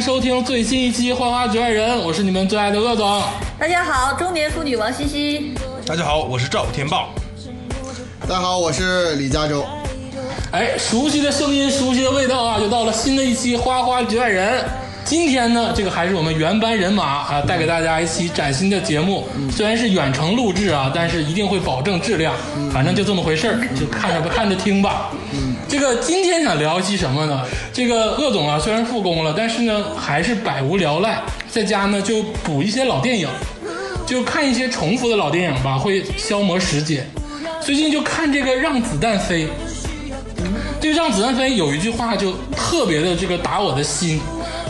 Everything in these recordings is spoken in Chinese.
收听最新一期《花花局外人》，我是你们最爱的鄂总。大家好，中年妇女王西西。大家好，我是赵天霸。大家好，我是李佳洲。哎，熟悉的声音，熟悉的味道啊，又到了新的一期《花花局外人》。今天呢，这个还是我们原班人马啊，带给大家一期崭新的节目。虽然是远程录制啊，但是一定会保证质量。反正就这么回事儿，就看着吧看着听吧。这个今天想聊一期什么呢？这个鄂总啊，虽然复工了，但是呢，还是百无聊赖，在家呢就补一些老电影，就看一些重复的老电影吧，会消磨时间。最近就看这个《让子弹飞》，这个《让子弹飞》有一句话就特别的这个打我的心，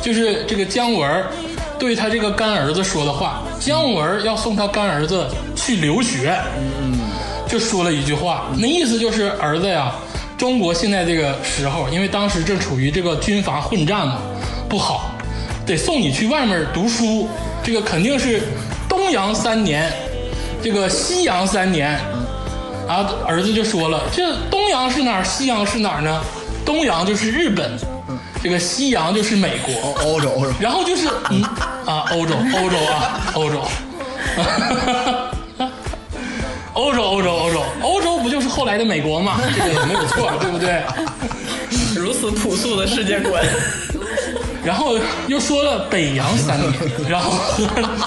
就是这个姜文儿对他这个干儿子说的话。姜文儿要送他干儿子去留学，就说了一句话，那意思就是儿子呀，中国现在这个时候，因为当时正处于这个军阀混战嘛，不好，得送你去外面读书，这个肯定是东洋三年，这个西洋三年。啊，儿子就说了，这东洋是哪儿，西洋是哪儿呢？东洋就是日本，这个西洋就是美国，欧洲，欧洲。然后就是嗯啊，欧洲，欧洲啊，欧洲，欧洲，欧洲，欧洲，欧洲不就是后来的美国吗？这个也没有错，对不对？如此朴素的世界观。然后又说了北洋三年，然后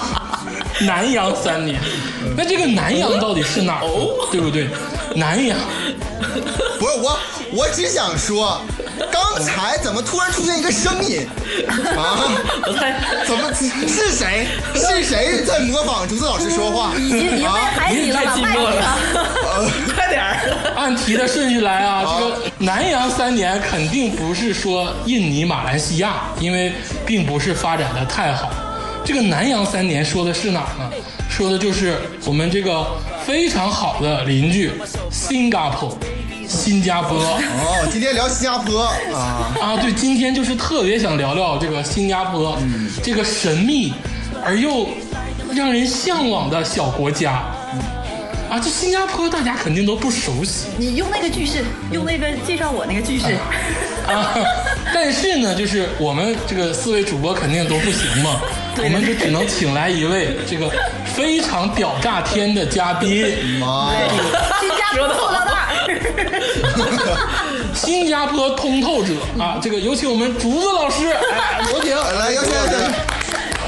南洋三年，那这个南洋到底是哪儿？对不对？南洋不是我，我只想说，刚才怎么突然出现一个声音啊？我猜怎么是谁？是谁在模仿竹子老师说话？已经已经被海底了，太寂寞了 快点儿！按题的顺序来啊，这个南洋三年肯定不是说印尼、马来西亚，因为并不是发展的太好。这个南洋三年说的是哪儿呢？说的就是我们这个非常好的邻居新加坡，新加坡。哦，今天聊新加坡啊，啊，对，今天就是特别想聊聊这个新加坡，这个神秘而又让人向往的小国家。啊，这新加坡大家肯定都不熟悉你用那个句式，用那个介绍我那个句式。啊，但是呢，就是我们这个四位主播肯定都不行嘛，我们就只能请来一位这个非常屌炸天的嘉宾，妈呀！新加坡塑料袋。新加坡通透者啊，这个有请我们竹子老师，哎，有请。来，有请，有请。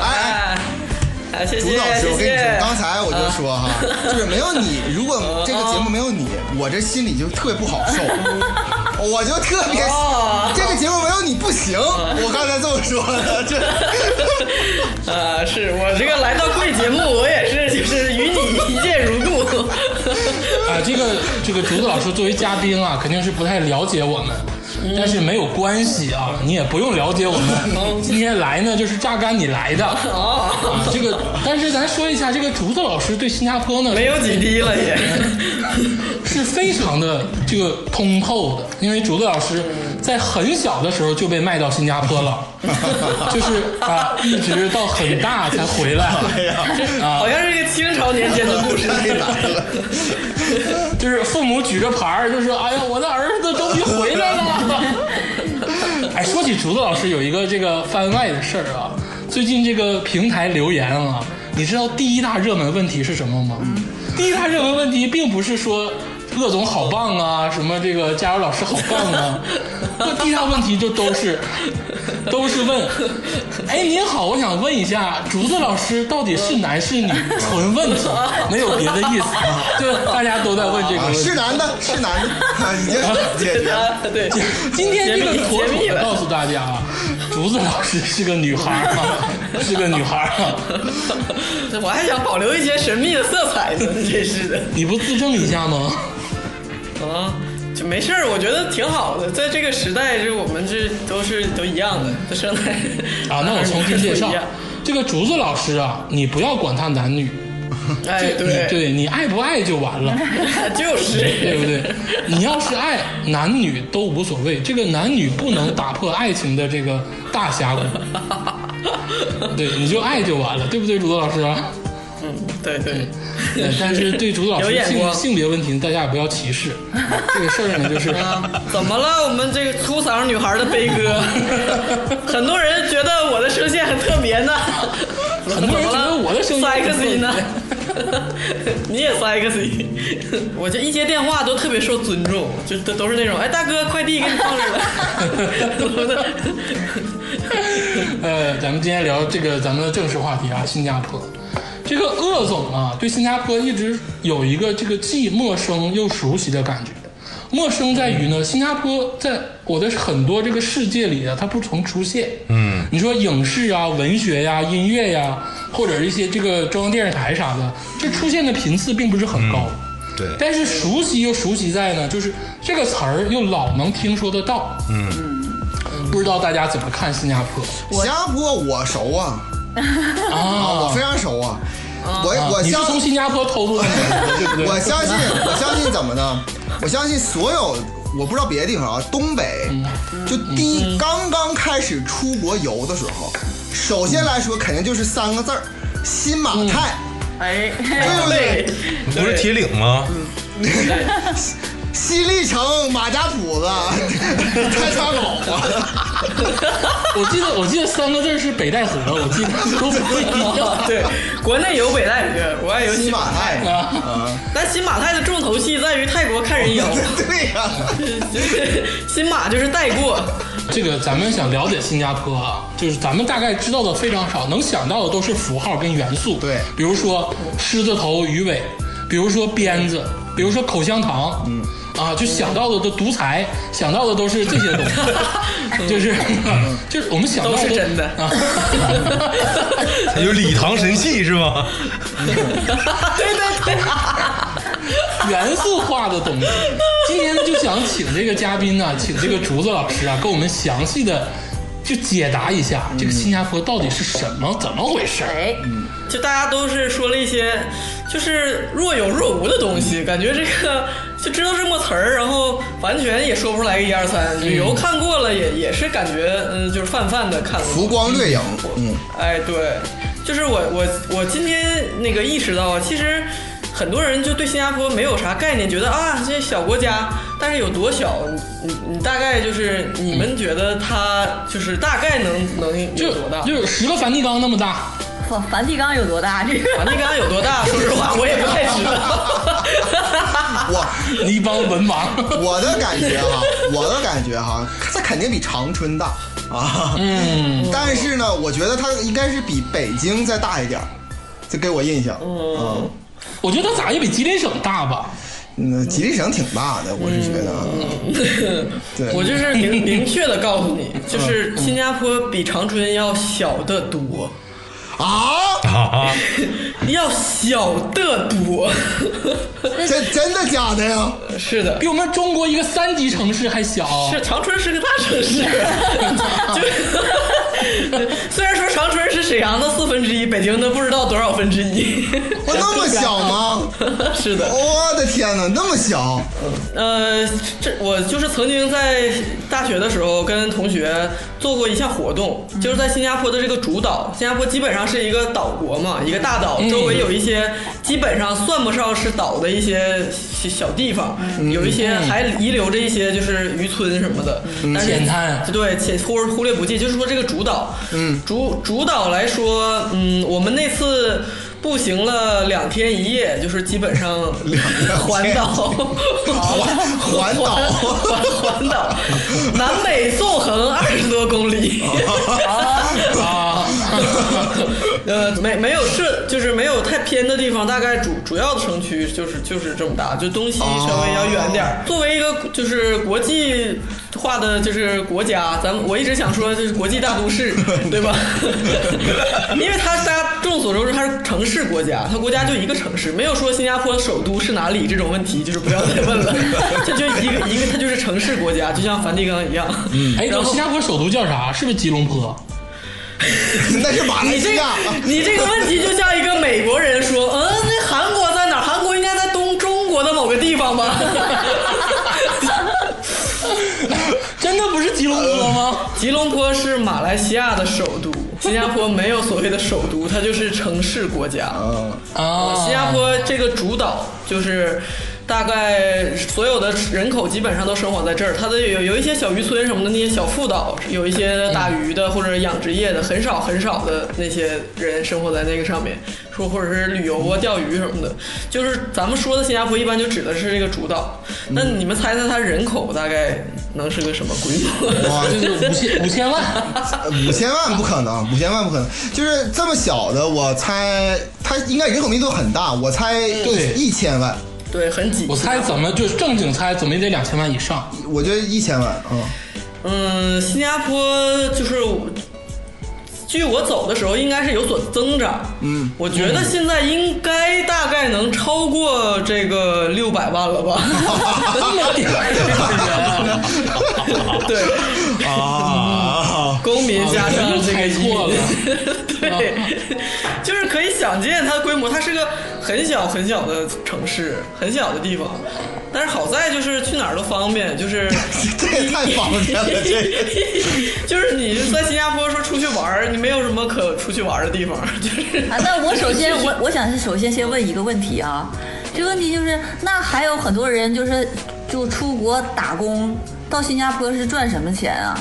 哎，哎，谢竹子老师，我跟你说，谢。刚才我就说哈，就是没有你，如果这个节目没有你，我这心里就特别不好受，我就特别哦这个节目没有你不行。我刚才这么说的，这啊，是我这个来到贵节目，我也是就是与你一见如故。啊，这个这个竹子老师作为嘉宾啊，肯定是不太了解我们，但是没有关系啊，你也不用了解我们。今天来呢，就是榨干你来的啊。这个，但是咱说一下，这个竹子老师对新加坡呢，没有几滴了也。是非常的这个通透的，因为竹子老师在很小的时候就被卖到新加坡了，就是啊，一直到很大才回来。啊好，像是一个清朝年间的故事。就是父母举着牌儿，就说：“哎呀，我的儿子终于回来了。”哎，说起竹子老师有一个这个番外的事儿啊，最近这个平台留言啊，你知道第一大热门问题是什么吗？第一大热门问题并不是说鄂总好棒啊，什么这个加油老师好棒啊，那第一大问题就都是都是问，哎，您好，我想问一下，竹子老师到底是男是女？纯问题，没有别的意思，就大家都在问这个问题。是男的，是男的，已经解决了。对，今天这个解密妥解密了妥的告诉大家啊，竹子老师是个女孩儿啊，是个女孩儿啊，我还想保留一些神秘的色彩呢，真是的。你不自证一下吗？啊，就没事儿，我觉得挺好的。在这个时代，这我们这都是都一样的，这生来啊，那我重新介绍 这个竹子老师啊，你不要管他男女，哎，你对，对你爱不爱就完了。就是，对不对？你要是爱男女都无所谓，这个男女不能打破爱情的这个大峡谷。对，你就爱就完了，对不对，竹子老师？嗯，对对，对但是对主子老师性性别问题，大家也不要歧视。这个事儿呢，就是啊，怎么了？我们这个粗嗓女孩的悲歌，很多人觉得我的声线很特别呢。很多人觉得我的声音很特别 sexy 呢，你也 sexy。我这一接电话都特别受尊重，就都都是那种，哎，大哥，快递给你放这儿了。呃，咱们今天聊这个咱们的正式话题啊，新加坡。这个鄂总啊，对新加坡一直有一个这个既陌生又熟悉的感觉。陌生在于呢，新加坡在我的很多这个世界里啊，它不曾出现。嗯，你说影视啊、文学呀、音乐呀，或者一些这个中央电视台啥的，这出现的频次并不是很高。对，但是熟悉又熟悉在呢，就是这个词儿又老能听说得到。嗯，不知道大家怎么看新加坡新加坡我熟啊，啊，我啊？非常熟啊，我我相从新加坡偷渡？我相信，我相信怎么呢？我相信所有，我不知道别的地方啊，东北就第一刚刚开始出国游的时候，首先来说肯定就是三个字儿：新马泰，哎，对不对？不是铁岭吗？西丽城、马家堡子、太仓口啊，我记得我记得三个字是北戴河，我记得都不一样。对，国内有北戴河，国外有新马泰。啊，啊，但新马泰的重头戏在于泰国看人妖，对呀、新马就是带过。这个咱们想了解新加坡啊，就是咱们大概知道的非常少，能想到的都是符号跟元素。对。比如说狮子头鱼尾，比如说鞭子，比如说口香糖，嗯。啊，就想到的都独裁，想到的都是这些东西，就是就是我们想到都是真的啊，有礼堂神器是吗？对对对，元素化的东西。今天，就想请这个嘉宾呢，请这个竹子老师啊，跟我们详细的就解答一下这个新加坡到底是什么，怎么回事儿？哎，就大家都是说了一些就是若有若无的东西，感觉这个就知道这么词儿，然后完全也说不出来个一二三。旅游看过了也也是感觉嗯，就是泛泛的看过。浮光掠影，嗯，哎，对，就是我我我今天那个意识到啊，其实很多人就对新加坡没有啥概念，觉得啊这些小国家，但是有多小，你你你大概就是你们觉得它就是大概能能就有多大？就是十个梵蒂冈那么大，梵梵蒂冈有多大？这个梵蒂冈有多大？说实话，我也不太知道。我一帮文盲。我的感觉哈，我的感觉哈，它肯定比长春大啊，嗯，但是呢，我觉得它应该是比北京再大一点儿，这给我印象。嗯，我觉得它咋也比吉林省大吧？嗯，吉林省挺大的，我是觉得啊。对，我就是明明确的告诉你，就是新加坡比长春要小得多，啊，啊，要小得多。真真的假的呀？是的，比我们中国一个三级城市还小。是长春是个大城市，就 虽然说长春是沈阳的四分之一，北京的不知道多少分之一。我那么小吗？是的，我的天哪，那么小！呃，这我就是曾经在大学的时候跟同学做过一项活动，就是在新加坡的这个主岛，新加坡基本上是一个岛国嘛，一个大岛，周围有一些基本上算不上是岛的一些小小地方，有一些还遗留着一些就是渔村什么的，但是浅滩对，且忽忽略不计。就是说这个主岛，嗯，主主岛来说，嗯，我们那次。步行了两天一夜，就是基本上环岛，环岛环环岛，南北纵横二十多公里。啊，呃，没没有设，就是没有太偏的地方，大概主主要的城区就是就是这么大，就东西稍微要远点儿。作为一个就是国际化的就是国家，咱们我一直想说就是国际大都市，对吧？因为它大家众所周知，它是城市国家，它国家就一个城市，没有说新加坡首都是哪里这种问题，就是不要再问了，这就一个一个，它就是城市国家，就像梵蒂冈一样。嗯哎，然后新加坡首都叫啥？是不是吉隆坡？那是马来你这个西亚。你这个问题就像一个美国人说，嗯，那韩国在哪儿？韩国应该在东中国的某个地方吧？真的不是吉隆坡吗？吉隆坡是马来西亚的首都。新加坡没有所谓的首都，它就是城市国家。嗯，啊，新加坡这个主岛就是大概所有的人口基本上都生活在这儿，它的有有一些小渔村什么的那些小副岛，有一些打鱼的或者养殖业的，很少很少的那些人生活在那个上面，说或者是旅游啊、钓鱼什么的。就是咱们说的新加坡，一般就指的是这个主岛。那你们猜猜它人口大概能是个什么规模？哇，就是五千五千万，五千万不可能，五千万不可能，就是这么小的，我猜它应该人口密度很大，我猜对一千万，对，很挤。我猜怎么就正经猜怎么也得两千万以上。我觉得一千万，嗯，嗯，新加坡就是，据我走的时候应该是有所增长。嗯，我觉得现在应该大概能超过这个六百万了吧？这么点儿 对，啊，公民加上这个猜错了移民对，就是可以想见它的规模，它是个很小很小的城市，很小的地方。但是好在就是去哪儿都方便，就是这也太方便了，这个。就是你在新加坡说出去玩儿，你没有什么可出去玩的地方，就是啊，那我首先我我想是首先先问一个问题啊，这个问题就是，那还有很多人就是就出国打工到新加坡是赚什么钱啊？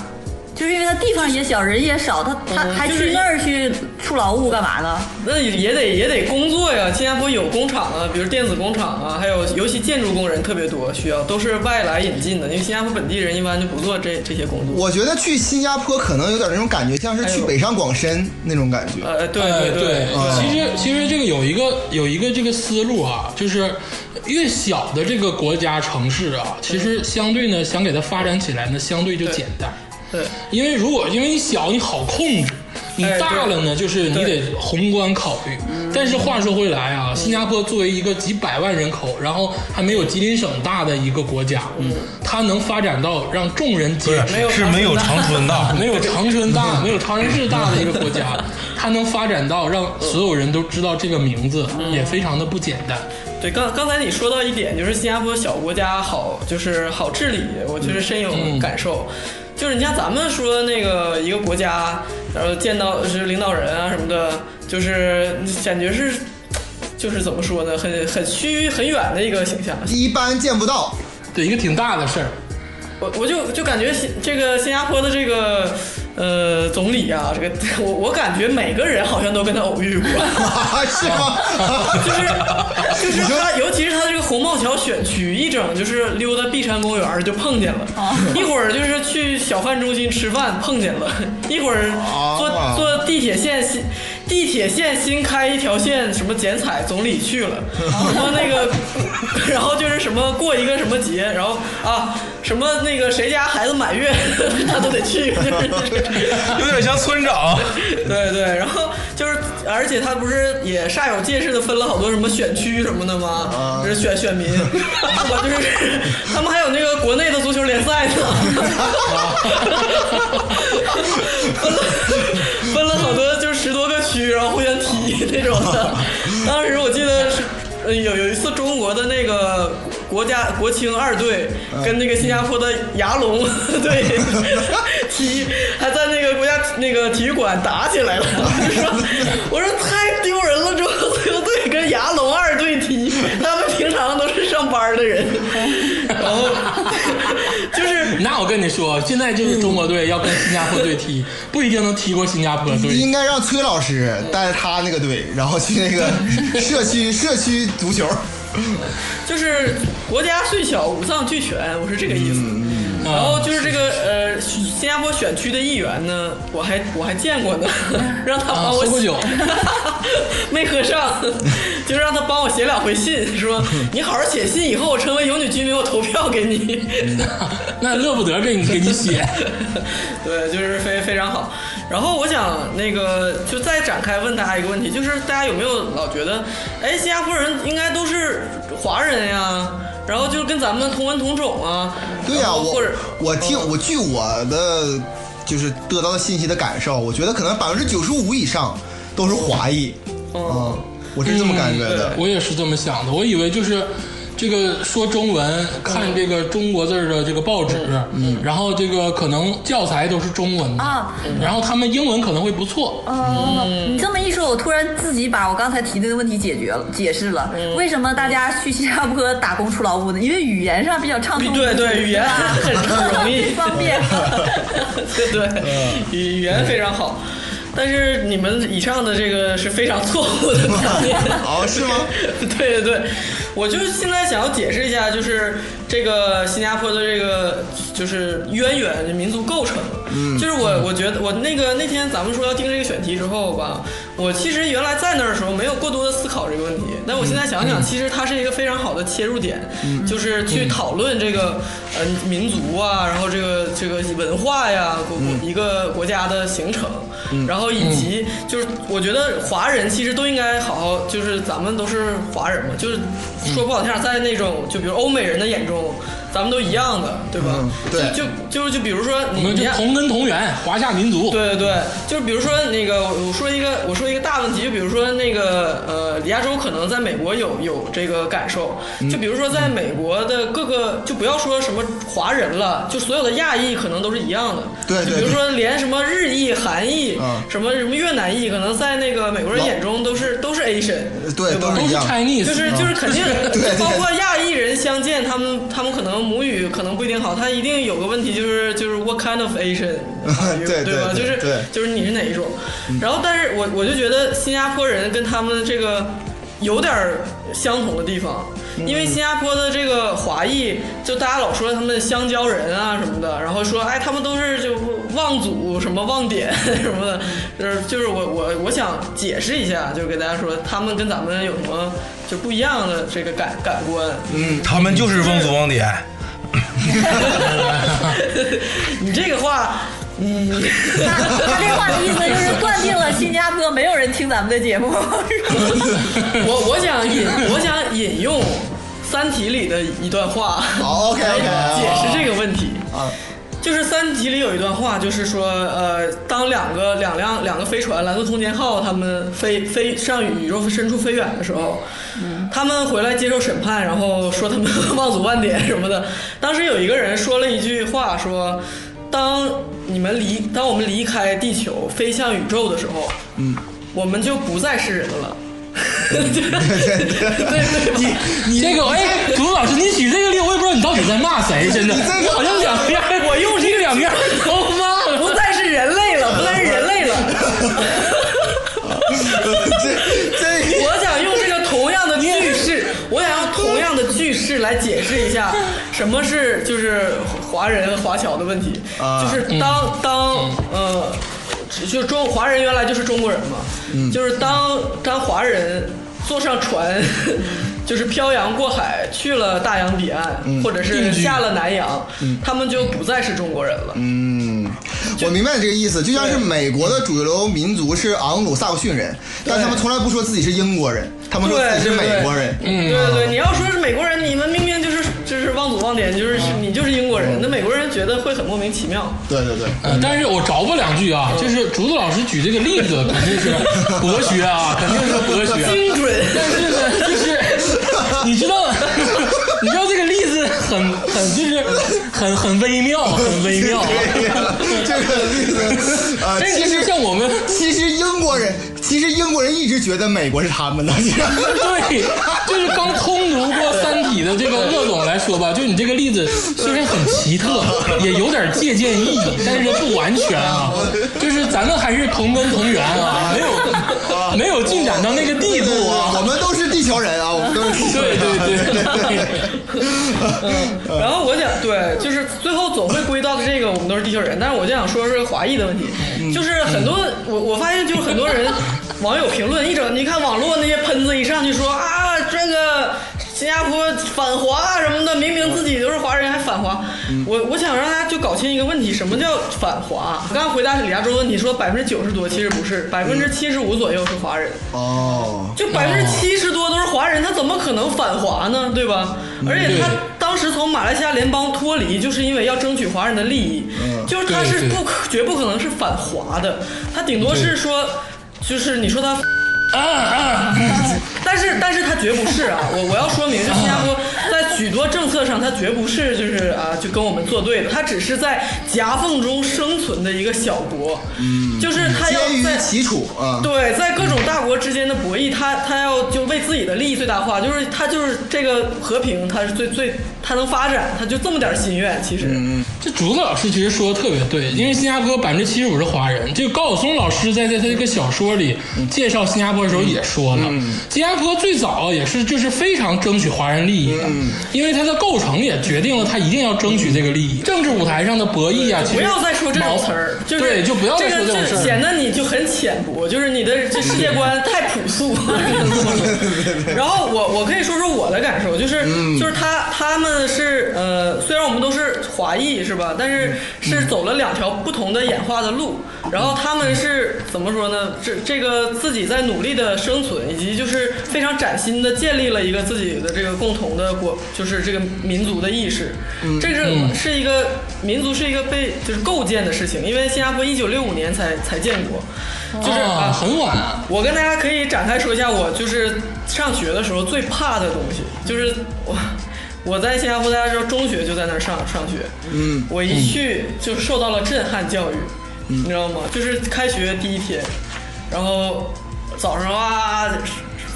就是因为他地方也小，人也少，他他还去那儿去出劳务干嘛呢？那也得也得工作呀。新加坡有工厂啊，比如电子工厂啊，还有尤其建筑工人特别多，需要都是外来引进的，因为新加坡本地人一般就不做这这些工作。我觉得去新加坡可能有点那种感觉，像是去北上广深那种感觉。呃，对呃对对，其实其实这个有一个有一个这个思路啊，就是越小的这个国家城市啊，其实相对呢想给它发展起来呢，相对就简单。对。因为如果因为你小你好控制，你哎大了呢，就是你得宏观考虑。但是话说回来啊，新加坡作为一个几百万人口，然后还没有吉林省大的一个国家，它能发展到让众人皆知。没有是没有长春大，没有长春大，没有长春市大的一个国家，它能发展到让所有人都知道这个名字，也非常的不简单。对，刚刚才你说到一点，就是新加坡小国家好，就是好治理，我确实深有感受。就是你像咱们说那个一个国家，然后见到是领导人啊什么的，就是感觉是，就是怎么说呢，很很虚很远的一个形象。一般见不到，对，一个挺大的事儿。我我就就感觉新这个新加坡的这个呃总理啊，这个 我我感觉每个人好像都跟他偶遇过。是吗？就是就是他，尤其是他这个红帽桥选区，一整就是溜达碧山公园就碰见了，一会儿就是去小贩中心吃饭碰见了，一会儿坐啊坐地铁线新地铁线新开一条线，什么剪彩总理去了，什么那个，然后就是什么过一个什么节，然后啊什么那个谁家孩子满月，他都得去，就是。有点像村长。对对，然后就是，而且他不是也煞有介事的分了好多什么选区什么的吗？就是选选民，我就是他们还有那个国内的足球联赛呢，分了好多，就十多个区，然后互相踢那种的。当时我记得是。呃，有有一次中国的那个国家国青二队跟那个新加坡的牙龙队 踢，还在那个国家那个体育馆打起来了。我 说我说太丢人了，中国足球队跟牙龙二队踢，他们平常都是上班的人，然后我跟你说，现在就是中国队要跟新加坡队踢，不一定能踢过新加坡队。应该让崔老师带着他那个队，然后去那个 社区社区足球。就是国家虽小五脏俱全，我是这个意思。然后就是这个呃，新加坡选区的议员呢，我还我还见过呢，让他帮我啊喝过酒 没喝上，就是让他帮我写两回信，说你好好写信，以后我成为永久居民，我投票给你。那乐不得给你给你写。对，就是非非常好。然后我想那个就再展开问大家一个问题，就是大家有没有老觉得，哎，新加坡人应该都是华人呀？然后就是跟咱们同文同种啊？对呀、我或者我听我据我的就是得到的信息的感受，我觉得可能百分之九十五以上都是华裔。嗯，我是这么感觉的。我也是这么想的，我以为就是这个说中文，看这个中国字儿的这个报纸，嗯，然后这个可能教材都是中文的，啊然后他们英文可能会不错，哦，嗯你这么一说，我突然自己把我刚才提的问题解决了，解释了嗯为什么大家去新加坡打工出劳务呢？因为语言上比较畅通，对对，语言很很容易，方便。对对，语语言非常好。但是你们以上的这个是非常错误的观念。哦，是吗？对对对，我就现在想要解释一下，就是这个新加坡的这个就是渊源，民族构成。嗯，就是我我觉得我那个那天咱们说要定这个选题之后吧，我其实原来在那儿的时候没有过多的思考这个问题，但我现在想想，其实它是一个非常好的切入点，就是去讨论这个呃民族啊，然后这个这个文化呀，一个国家的形成，然后以及就是我觉得华人其实都应该好好，就是咱们都是华人嘛，就是说不好听点，在那种就比如欧美人的眼中，咱们都一样的，对吧？嗯对。就就就是就比如说我们就你你看同根同源，华夏民族。对对对，就是比如说那个，我说一个，我说一个大问题，就比如说那个呃，李亚洲可能在美国有有这个感受，就比如说在美国的各个，就不要说什么华人了，就所有的亚裔可能都是一样的。对对就比如说连什么日裔、韩裔，嗯。什么什么越南裔，可能在那个美国人眼中都是都是 Asian，对，吧？都是 Chinese，就是就是肯定 对对，包括亚裔人相见，他们他们可能母语可能不一定好，他一定有个问题，就是就是 what kind of Asian，啊对对吧？就是就是你是哪一种？然后，但是我我就觉得新加坡人跟他们这个有点相同的地方。因为新加坡的这个华裔，就大家老说他们香蕉人啊什么的，然后说哎他们都是就望祖什么望点什么的，就是就是我我我想解释一下，就给大家说他们跟咱们有什么就不一样的这个感感官。嗯，他们就是望祖望点，你这个话，嗯，他他这话的意思就是断定了新加坡没有人听咱们的节目，我我想引我想引用《三体》里的一段话，好，OK，OK，解释这个问题。啊，就是《三体》里有一段话，就是说，呃，当两个两辆两个飞船蓝色空间号他们飞飞上宇宙深处飞远的时候，他们回来接受审判，然后说他们妄祖万典什么的。当时有一个人说了一句话，说，当你们离当我们离开地球飞向宇宙的时候，嗯，我们就不再是人了。对对对，你你这个哎，祖宗老师，你举这个例，我也不知道你到底在骂谁，真的，这个好像两边，我用这个两边儿都骂 不。再是人类了，不再是人类了。这这我想我想用同样的句式来解释一下 什么是就是华人华侨的问题，啊。就是当当呃，就中华人原来就是中国人嘛，就是当当华人坐上船。就是漂洋过海去了大洋彼岸，或者是下了南洋，他们就不再是中国人了。嗯，我明白你这个意思，就像是美国的主流民族是昂鲁萨克逊人，但他们从来不说自己是英国人，他们说自己是美国人。嗯。对对对，你要说是美国人，你们明明就是就是忘祖忘典，就是你就是英国人，那美国人觉得会很莫名其妙。对对对，呃但是我着吧两句啊，就是竹子老师举这个例子 肯定是博学啊，肯定是博学。精准，但是呢，就是 你知道，你知道这个例子很很就是很很微妙，很微妙啊。这个例子啊，这个其实像我们其实英国人，其实英国人一直觉得美国是他们的，对，就是刚通读过《三体》的这个鄂总来说吧，就你这个例子虽然很奇特，也有点借鉴意义，但是不完全啊。就是咱们还是同根同源啊，没有没有进展到那个地步啊 我啊。们都是地球人啊，我们都是地球对人啊。对对对，然后我想，对，就是最后总会归到这个，我们都是地球人。但是我就想说说华裔的问题，就是很多我我发现就是很多人网友评论一整，你看网络那些喷子一上去说啊，这个新加坡反华什么的，明明自己都是华人还反华。我我想让大家就搞清一个问题，什么叫反华？我刚刚回答李亚洲问题说百分之九十多，其实不是，百分之七十五左右是华人。哦，就百分之七十多都是华人，他怎么可能反华呢？对吧？而且他当时从马来西亚联邦脱离，就是因为要争取华人的利益，就是他是不可绝不可能是反华的，他顶多是说，就是你说他。啊啊！但是，但是他绝不是啊！我我要说明，就新加坡，在许多政策上，他绝不是就是啊，就跟我们作对的，他只是在夹缝中生存的一个小国。嗯，就是他要在其处啊。对，在各种大国之间的博弈，他他要就为自己的利益最大化，就是他就是这个和平，他是最最他能发展，他就这么点心愿，其实。这竹子老师其实说的特别对，因为新加坡百分之七十五是华人。这个高晓松老师在在他这个小说里介绍新加坡的时候也说了，新加坡最早也是就是非常争取华人利益的，因为它的构成也决定了它一定要争取这个利益。政治舞台上的博弈啊，其实不要再说这种词儿，就是对，就不要再说这这种事儿。显得你就很浅薄，就是你的这世界观太朴素。然后我我可以说说我的感受，就是、就是他他们是呃，虽然我们都是华裔是吧，但是是走了两条不同的演化的路。然后他们是怎么说呢？这这个自己在努力的生存，以及就是非常崭新的建立了一个自己的这个共同的国，就是这个民族的意识。这是是一个民族是一个被就是构建的事情，因为新加坡一九六五年才才建国，就是啊，啊，很晚啊。我跟大家可以展开说一下，我就是上学的时候最怕的东西，就是我我在新加坡，大家知道中学就在那儿上上学，嗯，我一去就受到了震撼教育，你知道吗？就是开学第一天，然后早上啊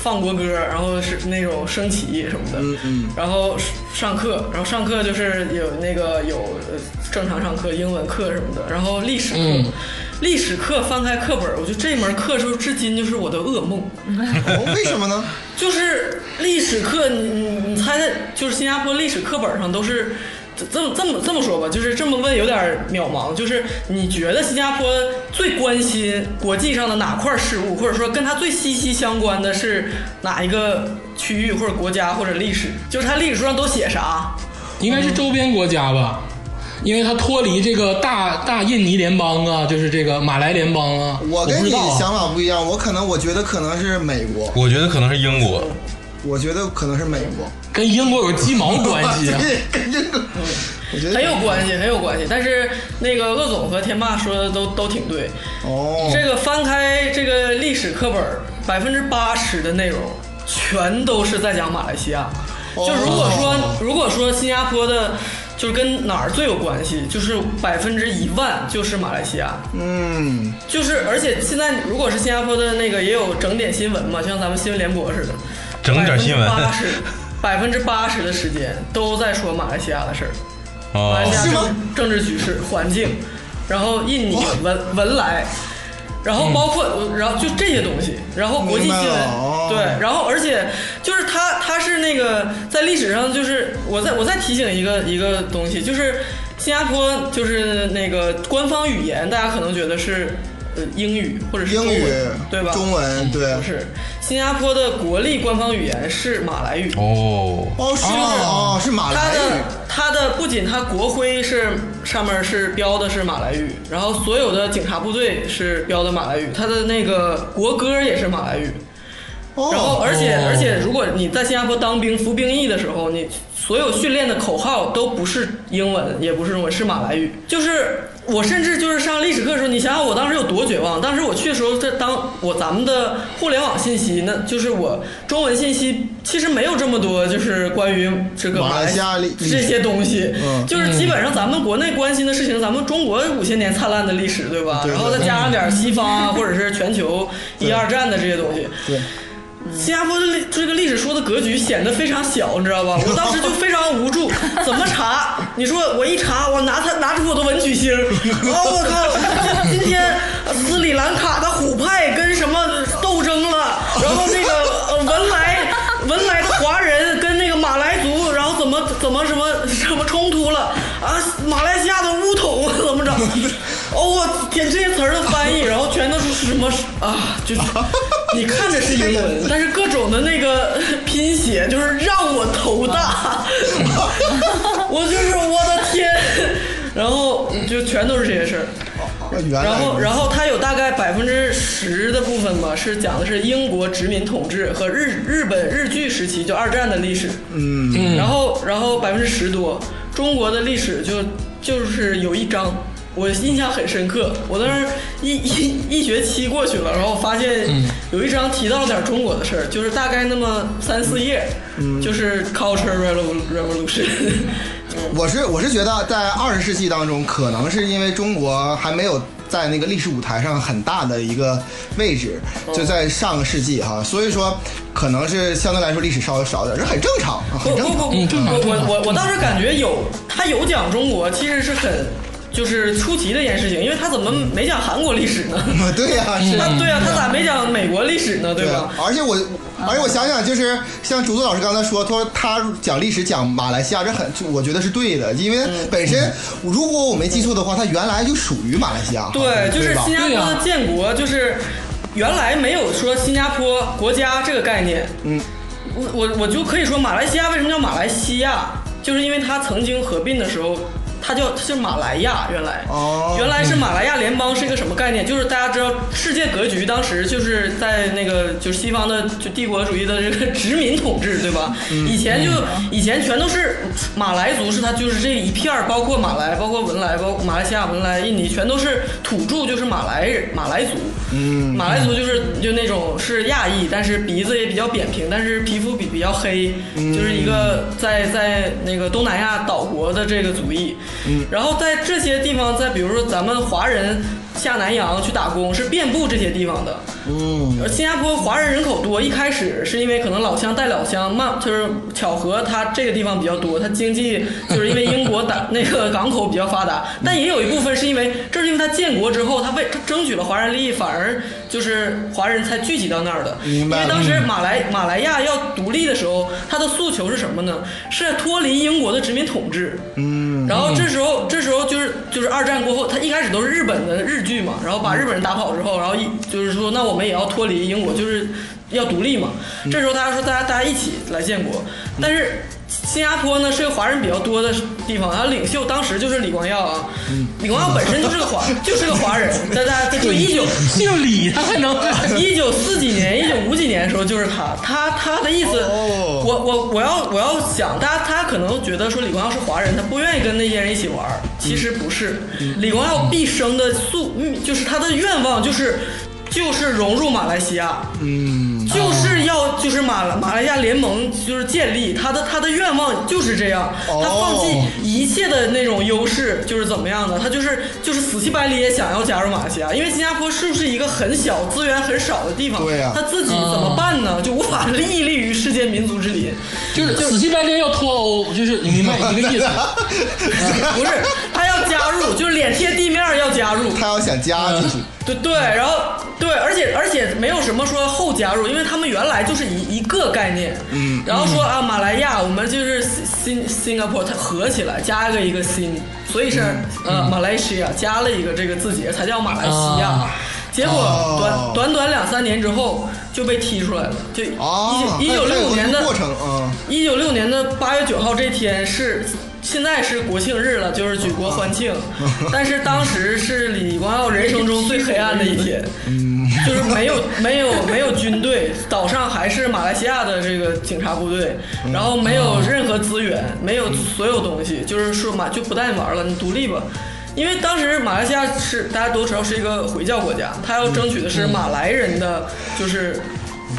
放国歌，然后是那种升旗什么的，嗯嗯然后上课，然后上课就是有那个有呃正常上课，英文课什么的，然后历史课，嗯历史课翻开课本，我觉得这门课就至今就是我的噩梦。哦，为什么呢？就是历史课，你你你猜猜，就是新加坡历史课本上都是这这么这么这么说吧，就是这么问有点渺茫。就是你觉得新加坡最关心国际上的哪块事务，或者说跟它最息息相关的是哪一个区域或者国家或者历史？就是它历史书上都写啥？应该是周边国家吧，因为它脱离这个大大印尼联邦啊，就是这个马来联邦啊。我我跟你想法不一样，我可能我觉得可能是美国，我觉得可能是英国，我觉得可能是美国。跟英国有鸡毛关系啊？对，跟英国，我觉得很有关系，很有关系。但是那个鄂总和天霸说的都都挺对。哦，这个翻开这个历史课本，百分之八十的内容全都是在讲马来西亚。哦就如果说如果说新加坡的，就是跟哪儿最有关系，就是百分之一万就是马来西亚。嗯，就是而且现在如果是新加坡的那个也有整点新闻嘛，就像咱们新闻联播似的，整点新闻八十百分之八十的时间都在说马来西亚的事儿。马来西哦，亚政政治局势、环境，然后印尼文文莱，然后包括、然后就这些东西，然后国际新闻对，然后而且就是他他是那个在历史上就是我再我再提醒一个一个东西，就是新加坡就是那个官方语言，大家可能觉得是呃英语或者是中英语文，对吧？中文对不。是，新加坡的国立官方语言是马来语。哦，哦，是哦，是马来语。它的它的不仅它国徽是上面是标的是马来语，然后所有的警察部队是标的马来语，它的那个国歌也是马来语。哦，然后而且哦而且，如果你在新加坡当兵服兵役的时候，你所有训练的口号都不是英文，也不是中文，是马来语。就是我甚至就是上历史课的时候，你想想我当时有多绝望。当时我去的时候，在当我咱们的互联网信息，那就是我中文信息其实没有这么多，就是关于这个马来西亚历历史这些东西，嗯就是基本上咱们国内关心的事情，咱们中国五千年灿烂的历史，对吧？然后再加上点西方啊，或者是全球 一二战的这些东西。对，新加坡的历这个历史书的格局显得非常小，你知道吧？我当时就非常无助，怎么查？你说我一查，我拿它拿出我的文曲星，哦，我靠！今天斯里兰卡的虎派跟什么斗争了？然后那个呃文莱文莱的华人跟那个马来族，然后怎么怎么什么什么冲突了？啊，马来西亚的乌统怎么着？哦，我天，这些词儿的翻译，然后全都是什么啊？就是你看着是英文，但是各种的那个拼写，就是让我头大。我就是我的天，然后就全都是这些事儿。然后，然后它有大概百分之十的部分吧，是讲的是英国殖民统治和日日本日据时期，就二战的历史。嗯，嗯然后，然后百分之十多，中国的历史就就是有一章，我印象很深刻。我当时一一一学期过去了，然后发现有一章提到了点中国的事儿，就是大概那么三四页，就是 culture revolu- revolution。我是我是觉得在二十世纪当中，可能是因为中国还没有在那个历史舞台上很大的一个位置，就在上个世纪哈，所以说可能是相对来说历史稍微少点，这很正常，啊不很正常。不不，我我我我倒是感觉有他有讲中国，其实是很就是出奇的一件事情，因为他怎么没讲韩国历史呢？对呀、对啊，他咋没讲美国历史呢？对吧而且我，而且我想想，就是像竹子老师刚才说，他说他讲历史讲马来西亚，这很，我觉得是对的，因为本身如果我没记错的话，它原来就属于马来西亚，对，就是新加坡的建国，就是原来没有说新加坡国家这个概念。嗯，我我我就可以说马来西亚为什么叫马来西亚，就是因为它曾经合并的时候。它叫它叫马来亚，原来，哦原来是马来亚联邦是一个什么概念？就是大家知道世界格局，当时就是在那个就是西方的就帝国主义的这个殖民统治，对吧？以前就以前全都是马来族，是它就是这一片儿，包括马来，包括文莱，包括马来西亚、文莱、印尼，全都是土著，就是马来人马来族。嗯，马来族就是就那种是亚裔，但是鼻子也比较扁平，但是皮肤比比较黑，就是一个在在那个东南亚岛国的这个族裔。嗯，然后在这些地方，在比如说咱们华人下南洋去打工，是遍布这些地方的。嗯，而新加坡华人人口多，一开始是因为可能老乡带老乡，慢就是巧合，它这个地方比较多，它经济就是因为英国打那个港口比较发达，但也有一部分是因为正是因为它建国之后，它为它争取了华人利益，反而就是华人才聚集到那儿的。因明白因为当时马来马来亚要独立的时候，它的诉求是什么呢？是脱离英国的殖民统治。嗯，然后这时候，这时候就是就是二战过后，他一开始都是日本的日剧嘛，然后把日本人打跑之后，然后一就是说，那我们也要脱离英国，就是要独立嘛。这时候大家说，大家大家一起来建国，但是。新加坡呢是个华人比较多的地方，然后领袖当时就是李光耀啊，李光耀本身就是个华，就是个华人，大家就一九姓李，他还能一九四几年、一九五几年的时候，就是他，他他的意思，哦我我我要我要想，大家他可能觉得说李光耀是华人，他不愿意跟那些人一起玩，其实不是，李光耀毕生的夙，嗯就是他的愿望就是就是融入马来西亚，嗯，就是要就是马马来西亚联盟就是建立他的他的愿望就是这样，哦。他放弃一切的那种优势就是怎么样的，他就是就是死乞白咧也想要加入马来西亚，因为新加坡是不是一个很小资源很少的地方？对呀。他自己怎么办呢？就无法屹立于世界民族之林，就是死乞白咧要脱欧，就是你明白一个意思。不是他要加入，就是脸贴地面要加入，他要想加进去，对对，然后对，而且而且没有什么说后加入，因为他们原来就是一一个概念，嗯然后说啊马来亚我们就是新新加坡，它合起来加一个一个新，所以是、呃马来西亚加了一个这个字节才叫马来西亚。啊。结果哦短短短两三年之后就被踢出来了，就一啊，九一九六五年的一九六年的八月九号这天是，现在是国庆日了，就是举国欢庆，但是当时是李光耀人生中最黑暗的一天，就是没有没有没有军队，岛上还是马来西亚的这个警察部队，然后没有任何资源，没有所有东西，就是说马就不带你玩了，你独立吧。因为当时马来西亚是大家都知道是一个回教国家，他要争取的是马来人的就是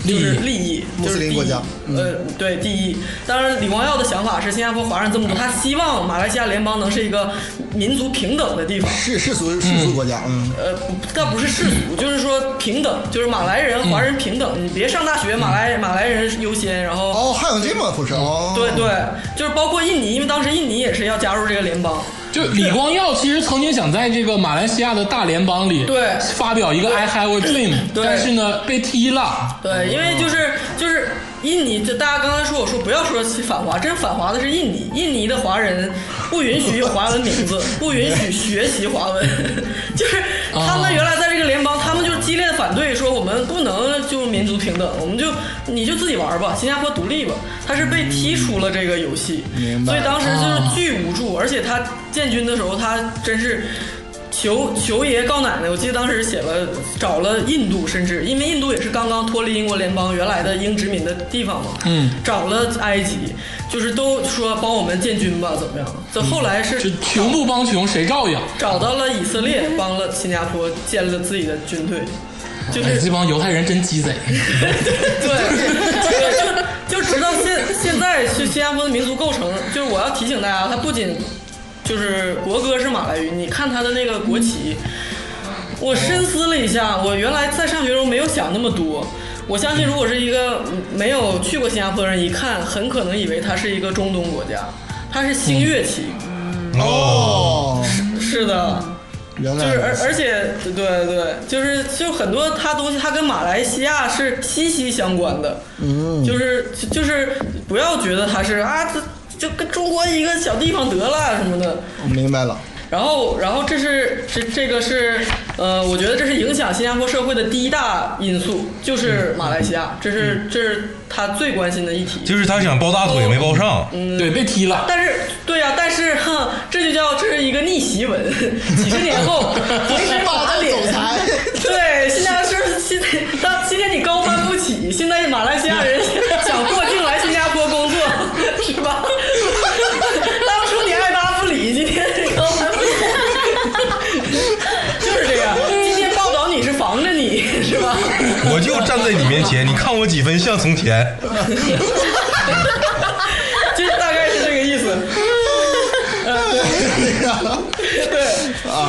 就是利益，穆斯林国家呃，对，第一。当然，李光耀的想法是新加坡华人这么多，他希望马来西亚联邦能是一个民族平等的地方。世世俗世俗国家，嗯，呃，不，倒不是世俗，就是说平等，就是马来人、华人平等。你别上大学，马来马来人优先，然后哦，还有这么回事哦，对对，就是包括印尼，因为当时印尼也是要加入这个联邦。就李光耀其实曾经想在这个马来西亚的大联邦里对发表一个 I have a dream，但是呢被踢了。对，因为就是就是印尼，就大家刚才说我说不要说起反华，真反华的是印尼，印尼的华人不允许用华文名字，不允许学习华文，就是他们原来在这个联邦，他们就是激烈的反对，说我们不能就民族平等，我们就你就自己玩吧，新加坡独立吧，他是被踢出了这个游戏，所以当时就是巨无助，而且他建军的时候，他真是。求求爷告奶奶，我记得当时写了找了印度，甚至因为印度也是刚刚脱离英国联邦原来的英殖民的地方嘛，嗯，找了埃及，就是都说帮我们建军吧，怎么样？这后来是就穷不帮穷谁照应？找到了以色列，帮了新加坡建了自己的军队，就哎，是这帮犹太人真鸡贼。对，对，就就直到现现在，是新加坡的民族构成，就是我要提醒大家，它不仅就是国歌是马来语，你看他的那个国旗，我深思了一下，我原来在上学的时候没有想那么多。我相信，如果是一个嗯没有去过新加坡的人，一看很可能以为它是一个中东国家，它是星月旗。哦，是是的，原来就是而而且对对，就是就很多它东西，它跟马来西亚是息息相关的。嗯，就是就就是不要觉得它是啊，这就跟中国一个小地方得了什么的。我明白了。然后，然后这是这这个是呃，我觉得这是影响新加坡社会的第一大因素，就是马来西亚，这是这是他最关心的议题。就是他想抱大腿没抱上，嗯对，被踢了。但是，对呀、但是哼，这就叫这是一个逆袭文。几十年后，同时霸道打脸总裁对，新加坡是现在当今天你高攀不起，现在马来西亚人想过境来新加坡工作，是吧？当初你爱答不理，今天你高攀不起，就是这样。今天报道你是防着你，是吧？我就站在你面前，你看我几分像从前？就大概是这个意思。呃，对，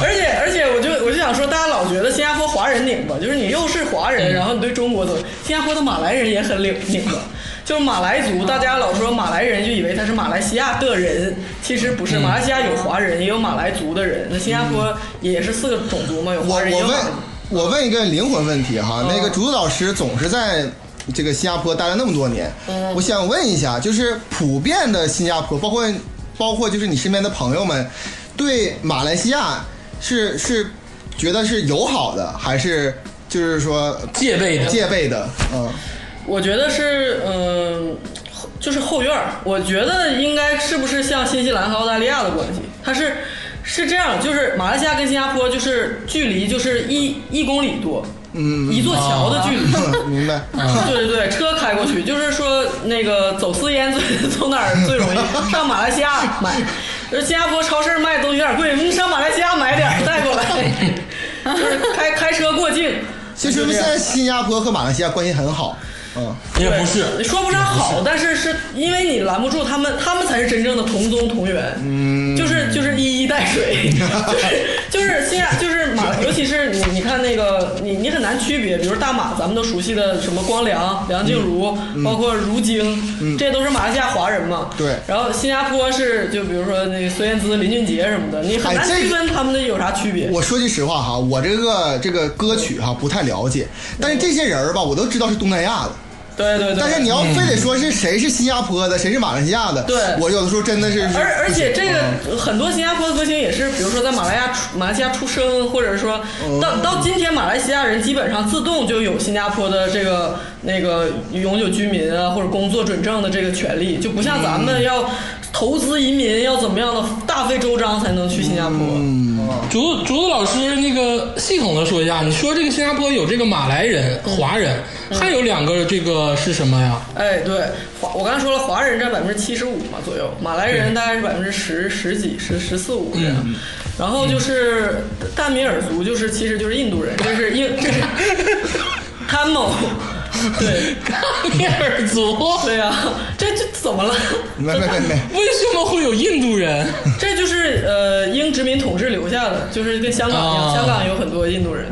而且而且，我就我就想说，大家老觉得新加坡华人拧巴，就是你又是华人，然后你对中国怎么？新加坡的马来人也很拧拧巴，就是马来族，大家老说马来人就以为他是马来西亚的人，其实不是，马来西亚有华人，也有马来族的人，那新加坡也是四个种族嘛，有华人也有马来族。我问一个灵魂问题哈，那个嗯竹子老师总是在这个新加坡待了那么多年，嗯我想问一下，就是普遍的新加坡，包括包括就是你身边的朋友们，对马来西亚是是觉得是友好的，还是就是说戒备的，戒备的？嗯，我觉得是，嗯、就是后院儿。我觉得应该是不是像新西兰和澳大利亚的关系？它是是这样，就是马来西亚跟新加坡就是距离就是一一公里多，嗯一座桥的距离。明白。对对对，车开过去，就是说那个走私烟最从哪儿最容易？上马来西亚买，就是新加坡超市卖的东西有点贵，你上马来西亚买点带过来，就是开开车过境。其实现在新加坡和马来西亚关系很好，嗯，也不是。说不上好，但是是因为你拦不住他们，他们才是真正的同宗同源，嗯，就是就是一衣带水，就是就是现在就是马，尤其是你你看那个你你很难区别，比如大马，咱们都熟悉的什么光良、梁静茹，包括如晶，这都是马来西亚华人嘛，对然后新加坡是就比如说那个孙燕姿、林俊杰什么的，你很难区分他们的有啥区别。我说句实话哈，我这个这个歌曲哈不太了解，但是这些人儿吧，我都知道是东南亚的。对对对，但是你要非得说是谁是新加坡的，谁是马来西亚的，对。我有的时候真的是，而而且这嗯个很多新加坡的歌星也是，比如说在马来亚出马来西亚出生，或者说到到今天马来西亚人基本上自动就有新加坡的这个那个永久居民啊或者工作准证的这个权利，就不像咱们要投资移民要怎么样的大费周章才能去新加坡。竹子竹子老师，那个系统的说一下，你说这个新加坡有这个马来人、华人，还有两个这个是什么呀？哎，对，华我刚才说了，华人占百分之七十五嘛左右，马来人大概是百分之十十几、十十四五这样。然后就是大米尔族，就是其实就是印度人，就是印就是贪谋，对。米尔族，对呀、这这怎么了？没没没没，为什么会有印度人？这就是呃英殖民统治留下的，就是跟香港一样，啊。香港有很多印度人。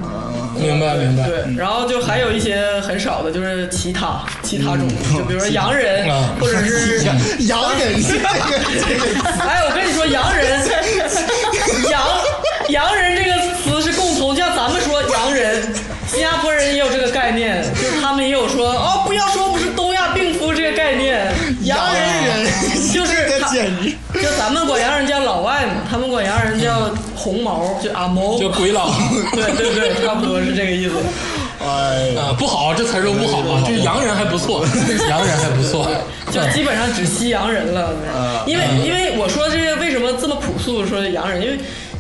明白明白。对，然后就还有一些很少的，就是其他其他种族，就比如说洋人啊，或者是 洋人哎，我跟你说，洋人，洋洋人这个词是加坡人也有这个概念，就是他们也有说哦，不要说我们是东亚病夫这个概念，洋人 就是他简直。就咱们管洋人叫老外嘛，他们管洋人叫红毛，就阿毛，就鬼佬。对对对，差不多是这个意思。哎呀，啊，不好，这词儿都不好啊。就是洋人还不错，洋人还不错。就基本上只吸洋人了，因为因为我说这个为什么这么朴素说洋人，因为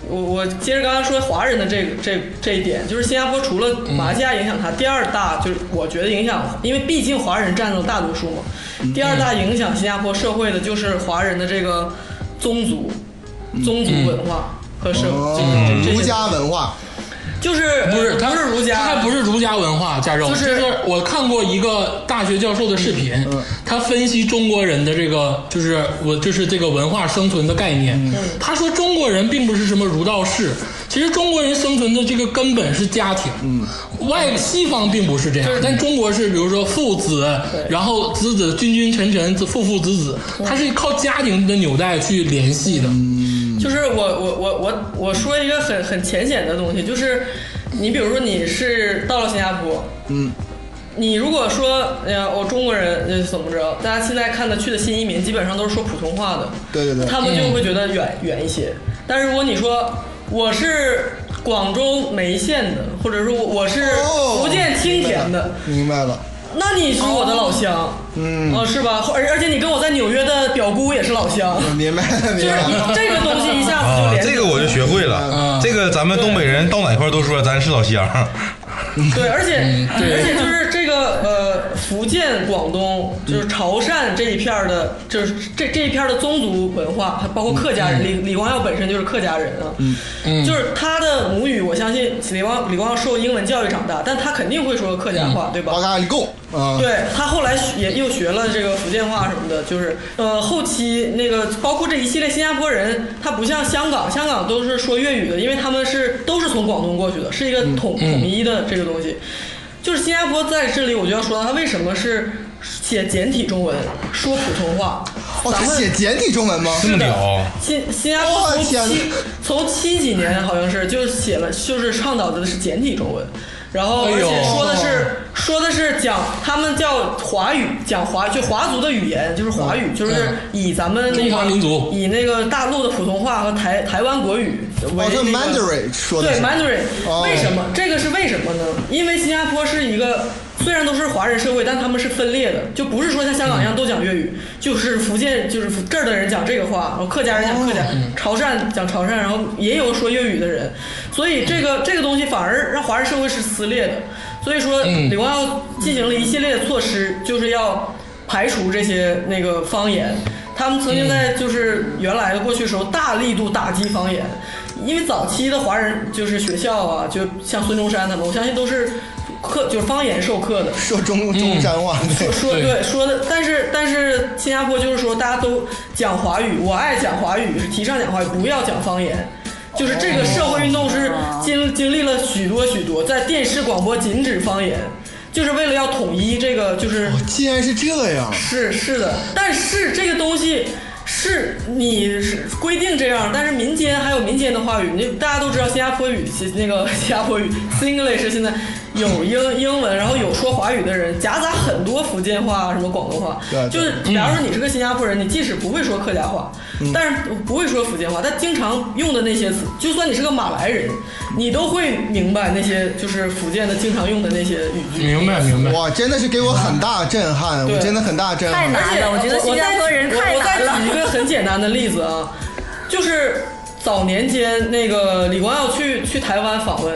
我我接着刚刚说华人的这个这这一点，就是新加坡除了马来西亚影响它，第二大就是我觉得影响，因为毕竟华人占了大多数嘛。第二大影响新加坡社会的就是华人的这个宗族、宗族文化和社哦这这这儒家文化，就是不是，呃他不是儒家，他还不是儒家文化，加州就是我看过一个大学教授的视频，嗯他分析中国人的这个就是我就是这个文化生存的概念。嗯他说中国人并不是什么儒道士，其实中国人生存的这个根本是家庭。嗯，外西方并不是这样，但中国是比如说父子，然后子子君君臣臣，子父父子子，它是靠家庭的纽带去联系的。就是我我我我我说一个很很浅显的东西，就是你比如说你是到了新加坡，嗯，你如果说哎呀我中国人呃怎么着，大家现在看的去的新移民基本上都是说普通话的，对对对。他们就会觉得远、远一些。但是如果你说我是广州梅县的，或者说我我是哦福建青田的，明白了，那你是我的老乡，嗯啊是吧？而而且你跟我在纽约的表姑也是老乡，明白 了，就是明白了。这个东西一下子就这个我就学会了嗯。这个咱们东北人到哪块都说咱是老乡。对，而且、而且就是这个呃，福建、广东就是潮汕这一片儿的，就是这这一片儿的宗族文化，还包括客家人。李李光耀本身就是客家人啊，嗯就是他的母语，我相信李光李光耀受英文教育长大，但他肯定会说客家话，对吧？对他后来也又学了这个福建话什么的，就是呃后期那个包括这一系列新加坡人，他不像香港，香港都是说粤语的，因为他们是都是从广东过去的，是一个统、统一的这个东西。就是新加坡在这里，我就要说到它为什么是写简体中文，说普通话。哦，他咱们写简体中文吗？这么屌，新新加坡从七从七几年好像是就写了，就是倡导的是简体中文，然后而且说的是、说的是讲他们叫华语，讲华就华族的语言就是华语，就是以咱们那中华个民族。以那个大陆的普通话和台台湾国语为、哦，这那个 Mandarin 说的对是 Mandarin，、哦。为什么？这个是为什么呢？因为新加坡是一个虽然都是华人社会，但他们是分裂的，就不是说像香港一样都讲粤语，就是福建就是这儿的人讲这个话，然后客家人讲客家，潮汕讲潮汕，然后也有说粤语的人，所以这个这个东西反而让华人社会是撕裂的。所以说，嗯李光耀进行了一系列的措施，就是要排除这些那个方言。他们曾经在就是原来的过去时候大力度打击方言，因为早期的华人就是学校啊，就像孙中山他们，我相信都是课就是方言授课的。说中中山话，说对。说的，但是但是新加坡就是说大家都讲华语，我爱讲华语，是提倡讲华语，不要讲方言。就是这个社会运动是经经历了许多许多，在电视广播禁止方言，就是为了要统一这个就是既然是这样，是是的，但是这个东西是你是规定这样，但是民间还有民间的话语，你大家都知道新加坡语，其那个新加坡语 Singlish 现在有英英文，然后有说华语的人，夹杂很多福建话、什么广东话对，就是假如说你是个新加坡人，你即使不会说客家话，嗯但是不会说福建话，但经常用的那些词，就算你是个马来人，你都会明白那些就是福建的经常用的那些语句。明白明白。哇，真的是给我很大震撼，我真的很大震撼。太难而且了我觉得新加坡人太我我再举一个很简单的例子啊，就是早年间那个李光耀去去台湾访问，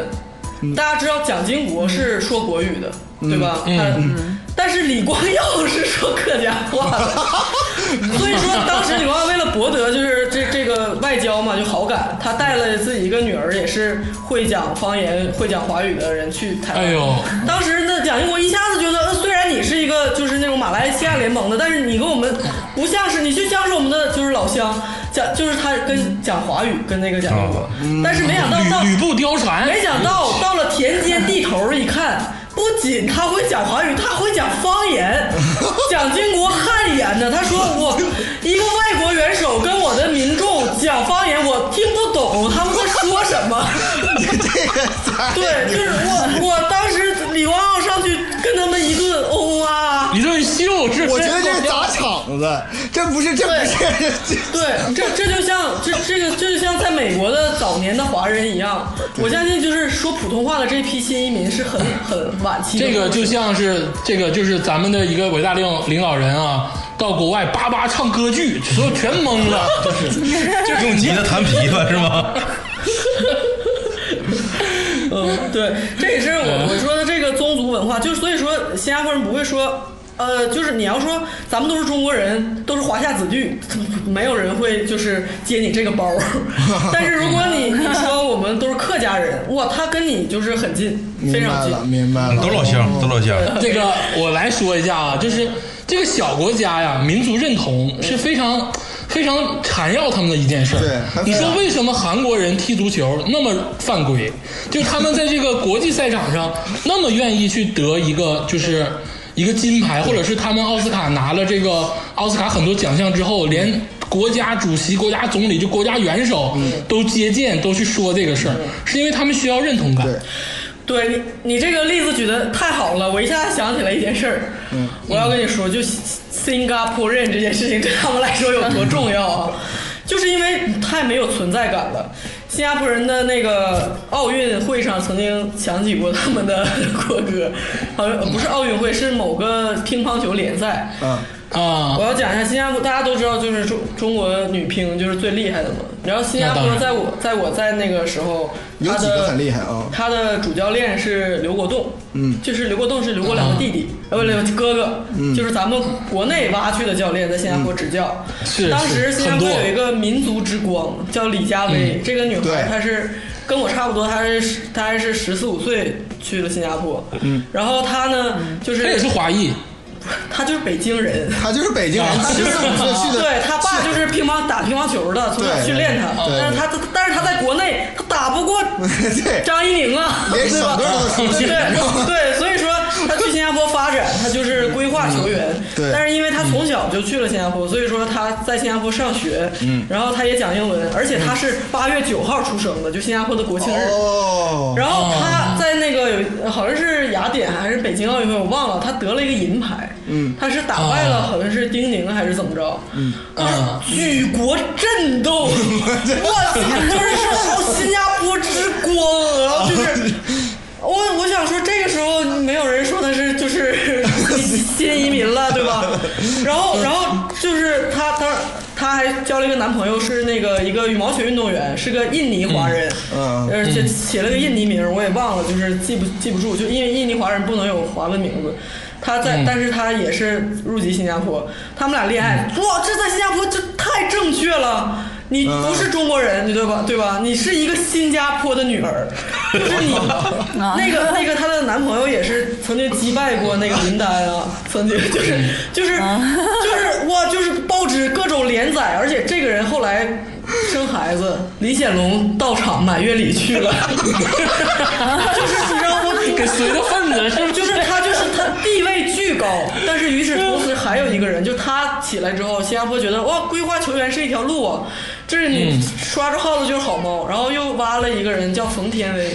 大家知道蒋经国是说国语的，对吧？嗯他但是李光耀是说客家话的，所以说当时李光耀为了博得就是这这个外交嘛，就好感，他带了自己一个女儿，也是会讲方言、会讲华语的人去台湾。哎呦。当时那，蒋经国一下子觉得，呃虽然你是一个就是那种马来西亚联盟的，但是你跟我们不像是，你就像是我们的就是老乡，讲就是他跟讲华语跟那个蒋经国，但是没想到到吕吕布貂蝉，没想到到了田间地头一看，不仅他会讲华语，他会讲方言。蒋经国汗颜的，他说我一个外国元首跟我的民众讲方言，我听不懂他们在说什么。这个对，就是我，我当时李光耀跟他们一顿嗡啊，一顿秀是，我觉得这是砸场子，这不是这不是对，这这就像这这个这就像在美国的早年的华人一样，我相信就是说普通话的这批新移民是很很晚期的这个就像是这个就是咱们的一个伟大领领导人啊，到国外叭叭唱歌剧，所有全懵了，就是 用吉他弹琵琶是吗？嗯，对，这也是我我说的这个宗族文化，就所以说新加坡人不会说。呃，就是你要说咱们都是中国人，都是华夏子弟，没有人会就是接你这个包。但是如果你你说我们都是客家人，哇，他跟你就是很近，非常近。明白了，明白了，都老乡，都老乡。这个我来说一下啊，就是这个小国家呀，民族认同是非常非常缠绕他们的一件事儿。对你说为什么韩国人踢足球那么犯规？就是他们在这个国际赛场上 那么愿意去得一个就是。一个金牌，或者是他们奥斯卡拿了这个奥斯卡很多奖项之后，连国家主席、国家总理就国家元首都接见，都去说这个事儿，是因为他们需要认同感。对对你，你这个例子举的太好了，我一下想起来一件事儿。嗯，我要跟你说，就新加坡人这件事情对他们来说有多重要啊！就是因为太没有存在感了。新加坡人的那个奥运会上曾经响起过他们的 国歌，好像呃不是奥运会，是某个乒乓球联赛。嗯，啊我，要讲一下新加坡，大家都知道，就是中中国女乒就是最厉害的嘛。然后新加坡在我在我在那个时候，他有几个的很厉害啊他的主教练是刘国栋，嗯就是刘国栋是刘国梁的弟弟，呃不刘哥哥，嗯就是咱们国内挖去的教练，在新加坡执教。是当时新加坡有一个民族之光叫李佳薇，这个女孩她是。跟我差不多，她是她还是十四五岁去了新加坡，嗯，然后她呢，就是她也是华裔，她 就是北京人，他就是北京人，啊十四五岁去的，对他爸就是乒乓打乒乓球的，从小训练他。但是他但是他在国内他打不过 张怡宁啊，连对吧？省队都出去对你知道吗对，所以说他去新加坡发展，他就是规划球员。对但是因为他从小就去了新加坡，所以说他在新加坡上学，嗯，然后他也讲英文，而且他是八月九号出生的，就新加坡的国庆日。哦，然后他在那个有好像是雅典还是北京奥运会，我忘了，他得了一个银牌。嗯他是打败了好像是丁宁还是怎么着？嗯啊举国震动，我操，就是说新加坡之光然后，就是。我我想说，这个时候没有人说他是就是 新移民了，对吧？然后然后就是他他他还交了一个男朋友，是那个一个羽毛球运动员，是个印尼华人，嗯而且写了个印尼名，我也忘了，就是记不记不住，就因为印尼华人不能有华文名字。他在，但是他也是入籍新加坡，他们俩恋爱，哇，这在新加坡这太正确了。你不是中国人，你对吧？对吧？你是一个新加坡的女儿，就是你那个那个她的男朋友也是曾经击败过那个林丹啊，曾经就是就是 就是哇，就是报纸各种连载，而且这个人后来生孩子，李显龙到场满月礼去了，就是你知道吗？给随的份子是不是？就是他，就地位巨高，但是与此同时还有一个人，就他起来之后，新加坡觉得哇，规划球员是一条路啊，就是你刷着耗子就是好猫，然后又挖了一个人叫冯天威，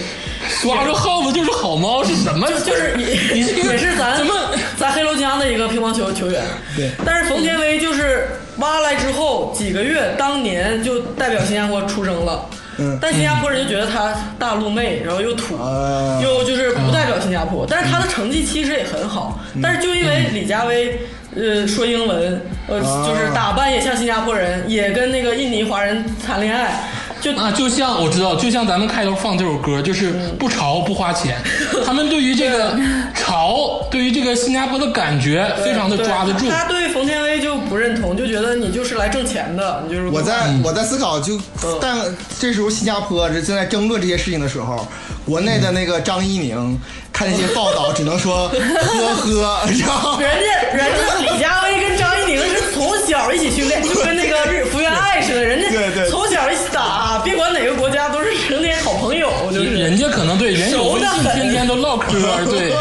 抓住耗子就是好猫是什么？就是你你这个也是咱怎么？咱黑龙江的一个乒乓球球员，对，但是冯天薇就是挖来之后几个月，当年就代表新加坡出征了。嗯但新加坡人就觉得他大陆妹，然后又土，啊又就是不代表新加坡。但是他的成绩其实也很好，但是就因为李佳薇。呃，说英文，呃，啊就是打扮也像新加坡人，也跟那个印尼华人谈恋爱，就啊，就像我知道，就像咱们开头放这首歌，就是不潮不花钱。他们对于这个潮，对于这个新加坡的感觉，非常的抓得住。他对冯天薇就不认同，就觉得你就是来挣钱的，你就是我在嗯我在思考，就但这时候新加坡这正在争论这些事情的时候，国内的那个张怡宁看那些报道，只能说 呵呵，你知道吗？人家人家李佳薇跟张怡宁是从小一起训练，就跟那个日福原爱似的，人家对对从小一起打，别管哪个国家都是成年好朋友，就是人家可能对人有微信，熟得很天天都唠嗑，对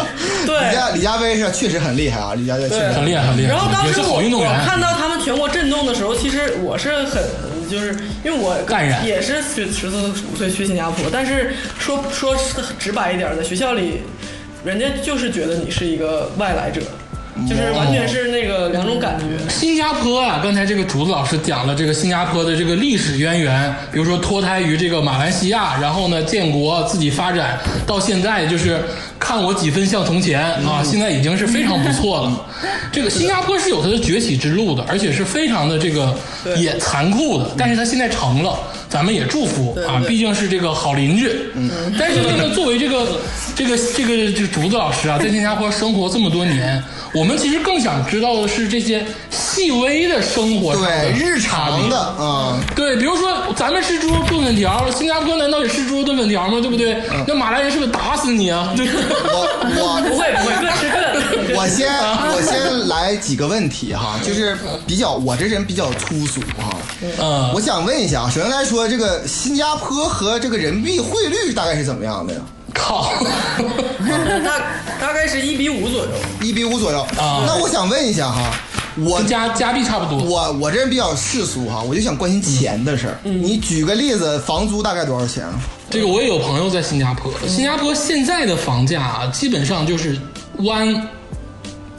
对，李。佳李佳薇是确实很厉害啊，李佳薇确实很厉害，很厉害，然后当也是时我我好运动员。看到他们全国震动的时候，其实我是很就是因为我感染。也是十十四五岁去新加坡，但是说说直白一点，在学校里，人家就是觉得你是一个外来者，就是完全是那个两种感觉。新加坡啊，刚才这个竹子老师讲了这个新加坡的这个历史渊源，比如说脱胎于这个马来西亚，然后呢建国自己发展到现在，就是看我几分像从前啊，现在已经是非常不错了。这个新加坡是有它的崛起之路的，而且是非常的这个也残酷的，但是它现在成了，咱们也祝福啊，毕竟是这个好邻居。嗯，但是呢，作为这个 这个这个这个竹子老师啊，在新加坡生活这么多年，我们其实更想知道的是这些细微的生活对日常的啊，对，比如说咱们吃猪肉炖粉条，新加坡难道也吃猪肉炖粉条吗？对不对？嗯那马来人是不是打死你啊？对？我我不会不会，各吃各的。我先 我先来几个问题哈，就是比较我这人比较粗俗哈，嗯，我想问一下啊，首先来说，这个新加坡和这个人民币汇率大概是怎么样的呀？靠，大大概是一比五左右。一比五左右。啊那我想问一下哈，我跟加加币差不多。我我这人比较世俗哈，我就想关心钱的事儿。你举个例子，房租大概多少钱啊？这个我也有朋友在新加坡，新加坡现在的房价啊，基本上就是 one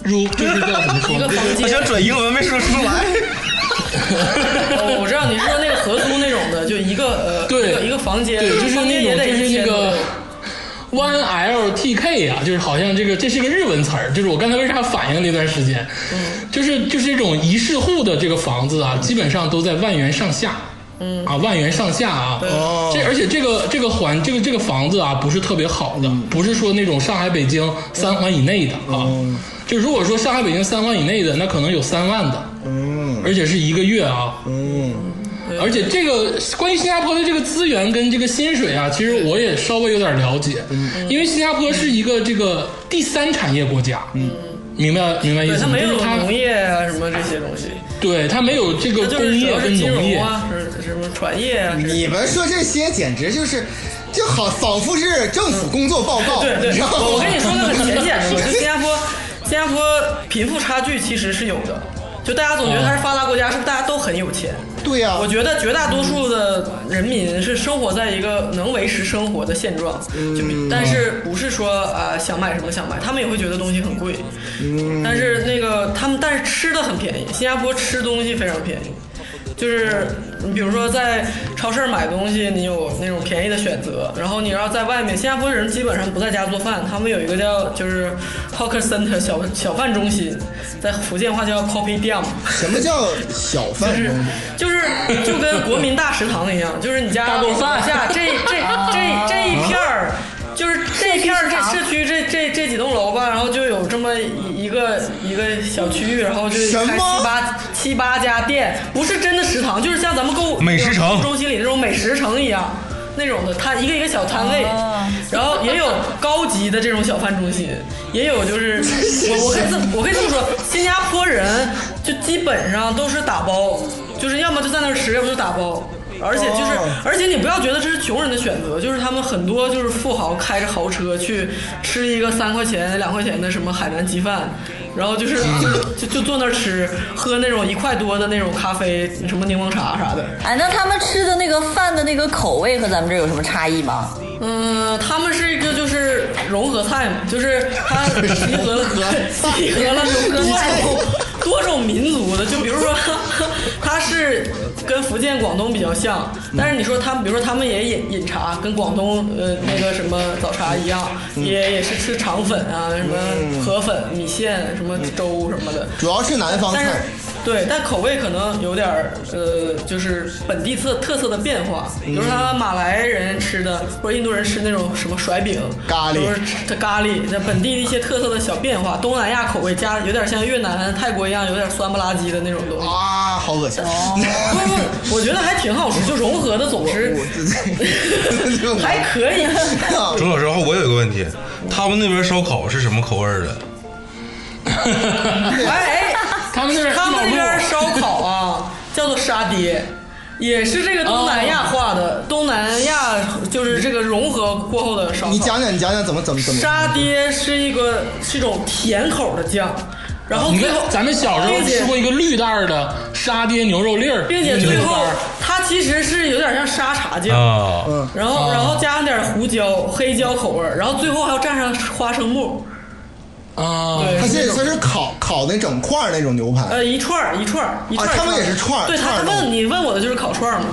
room，就是叫怎么说？一个房间，我想转英文没说出来。哦，我知道你是说那个合租那种的，就一个呃，对一个一个房间，对，就是房间也那种就是那1000个 one LTK 啊，就是好像这个这是个日文词儿，就是我刚才为啥反应那段时间，就是就是这种一室户的这个房子啊，基本上都在万元上下。嗯啊，万元上下啊，哦这而且这个这个环这个这个房子啊，不是特别好的，不是说那种上海、北京三环以内的啊。就如果说上海、北京三环以内的，那可能有三万的，嗯。而且是一个月啊。嗯，而且这个关于新加坡的这个资源跟这个薪水啊，其实我也稍微有点了解，因为新加坡是一个这个第三产业国家，嗯，明白明白意，思吗？它没有就是它农业啊什么这些东西，对它没有这个工业跟农业。融，啊，是什么船业啊，你们说这些简直就是，就好仿佛是政府工作报告，对对，你知道吗？我我跟你说那个很浅显的，就新加坡，新加坡贫富差距其实是有的。就大家总觉得它是发达国家，是不是大家都很有钱？对呀、我觉得绝大多数的人民是生活在一个能维持生活的现状，就比但是不是说啊、想买什么想买，他们也会觉得东西很贵，但是那个他们但是吃的很便宜，新加坡吃东西非常便宜。就是你比如说在超市买东西，你有那种便宜的选择，然后你要在外面，新加坡人基本上不在家做饭，他们有一个叫就是 hawker center 小小贩中心，在福建话叫 coffee 店。什么叫小饭就是中心？就是就跟国民大食堂一样，就是你家楼下这这这这一片儿。就是这片儿这社区这这这几栋楼吧，然后就有这么一一个一个小区域，然后就开七八七八家店，不是真的食堂，就是像咱们购物美食城中心里那种美食城一样。那种的，它一个一个小摊位，然后也有高级的这种小贩中心，也有就是 我我可以这么我可以这么说，新加坡人就基本上都是打包，就是要么就在那儿吃，要么就打包。而且就是哦，而且你不要觉得这是穷人的选择，就是他们很多就是富豪开着豪车去吃一个三块钱、两块钱的什么海南鸡饭，然后就是就就就坐那儿吃，喝那种一块多的那种咖啡，什么柠檬茶啥的。哎，那他们吃的那个饭的那个口味和咱们这有什么差异吗？嗯，他们是一个就是融合菜嘛，就是它 集合了 集合了多种多种民族的，就比如说 它是跟福建、广东比较像，但是你说他们，比如说他们也饮饮茶，跟广东呃那个什么早茶一样，也也是吃肠粉啊，什么河粉、米线、什么粥什么的。主要是南方但是菜。对，但口味可能有点儿呃，就是本地特特色的变化。比如说他马来人吃的，或者印度人吃那种什么甩饼、咖喱都是吃咖喱，那本地的一些特色的小变化。东南亚口味加有点像越南、泰国一样，有点酸不拉几的那种东西。啊，好恶心！不不，我觉得还挺好吃，就融合的总是还可以。钟老师，我有一个问题，他们那边烧烤是什么口味儿的？哎 哎，他们那儿他们那边边烧烤啊，叫做沙爹，也是这个东南亚化的。东南亚就是这个融合过后的烧烤。你讲讲，你讲讲怎么怎么怎么？沙爹是一个是一种甜口的酱，然后你看最后咱们小时候吃过一个绿袋的沙爹牛肉粒儿，并且最后它其实是有点像沙茶酱。啊，然后，啊然后加上点胡椒、黑椒口味儿，然后最后还要蘸上花生末，啊，对，它是那种是它是烤烤那整块儿那种牛排。呃一串儿一串儿一串儿一啊他们也是串儿对，他问你问我的就是烤串儿嘛，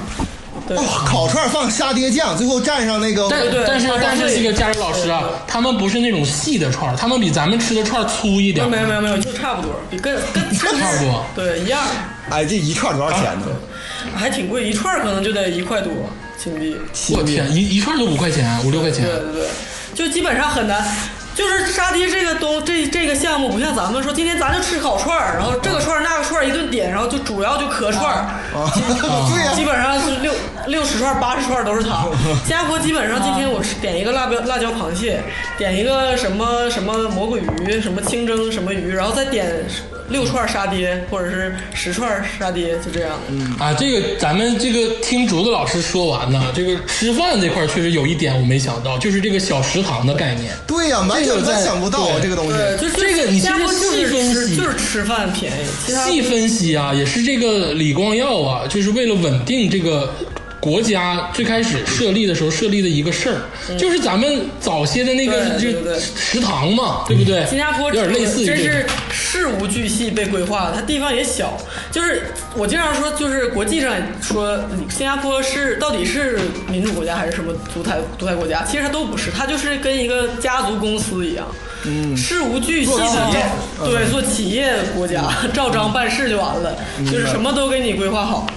对哦，烤串儿放沙爹酱，最后蘸上那个。但对但是但是这个佳茹老师啊，他们不是那种细的串儿，他们比咱们吃的串儿粗一点，没有没有没有，就差不多，比跟跟甚至差不多对一样。哎，这一串多少钱呢？还挺贵，一串可能就得一块多新币。我天，一一串都五块钱，五六块钱对。对对，就基本上很难。就是沙爹这个东这这个项目不像咱们说今天咱就吃烤串儿，然后这个串儿那个串儿一顿点，然后就主要就壳串儿，啊，对呀、基本上是六六十串八十串都是他。新 加坡基本上今天我吃点一个辣椒辣椒螃蟹，点一个什么什么魔鬼鱼，什么清蒸什么鱼，然后再点六串杀爹或者是十串杀爹，就这样的。啊，这个咱们这个听竹子老师说完呢，这个吃饭这块儿确实有一点我没想到，就是这个小食堂的概念。对呀、完全想不到对这个东西。对，就是这个你其实细分析就是吃饭便宜，细分析啊，也是这个李光耀啊，就是为了稳定这个国家最开始设立的时候设立的一个事儿，就是咱们早些的那个这对对对食堂嘛，对不对？新加坡有点类似于真这是事无巨细被规划，它地方也小。就是我经常说，就是国际上说新加坡是到底是民主国家还是什么独裁独裁国家？其实它都不是，它就是跟一个家族公司一样，嗯，事无巨细的做企业对做企业国家，照章办事就完了，就是什么都给你规划好。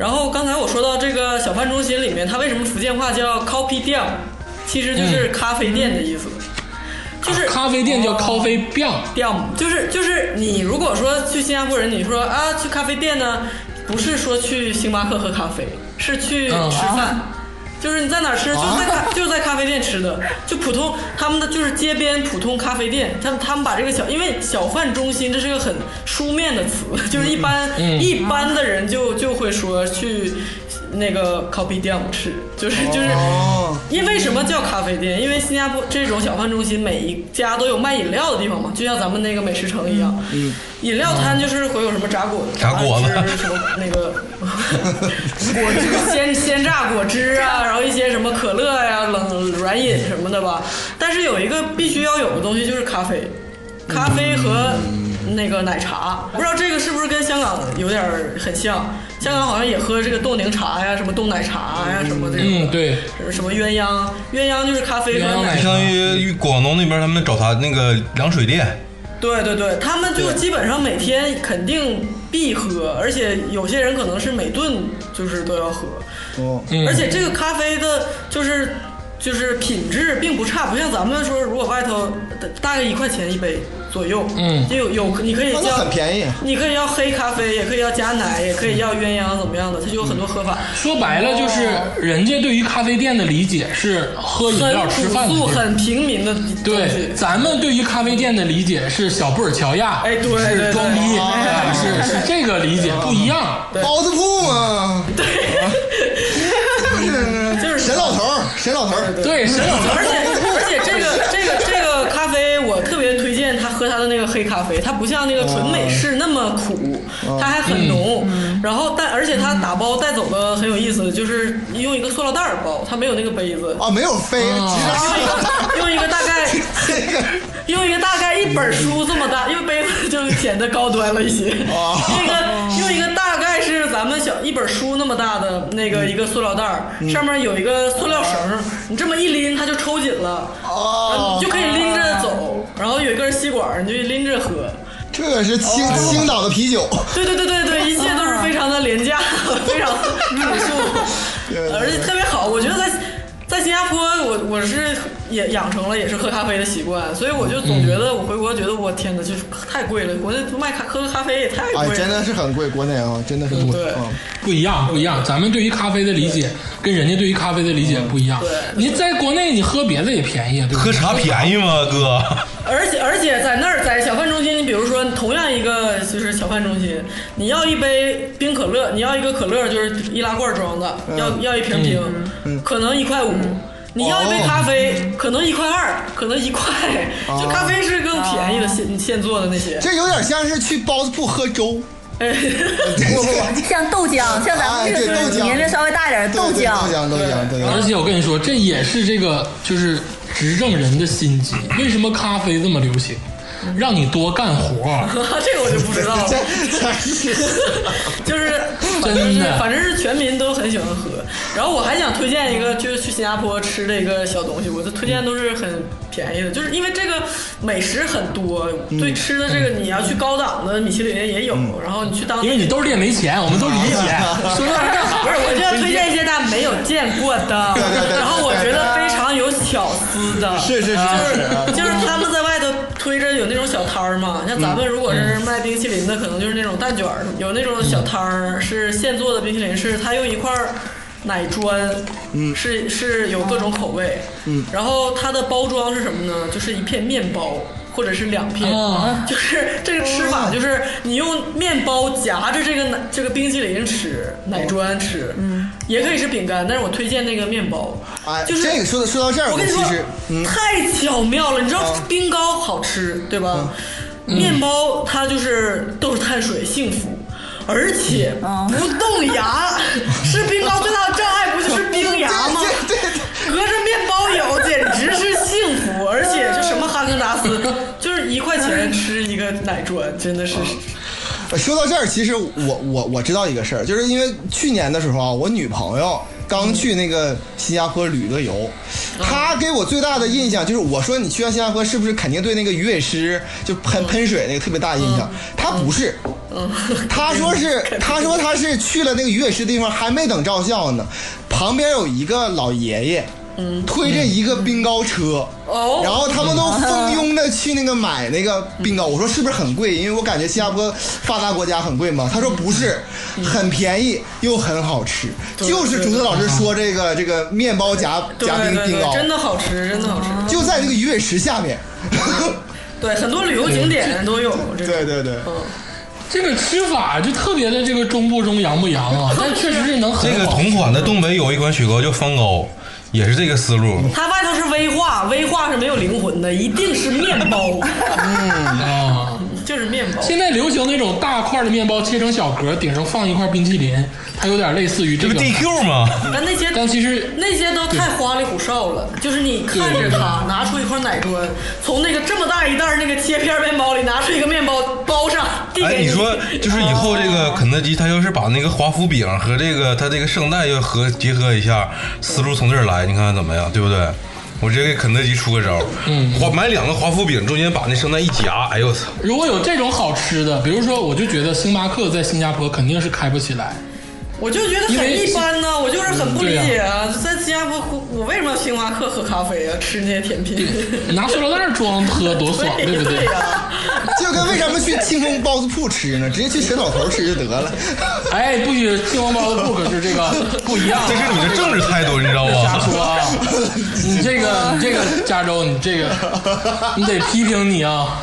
然后刚才我说到这个小贩中心里面，它为什么福建话叫 coffee 店？其实就是咖啡店的意思，就是咖啡店叫咖啡店，店就是就是你如果说去新加坡人，你说啊去咖啡店呢，不是说去星巴克喝咖啡，是去吃嗯饭。就是你在哪吃，就是在咖就是在咖啡店吃的，就普通他们的就是街边普通咖啡店，他们他们把这个小，因为小贩中心这是个很书面的词，就是一般、一般的人就就会说去那个 coffee 店吃，就是就是哦因为什么叫咖啡店？因为新加坡这种小贩中心，每一家都有卖饮料的地方嘛，就像咱们那个美食城一样。嗯，饮料摊就是会有什么炸果子、炸果子汁什么那个果汁、鲜鲜榨果汁啊，然后一些什么可乐呀、冷软饮什么的吧。但是有一个必须要有的东西就是咖啡，咖啡和那个奶茶。不知道这个是不是跟香港有点很像？香港好像也喝这个冻柠茶呀、什么冻奶茶呀、什么这种。嗯，对，什么鸳鸯，鸳鸯就是咖啡和鸳鸯奶奶相当于广东那边他们找他那个凉水店，对对对，他们就基本上每天肯定必喝，而且有些人可能是每顿就是都要喝，哦，嗯而且这个咖啡的就是就是品质并不差，不像咱们说如果外头大概一块钱一杯左右，嗯。就有有你可以那叫很便宜。你可以要黑咖啡，也可以要加奶，也可以要鸳鸯怎么样的，它就有很多喝法。说白了就是人家对于咖啡店的理解是喝饮料吃饭的朴素、很平民的东对，。咱们对于咖啡店的理解是小布尔乔亚，哎对是装逼，是是这个理解不一样。包子铺嘛，对，就是沈老头儿，沈老头儿，对，沈老而且而且这个这个这个咖啡，我特别推荐他喝他的那个黑咖啡，它不像那个纯美式那么苦，它还很浓。然后但而且它打包带走的很有意思，就是用一个塑料袋儿包，它没有那个杯子。啊，没有杯，用一个用一个大概 用一个大概一本书这么大，因为杯子就显得高端了一些。哦用一个用一个大咱们小一本书那么大的那个一个塑料袋儿，上面有一个塑料绳，你这么一拎它就抽紧了，哦。你就可以拎着走，然后有一根吸管，你就拎着喝。这是青青岛的啤酒，对对对对对，一切都是非常的廉价，非常朴素，而且特别好。我觉得在在新加坡，我我是也养成了也是喝咖啡的习惯，所以我就总觉得我回国觉得我天哪，就是太贵了，国内卖咖喝个咖啡也太贵哎，了。真的是很贵，国内啊，真的是贵。不一样，不一样。咱们对于咖啡的理解跟人家对于咖啡的理解不一样。对你在国内你喝别的也便宜？喝茶便宜吗，哥？而且而且在那儿，在小贩中心，你比如说同样一个就是小贩中心，你要一杯冰可乐，你要一个可乐就是易拉罐装的，要要一瓶冰，可能一块五。你要一杯咖啡，可能一块二，可能一块，就咖啡是更便宜的现现做的那些。这有点像是去包子铺喝粥，哎，不不不，像豆浆，像咱们这个年龄稍微大一点的对对浆，豆浆，豆浆，豆浆而。且我跟你说，这也是这个就是执政人的心机。为什么咖啡这么流行？让你多干活。这个我就不知道了。就是反正是真的反正是全民都很喜欢喝。然后我还想推荐一个，就是去新加坡吃的一个小东西，我的推荐都是很便宜的，就是因为这个美食很多，对吃的这个你要去高档的米其林也有，然后你去当地因为你兜里也没钱，我们都理解。说这儿干啥？不是，我就要推荐一些大家没有见过的，然后我觉得非常有巧思的，是是是就是就是他有那种小摊儿嘛，像咱们如果是卖冰淇淋的，可能就是那种蛋卷儿，有那种小摊儿是现做的冰淇淋，是他用一块儿奶砖，嗯，是是有各种口味，嗯，然后它的包装是什么呢？就是一片面包。或者是两片，哦。就是这个吃法，就是你用面包夹着这个奶这个冰淇淋吃，奶砖吃，嗯，也可以是饼干，但是我推荐那个面包，哎，就是这个说说到这儿，我跟你说，嗯，太巧妙了。你知道啊冰糕好吃，对吧？嗯。面包它就是都是碳水，幸福，而且嗯。不动牙。吃冰糕最大的障碍不就是冰牙吗？对对对隔着面包有，个奶砖，真的是。说到这儿，其实我我我知道一个事儿，就是因为去年的时候啊，我女朋友刚去那个新加坡旅个游，她给我最大的印象就是，我说你去完新加坡是不是肯定对那个鱼尾狮就喷喷水那个特别大印象？她不是，她说是 她说她是去了那个鱼尾狮地方，还没等照相呢，旁边有一个老爷爷。推着一个冰糕车，哦然后他们都蜂拥的去那个买那个冰糕。我说是不是很贵？因为我感觉新加坡发达国家很贵嘛。他说不是，很便宜又很好吃。就是竹子老师说这个这个面包夹夹冰冰糕，真的好吃，真的好吃。就在那个鱼尾石下面。对，很多旅游景点都有这个。对对对，嗯，这个吃法就特别的这个中不中洋不洋啊，但确实是能很这个同款的东北有一款雪糕叫方糕，也是这个思路。它外头是威化，威化是没有灵魂的，一定是面包，啊。就是面包。现在流行那种大块的面包切成小格，顶上放一块冰淇淋，它有点类似于这个这不。DQ 吗？但那些 但其实那些都太花里胡哨了，就是你看着它拿出一块奶砖，从那个这么大一袋那个切片面包里拿出一个面包包上，递哎，给你说 就是以后这个肯德基，它要是把那个华夫饼和这个它这个圣代要合结合一下，思路从这儿来，你看看怎么样，对不对？我直接给肯德基出个招，嗯，华买两个华夫饼，中间把那圣诞一夹，哎呦我操！如果有这种好吃的，比如说，我就觉得星巴克在新加坡肯定是开不起来。我就觉得很一般呢，我就是很不理解啊，在新加坡我为什么要星巴克喝咖啡啊，吃那些甜品？拿塑料袋装喝多爽，对不对？对呀、就跟为什么去庆丰包子铺吃呢？直接去沈老头吃就得了。哎，不许庆丰包子铺可是这个不一样啊。这是你的政治态度，你知道吗瞎？说啊！你这个，你这个加州，你这个，你得批评你啊！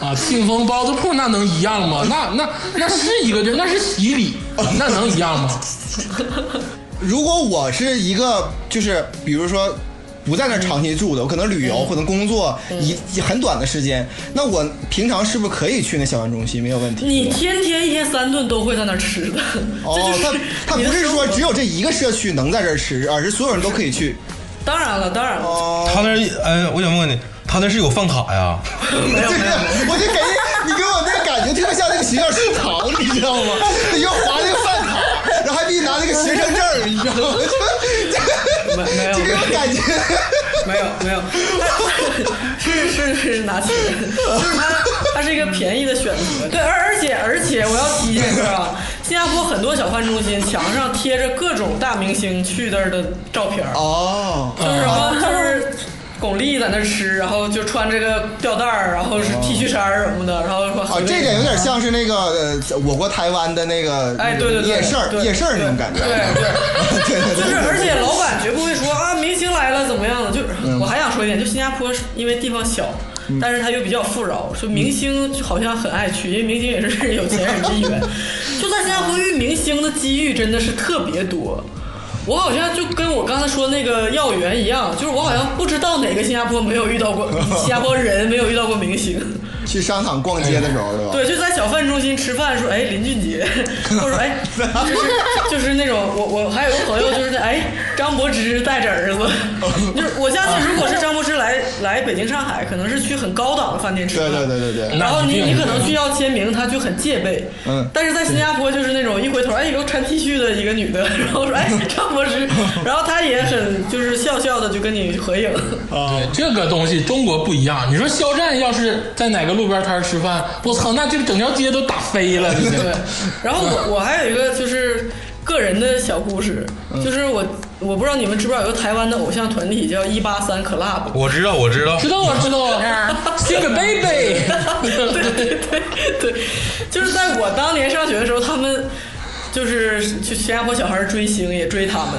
啊，庆丰包子铺那能一样吗？那那那是一个地儿，那是洗礼，那能一样吗？如果我是一个，就是比如说不在那儿长期住的，我可能旅游或者工作一一很短的时间，那我平常是不是可以去那小玩中心没有问题？你天天一天三顿都会在那儿吃的，哦 他他不是说只有这一个社区能在这儿吃，而是所有人都可以去。当然了，当然了，哦，他那儿，哎，我想问你，他那是有饭卡呀？没有我就感觉你给我那个感觉特别像那个学校食堂，你知道吗？你要划那个饭卡，然后还必须拿那个学生证儿，你知道吗？就没没有这种感觉。没 有没有，是是是拿钱，就是它它是一个便宜的选择。对，而而且而且我要提一件事啊，新加坡很多小贩中心墙上贴着各种大明星去那儿的照片儿，哦，就是什么就是。巩俐在那吃，然后就穿这个吊带儿，然后是 T 恤衫什么的，然后说啊，这点有点像是那个呃，我国台湾的那个哎，对对对，夜市对夜市那种感觉。对 对。就是，而且老板绝不会说啊，明星来了怎么样的。就是，我还想说一点，就新加坡因为地方小，但是它又比较富饶，说明星就好像很爱去，因为明星也是 有钱人之一员。就在新加坡遇明星的机遇真的是特别多。我好像就跟我刚才说那个要员一样，就是我好像不知道哪个新加坡没有遇到过新加坡人没有遇到过明星。去商场逛街的时候，对吧？对，就在小饭中心吃饭，说哎林俊杰，或者说哎，就是就是那种我我还有个朋友就是那哎张柏芝带着儿子，就是我相信如果是张柏芝来来北京上海，可能是去很高档的饭店吃对饭，对对对对，然后你你可能需要签名，他就很戒备。嗯但是在新加坡就是那种一回头，哎，有个穿 T 恤的一个女的，然后说哎张柏芝，然后她也很就是笑笑的就跟你合影。对这个东西中国不一样。你说肖战要是在哪个路边摊吃饭，我操，那这个整条街都打飞了，这对个。，然后我我还有一个就是个人的小故事，就是我我不知道你们知不知道有个台湾的偶像团体叫一八三 Club。我知道，我知道，知道啊，知道啊，Sing a baby。对对对对，就是在我当年上学的时候，他们就是去新加坡小孩追星，也追他们，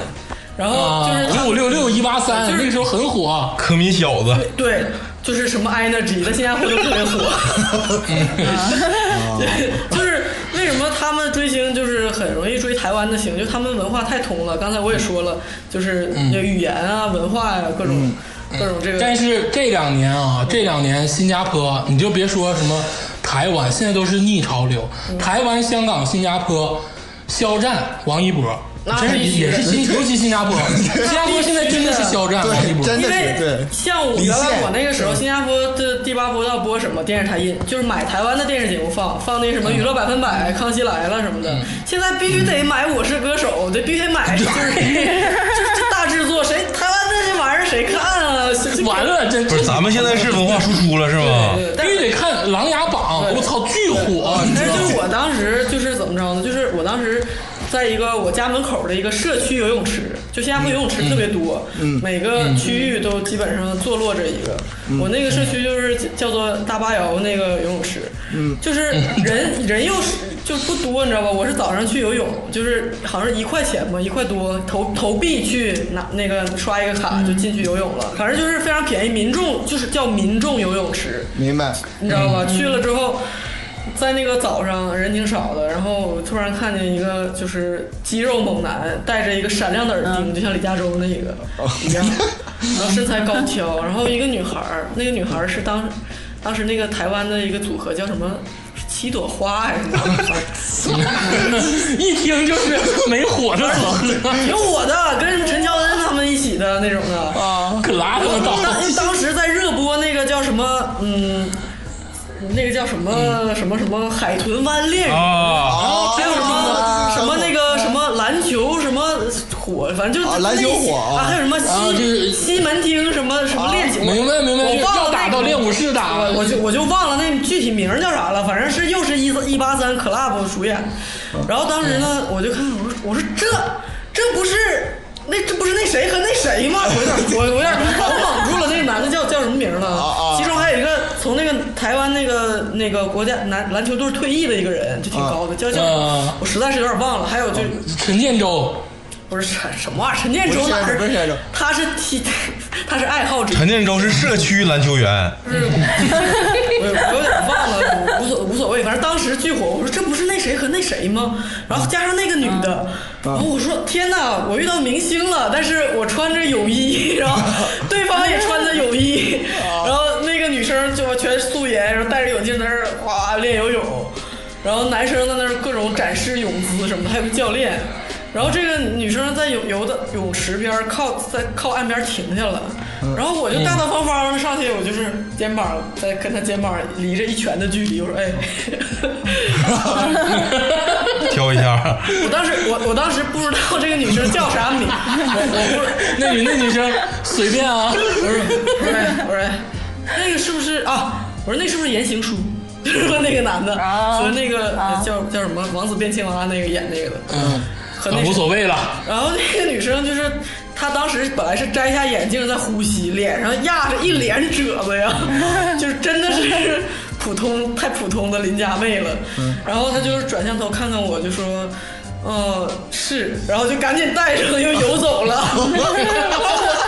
然后啊就是，他五五六六一八三，就是那个时候很火。科米小子，对，就是什么 Energy 在新加坡都特别火。什么他们追星就是很容易追台湾的星，就他们文化太通了。刚才我也说了，就是语言啊、文化呀、各种各种这个。但是这两年啊，这两年新加坡，你就别说什么台湾，现在都是逆潮流。台湾、香港、新加坡，肖战、王一博，那也是新，尤其新加坡，新加坡现在真的是肖战、王一对，博。真的因为是对。像我原来我那个时候，新加坡的第八波要播什么电视台印，就是买台湾的电视节目放，放那什么《娱乐百分百》《康熙来了》什么的。现在必须得买《我是歌手》，得必须得买，就是这 大制作，谁台湾那些玩意儿谁看啊？完了，这不是咱们现在是文化输出了是吧？对，但必须得看《琅琊榜》，我操，巨火？但是就是我当时就是怎么着呢？就是我当时在一个我家门口的一个社区游泳池，就新加坡游泳池特别多，嗯每个区域都基本上坐落着一个。我那个社区就是叫做大巴窑那个游泳池，嗯，就是人 人又是就不多，你知道吧？我是早上去游泳，就是好像是一块钱吧，一块多投投币去拿那个刷一个卡就进去游泳了，反正就是非常便宜，民众就是叫民众游泳池。明白，你知道吧？去了之后，在那个早上人挺少的，然后我突然看见一个就是肌肉猛男，戴着一个闪亮的耳钉，就像李佳洲那个一样，然后身材高挑，然后一个女孩儿，那个女孩儿是当当时那个台湾的一个组合叫什么？七朵花还是什么？一听就是没火的组合挺火的，跟陈乔恩他们一起的那种的。啊，可拉他们倒。当当时在热播那个叫什么，嗯，那个叫什么什么什么海豚湾恋人，啊，还有什么什么那个什么篮球什么火，反正就篮球火啊，还有什么西西门町什么什么恋情，明白明白，我忘了打到练武室打，我我就我就忘了那具体名叫啥了，反正是又是一一八三 club 主演，然后当时呢，我就看我说我说这这不是。那这不是那谁和那谁吗？我有点我我有点我蒙住了。那个男的叫叫什么名儿了？啊其中还有一个从那个台湾那个那个国家篮篮球队退役的一个人，就挺高的，叫叫啊我实在是有点忘了。还有就陈建州，不是什什么玩意儿，陈建州哪儿不是陈建州他是踢，他是爱好者。陈建州是社区篮球员，就是我我有点忘了，无所无所谓，反正当时巨火。我说这不是那谁和那谁吗？然后加上那个女的，然后我说天哪，我遇到明星了，但是我穿着泳衣，然后 对方也穿着泳衣，然后生就全素颜，然后戴着泳镜在那儿哇练游泳，然后男生在那儿各种展示泳姿什么的，还有个教练。然后这个女生在泳游的泳池边儿靠在靠岸边停下了，然后我就大大方方的上去，我就是肩膀在跟她肩膀离着一拳的距离，我说哎，挑一下，我当时我我当时不知道这个女生叫啥名，我我不 是那女那女生随便啊，我说我说我说那个是不是啊？我说那是不是言情书？就是说那个男的啊和那个啊叫叫什么王子变青蛙那个演那个的，嗯，和那无所谓了，然后那个女生就是，她当时本来是摘下眼镜在呼吸，脸上压着一脸褶子呀，就是真的是普通太普通的邻家妹了。然后她就是转向头看看我，就说。呃，是，然后就赶紧带上又游走了。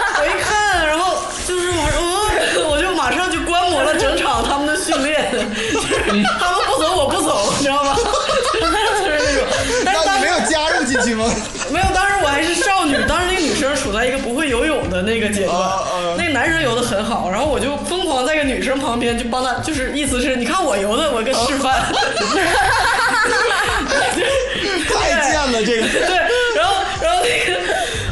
就是他们不走我不走，你知道吗？就是那种。但是那当时你没有加入进去吗？没有，当时我还是少女，当时那个女生处在一个不会游泳的那个阶段，那个男生游的很好，然后我就疯狂在个女生旁边就帮她，就是意思是你看我游的，我给示范。太贱了，这个。对，然后然后那个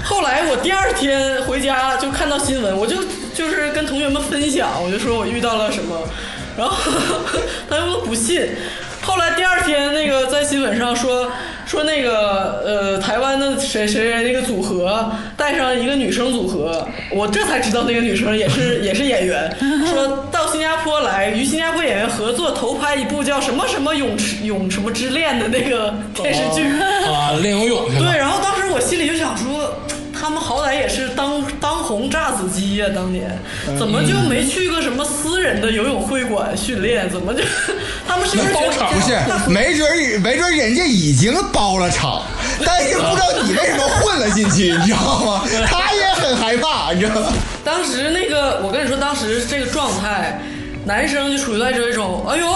后来我第二天回家就看到新闻，我就就是跟同学们分享，我就说我遇到了什么，然后 他们都不信。后来第二天那个在新闻上说说那个呃台湾的谁谁谁那个组合带上一个女生组合，我这才知道那个女生也是也是演员，说到新加坡来与新加坡演员合作投拍一部叫什么什么泳池泳什么之恋的那个电视剧。啊，练游泳去了。对，然后当时我心里就想说，他们好歹也是当当红炸子鸡呀、当年怎么就没去个什么私人的游泳会馆训练？怎么就 他们是不是包场不是，没准儿没准儿人家已经包了场，但是不知道你为什么混了进去，你知道吗？他也很害怕，你知道吗？当时那个，我跟你说，当时这个状态，男生就处于在这种，哎呦，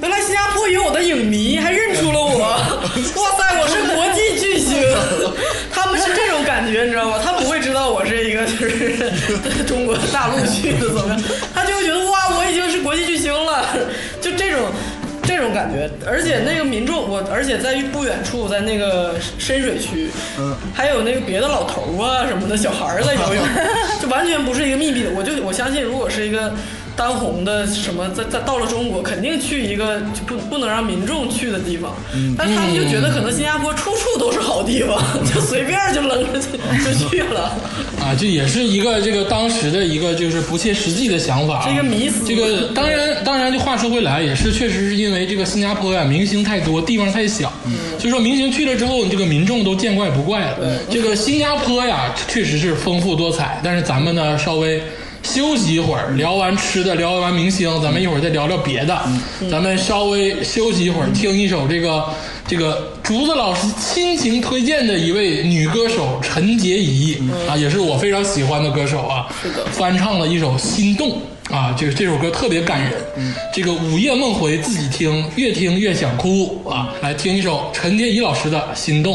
原来新加坡也有我的影迷，还认出了我，哇塞，我是国际巨星，他们是这种感觉，你知道吗？他不会知道我是一个就是 中国大陆去的怎么样，他就会觉得哇，我已经是国际巨星了，就这种。这种感觉，而且那个民众，我而且在不远处，在那个深水区，嗯，还有那个别的老头啊什么的小孩儿在游泳，就完全不是一个密闭的。我就我相信，如果是一个当红的什么，在在到了中国，肯定去一个就不不能让民众去的地方。但是他们就觉得可能新加坡处处都是好地方，就随便就扔着就就去了。啊，这也是一个这个当时的一个就是不切实际的想法这，个迷思这个当然当然，就话说回来，也是确实是因为这个新加坡呀明星太多，地方太小，所以说明星去了之后，这个民众都见怪不怪了。这个新加坡呀，确实是丰富多彩，但是咱们呢稍微。休息一会儿，聊完吃的，聊完明星，咱们一会儿再聊聊别的。咱们稍微休息一会儿，听一首这个这个竹子老师亲情推荐的一位女歌手陈洁仪、啊，也是我非常喜欢的歌手啊。是的翻唱了一首《心动》啊，就是这首歌特别感人。这个午夜梦回自己听，越听越想哭啊！来听一首陈洁仪老师的《心动》。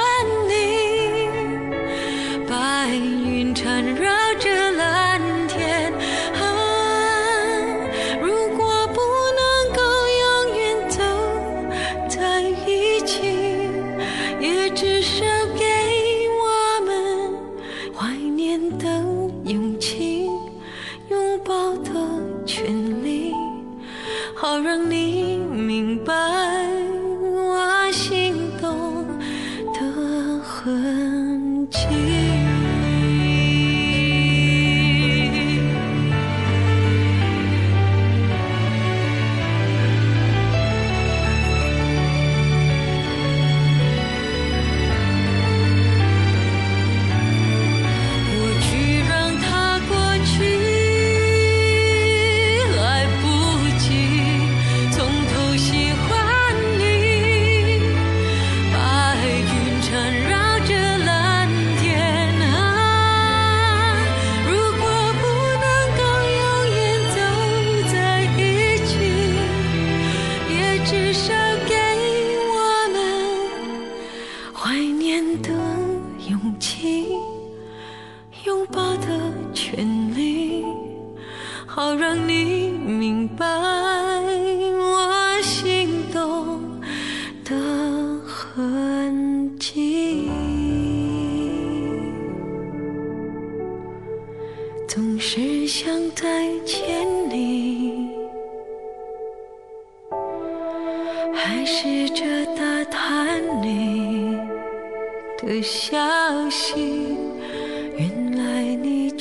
绕着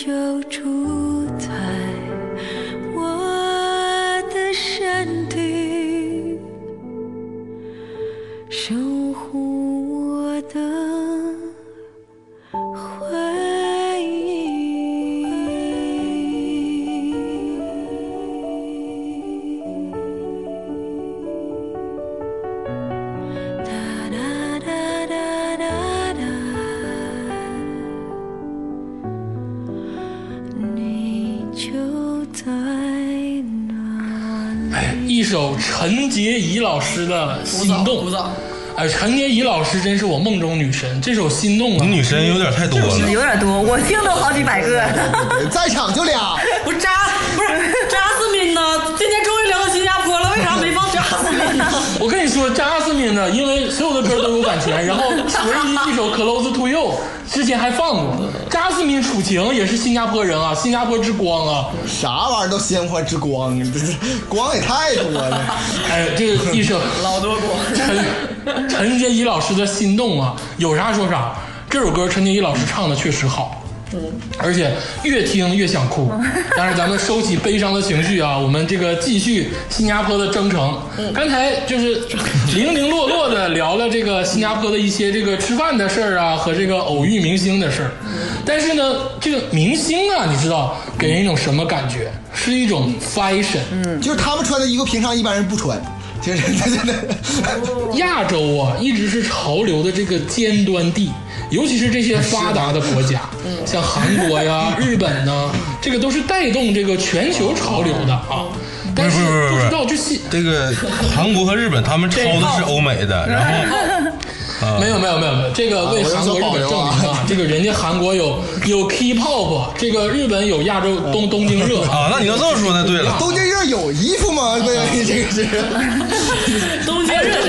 救出老师的《心动。哎，陈洁仪老师真是我梦中女神。这首《心动》啊，你女神有点太多了。有点多，我听都好几百个。在场就俩，不是扎不是扎斯敏呢？今天终于聊到新加坡了，为啥没放扎斯敏呢？我跟你说，扎斯敏呢，因为所有的歌都有版权，然后唯一一首《Close to You》之前还放过。扎斯敏楚晴也是新加坡人啊，新加坡之光啊。啥玩意儿都鲜花之光，这是光也太多了。哎，这个一首 老多光。陈陈洁仪老师的心动啊，有啥说啥。这首歌陈洁仪老师唱的确实好，嗯，而且越听越想哭。但是咱们收起悲伤的情绪啊，我们这个继续新加坡的征程。刚才就是零零落落的聊了这个新加坡的一些这个吃饭的事儿啊，和这个偶遇明星的事儿。但是呢，这个明星啊，你知道给人一种什么感觉？是一种 fashion 嗯。就是他们穿的衣服，平常一般人不穿。就是对对对，亚洲啊，一直是潮流的这个尖端地，尤其是这些发达的国家，像韩国呀、日本呢，这个都是带动这个全球潮流的啊。但是不知道这些这个韩国和日本他们 抄的是欧美的，然后没有没有没有没有，这个为韩国、日本证明啊，这个人家韩国有有 K-pop，这个日本有亚洲东东京热。啊，那你要这么说那对了，东京热有衣服吗？对，这个是热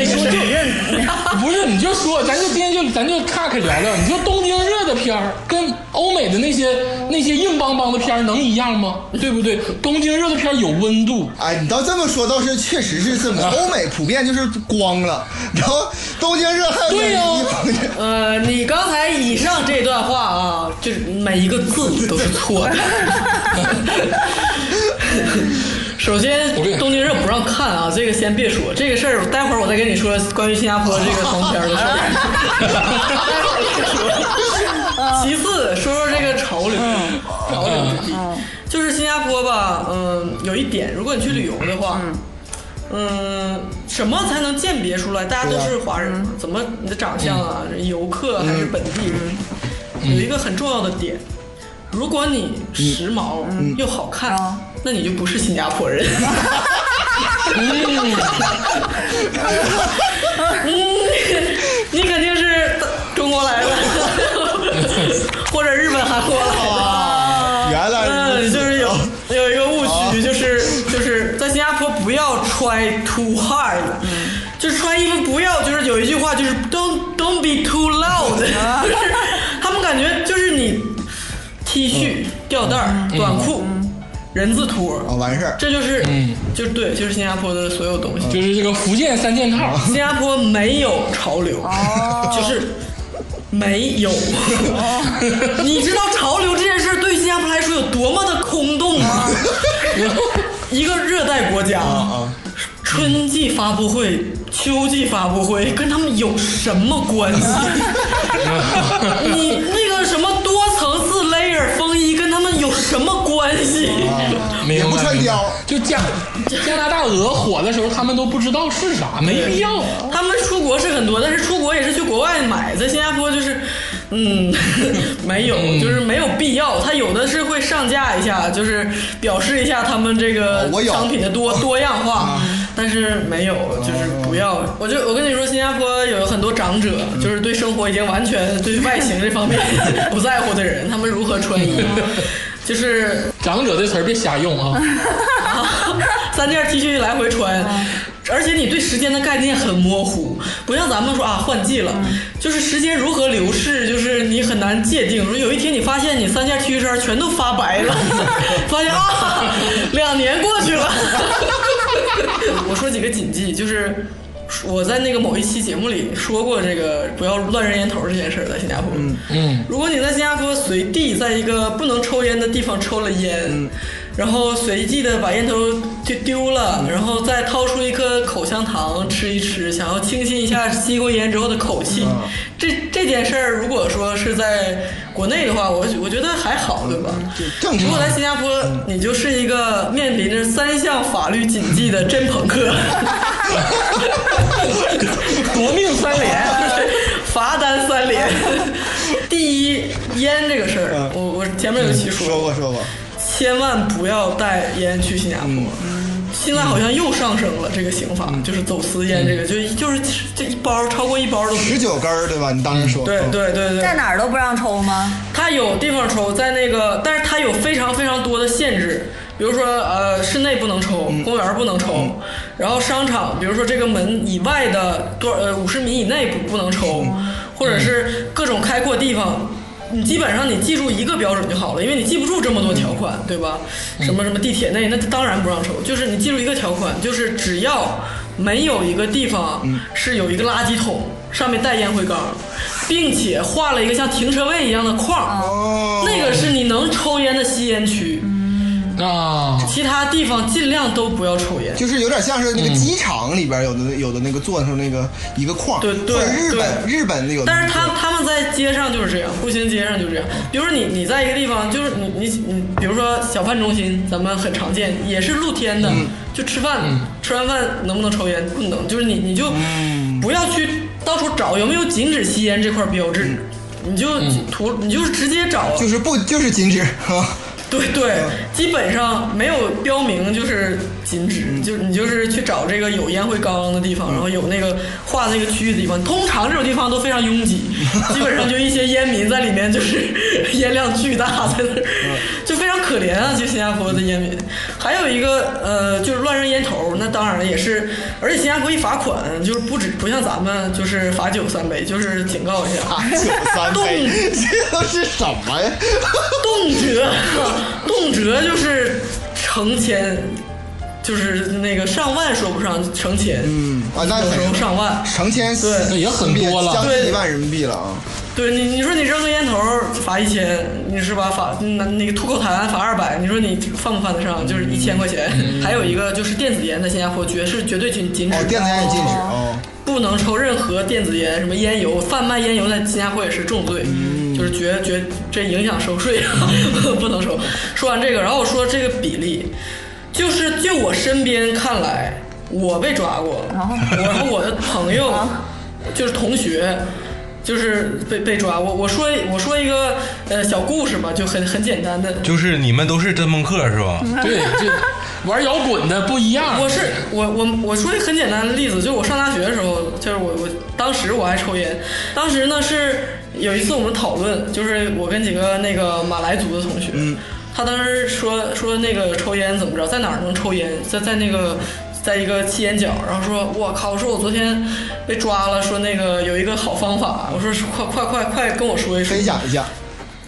不是，你就说，咱就今天就咱就岔开聊聊，你说东京热的片儿跟欧美的那些那些硬邦邦的片儿能一样吗？对不对？东京热的片儿有温度，哎，你倒这么说，倒是确实是这么。欧美普遍就是光了，然后东京热还有对呀衣服。呃，你刚才以上这段话啊，就是每一个字都是错的。首先东京热不让看啊，这个先别说这个事儿，待会儿我再跟你说关于新加坡这个黄片的事儿。其次，说说这个潮流，潮流之地，就是新加坡吧，嗯，有一点，如果你去旅游的话，嗯，什么才能鉴别出来大家都是华人？怎么你的长相啊，游客还是本地人？有一个很重要的点，如果你时髦又好看，那你就不是新加坡人。嗯，你肯定是中国来的，或者日本、韩国来的。原来嗯，就是有有一个误区，就是就是在新加坡不要 try too hard，就是穿衣服不要，就是有一句话就是 don't don't be too loud，就是他们感觉就是你 T 恤、吊带儿、短裤、人字拖啊，，完事儿。这就是嗯就对，就是新加坡的所有东西。就是这个福建三件套。新加坡没有潮流，就是没有。你知道潮流这件事儿对新加坡来说有多么的空洞吗？一个热带国家，春季发布会、秋季发布会跟他们有什么关系？你那个什么多层次 layer 风衣跟他们有什么关系？明也不穿貂就加加拿大鹅火的时候，他们都不知道是啥，没必要。他们出国是很多，但是出国也是去国外买，在新加坡就是，嗯，没有，就是没有必要。他有的是会上架一下，就是表示一下他们这个哦我有商品的多多样化，但是没有，就是不要。我就我跟你说，新加坡有很多长者，就是对生活已经完全对外形这方面 不在乎的人，他们如何穿衣，就是长者这词儿别瞎用啊！三件 T 恤来回穿，而且你对时间的概念很模糊，不像咱们说啊换季了，就是时间如何流逝，就是你很难界定。说有一天你发现你三件 T 恤衫全都发白了，发现啊，两年过去了。我说几个谨记，就是我在那个某一期节目里说过这个不要乱扔烟头这件事儿，在新加坡。嗯，如果你在新加坡随地在一个不能抽烟的地方抽了烟，然后随即的把烟头就丢了，然后再掏出一颗口香糖吃一吃，想要清新一下吸过烟之后的口气，这这件事儿如果说是在国内的话，我我觉得还好，对吧？正常如果来新加坡，你就是一个面临着三项法律谨记的真朋克。夺命三连。罚单三连。第一，烟这个事儿，我我前面有一期说说过说过，千万不要带烟去新加坡。现在好像又上升了这个刑法，就是走私烟这个，就就是这一包超过一包都十九根儿对吧？你当时说，对嗯对对对，在哪儿都不让抽吗？它有地方抽，在那个，但是它有非常非常多的限制，比如说呃，室内不能抽，公园不能抽，然后商场，比如说这个门以外的多呃五十米以内不不能抽，或者是各种开阔地方。你基本上你记住一个标准就好了，因为你记不住这么多条款，对吧？什么什么地铁内，那当然不让抽。就是你记住一个条款，就是只要没有一个地方是有一个垃圾桶，上面带烟灰缸，并且画了一个像停车位一样的框，哦，那个是你能抽烟的吸烟区，啊，其他地方尽量都不要抽烟。就是有点像是那个机场里边有的有的那个做成那个一个框，对对日本日本那个，但是他他们在街上就是这样，步行街上就是这样。比如说你你在一个地方，就是你你你，比如说小贩中心，咱们很常见，也是露天的，就吃饭，吃完饭能不能抽烟？不能，就是你你就不要去到处找有没有禁止吸烟这块标志，你就图你就是直接找，就是不就是禁止啊，对对，基本上没有标明就是禁止，就你就是去找这个有烟灰缸的地方，然后有那个画那个区域的地方。通常这种地方都非常拥挤，基本上就一些烟民在里面，就是 烟量巨大，在那可怜啊。就新加坡的烟民，还有一个呃，就是乱扔烟头，那当然也是，而且新加坡一罚款就是不止不像咱们就是罚酒三杯，就是警告一下，酒三动杯，这都是什么呀？动辄，动辄就是成千，就是那个上万说不上，成千，嗯啊，那有时候上万。成千对那也很多了将近对一万人民币了啊！对你，你说你扔个烟头罚一千，你是吧？罚那那个吐口痰罚二百，你说你犯不犯得上？就是一千块钱。还有一个就是电子烟，在新加坡绝是绝对禁禁止哦，电子烟也禁止哦，不能抽任何电子烟，什么烟油，贩卖烟油在新加坡也是重罪，就是绝绝这影响收税啊，不能收。说完这个，然后我说这个比例，就是就我身边看来，我被抓过，然后我的朋友 就是同学。就是被被抓，我我说我说一个呃小故事吧，就很很简单的，就是你们都是真朋克是吧？对，就玩摇滚的不一样。我是我我我说一个很简单的例子，就是我上大学的时候，就是我我当时我还抽烟，当时呢是有一次我们讨论，就是我跟几个那个马来族的同学，他当时说说那个抽烟怎么着，在哪儿能抽烟，在在那个。在一个七眼角，然后说：“我靠！我说我昨天被抓了，说那个有一个好方法。”我说：“快快快快跟我说一说。”分享一下。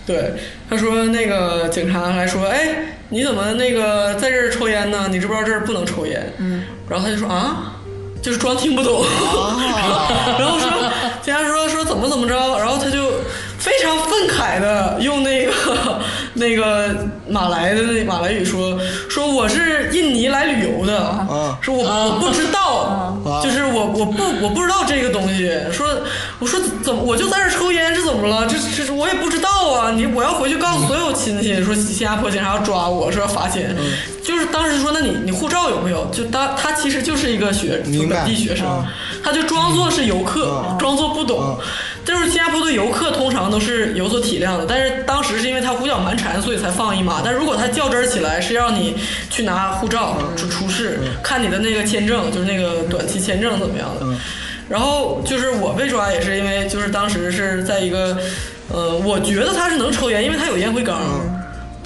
对，他说那个警察来说，哎，你怎么那个在这儿抽烟呢？你知不知道这儿不能抽烟？嗯，然后他就说啊，就是装听不懂。然后说警察说说怎么怎么着，然后他就非常愤慨的用那个那个马来的那马来语说说我是印尼来旅游的，嗯说我我不知道，就是我我不我不知道这个东西，说我说怎么我就在这抽烟是怎么了？这这我也不知道啊！你我要回去告诉所有亲戚，说新加坡警察要抓我，说要罚钱。就是当时说，那你你护照有没有？就当他其实就是一个学本地学生嗯，他就装作是游客，装作不懂。就是新加坡的游客通常都是有所体谅的，但是当时是因为他胡搅蛮缠，所以才放一马。但如果他较真儿起来，是让你去拿护照出出示，看你的那个签证，就是那个短期签证怎么样的。然后就是我被抓也是因为就是当时是在一个，呃，我觉得他是能抽烟，因为他有烟灰缸。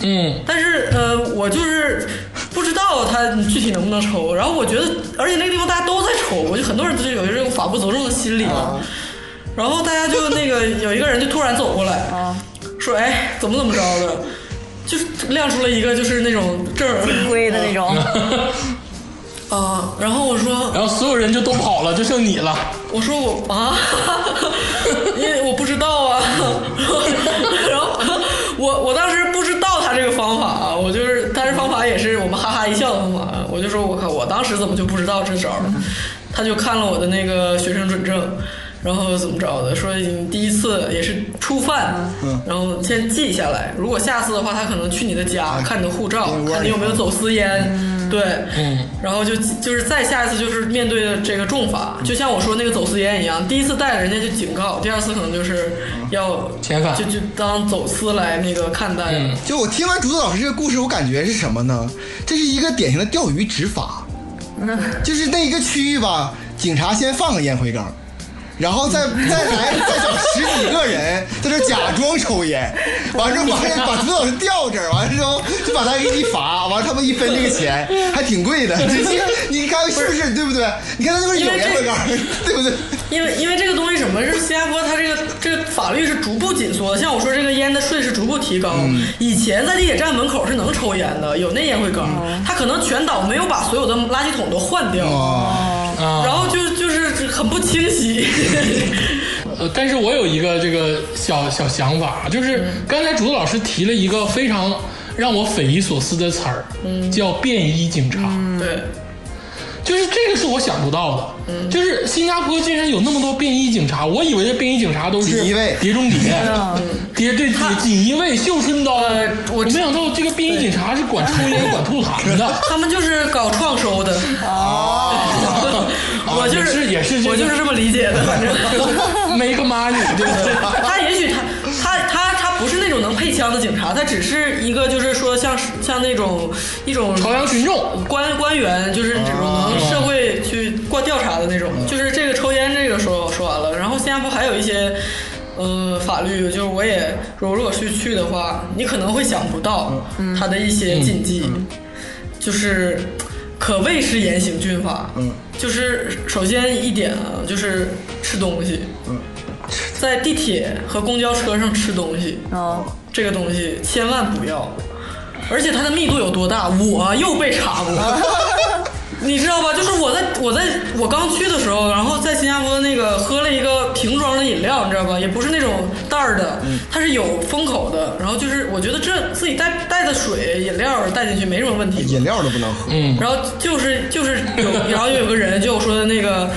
嗯，但是呃，我就是不知道他具体能不能抽。然后我觉得，而且那个地方大家都在抽，我就很多人就有这种法不责众的心理嘛。然后大家就那个有一个人就突然走过来，说：“哎，怎么怎么着的？”就是亮出了一个就是那种证儿金龟的那种，啊。然后我说然后所有人就都跑了，就剩你了。我说我啊，因为我不知道啊，然后我我当时不知道他这个方法啊，我就是他这方法也是我们哈哈一笑的方法，我就说我靠，我当时怎么就不知道这招儿？他就看了我的那个学生准证。然后怎么着的？说你第一次也是初犯，然后先记下来。如果下次的话，他可能去你的家看你的护照，看你有没有走私烟，对，嗯，然后就就是再下一次就是面对的这个重罚，就像我说那个走私烟一样，第一次带了人家就警告，第二次可能就是要遣返就就当走私来那个看待。就我听完竹子老师这个故事，我感觉是什么呢？这是一个典型的钓鱼执法，就是那一个区域吧，警察先放个烟灰缸。然后再再来再找十几个人在这假装抽烟，完之后把人把竹子老师吊这儿，完了之后就把他给一罚，完了他们一分这个钱还挺贵的，这这你看是不是对不对？你看他那边有烟灰缸，对不对？因为因为这个东西什么是新加坡，它这个这个法律是逐步紧缩的。像我说这个烟的税是逐步提高，以前在地铁站门口是能抽烟的，有那烟灰缸，他可能全岛没有把所有的垃圾桶都换掉，哦，啊，然后就就是很不清晰。呃，但是我有一个这个小小想法，就是刚才竹子老师提了一个非常让我匪夷所思的词儿，叫便衣警察。对，就是这个是我想不到的，就是新加坡竟然有那么多便衣警察，我以为的便衣警察都是锦衣卫。碟中谍，碟对锦锦衣卫、绣春刀，呃我我没想到这个便衣警察是管抽烟、管吐痰的。他们就是搞创收的。哦我就是也是我就是这么理解的，反正。make money，对不对？他也许他他他他不是那种能配枪的警察，他只是一个就是说像像那种一种朝阳群众官官员，就是这种能社会去过调查的那种。就是这个抽烟这个说说完了，然后新加坡还有一些。呃，法律就是我也，如果去去的话，你可能会想不到他的一些禁忌，就是可谓是严刑峻法。嗯，就是首先一点啊，就是吃东西。嗯，在地铁和公交车上吃东西，哦，这个东西千万不要。而且它的密度有多大，我又被查过。你知道吧？就是我在我在我刚去的时候，然后在新加坡那个喝了一个瓶装的饮料，你知道吧？也不是那种袋儿的，它是有封口的。然后就是我觉得这自己带带的水饮料带进去没什么问题。饮料都不能喝，嗯，然后就是就是有，然后又有个人就说的那个，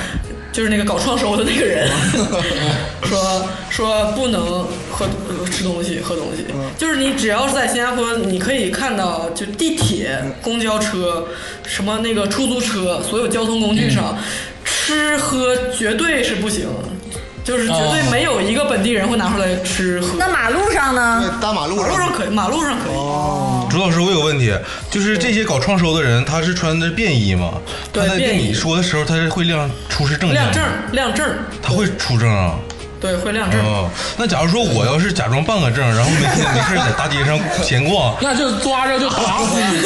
就是那个搞创收的那个人，说说不能喝呃吃东西喝东西，就是你只要是在新加坡，你可以看到就地铁、公交车、什么那个出租车，所有交通工具上，吃喝绝对是不行。就是绝对没有一个本地人会拿出来吃喝。那马路上呢？对，大马路马路上可以，马路上可以。哦朱老师，我有个问题，就是这些搞创收的人，他是穿的便衣吗？对他在跟便衣你说的时候，他是会亮出示证件吗亮证，亮证，他会出证啊。对，会亮证。哦，那假如说我要是假装办个证，然后每天没事在大街上闲逛，那就抓着就 打死你。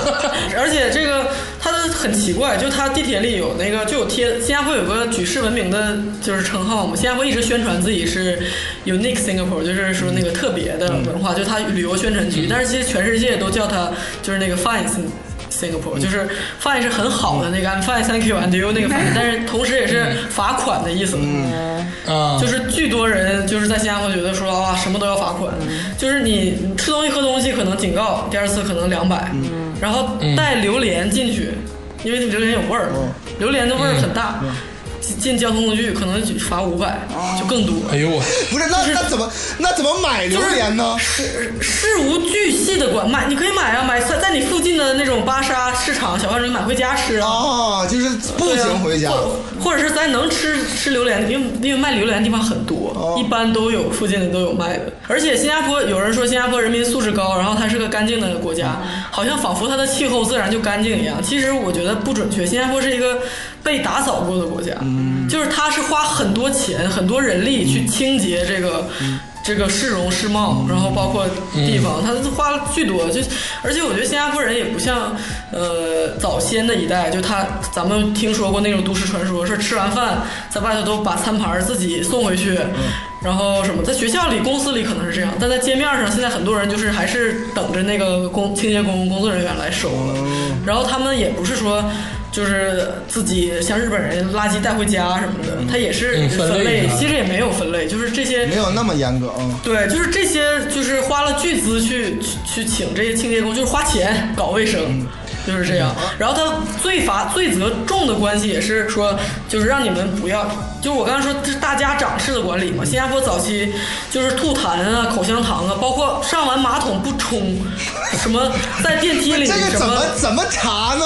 而且这个它的很奇怪，就它地铁里有那个就有贴，新加坡有个举世闻名的就是称号嘛，新加坡一直宣传自己是 unique Singapore，就是说那个特别的文化，就它旅游宣传局，但是其实全世界都叫它就是那个 fine Singapore，就是 fine 是很好的那个 I'm fine thank you and you 那个 fine，但是同时也是罚款的意思。啊，就是巨多人就是在新加坡觉得说啊什么都要罚款，就是你吃东西喝东西可能警告，第二次可能两百、然后带榴莲进去，因为榴莲有味儿，榴莲的味儿很大，进进交通工具可能罚五百、就更多。哎呦我，不是，那那怎么那怎么买榴莲呢？事事无巨细的管买，你可以买啊，买在在你附近的那种巴莎市场小贩中买回家吃啊。啊，就是步行回家。或或者是咱能吃吃榴莲，因为因为卖榴莲的地方很多，哦一般都有附近的都有卖的。而且新加坡有人说新加坡人民素质高，然后它是个干净的国家，好像仿佛它的气候自然就干净一样。其实我觉得不准确，新加坡是一个被打扫过的国家，就是它是花很多钱、很多人力去清洁这个。这个市容市貌，然后包括地方，他花了巨多。就而且我觉得新加坡人也不像呃早先的一代，就他咱们听说过那种都市传说，是吃完饭在外头都把餐盘自己送回去。然后什么，在学校里、公司里可能是这样，但在街面上，现在很多人就是还是等着那个工清洁工、工作人员来收了。然后他们也不是说就是自己像日本人垃圾带回家什么的，他也是嗯分类分类啊，其实也没有分类，就是这些没有那么严格啊。对，就是这些，就是花了巨资去去去请这些清洁工，就是花钱搞卫生，就是这样。然后他罪罚罪责重的关系也是说，就是让你们不要，就我刚才说这是大家长式的管理嘛。新加坡早期就是吐痰啊、口香糖啊，包括上完马桶不冲，什么在电梯里 这个怎么。怎么查呢？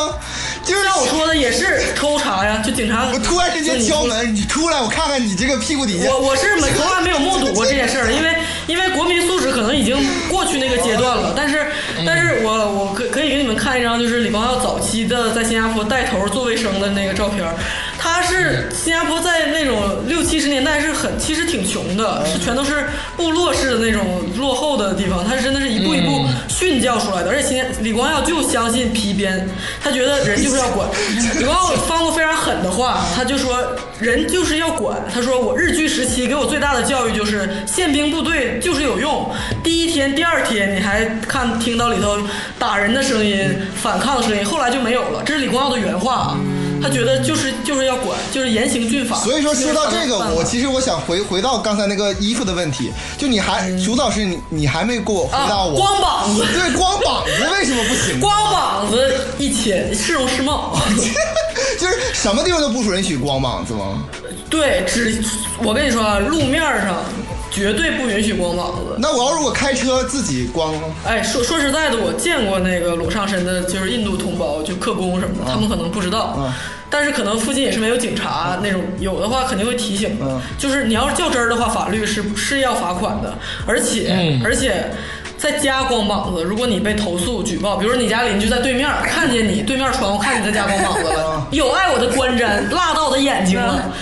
就是像我说的也是抽查呀，就警察。我突然之间敲门，你出来，我看看你这个屁股底下。我我是没从来没有目睹过这件事儿，因为因为国民素质可能已经过去那个阶段了，但是但是我我可可以给你们看一张，就是李光耀早期的在新加坡带头做卫生的那个照片儿。他是新加坡在那种六七十年代是很其实挺穷的，是全都是部落式的那种落后的地方，他是真的是一步一步训教出来的。而且新李光耀就相信皮鞭，他觉得人就是要管。李光耀放过非常狠的话，他就说人就是要管。他说我日据时期给我最大的教育就是宪兵部队就是有用。第一天、第二天你还看听到里头打人的声音、反抗的声音，后来就没有了。这是李光耀的原话啊。他觉得就是就是要管，就是严刑峻法。所以说说到这个，我其实实我想回回到刚才那个衣服的问题，就你还主导师你你还没给我回答啊，我。光膀子，对，光膀子为什么不行？光膀子一千，市容市貌。就是什么地方都不允许光膀子吗？对，只我跟你说啊，路面上绝对不允许光膀子。那我要如果开车自己光呢？哎，说说实在的，我见过那个裸上身的，就是印度同胞，就客工什么的，他们可能不知道，嗯但是可能附近也是没有警察那种，有的话肯定会提醒的。嗯就是你要是较真儿的话，法律是是要罚款的，而且、嗯而且。在家光膀子，如果你被投诉举报，比如说你家邻居在对面看见你对面窗户看见你在家光膀子了，有碍我的观瞻，辣到我的眼睛了，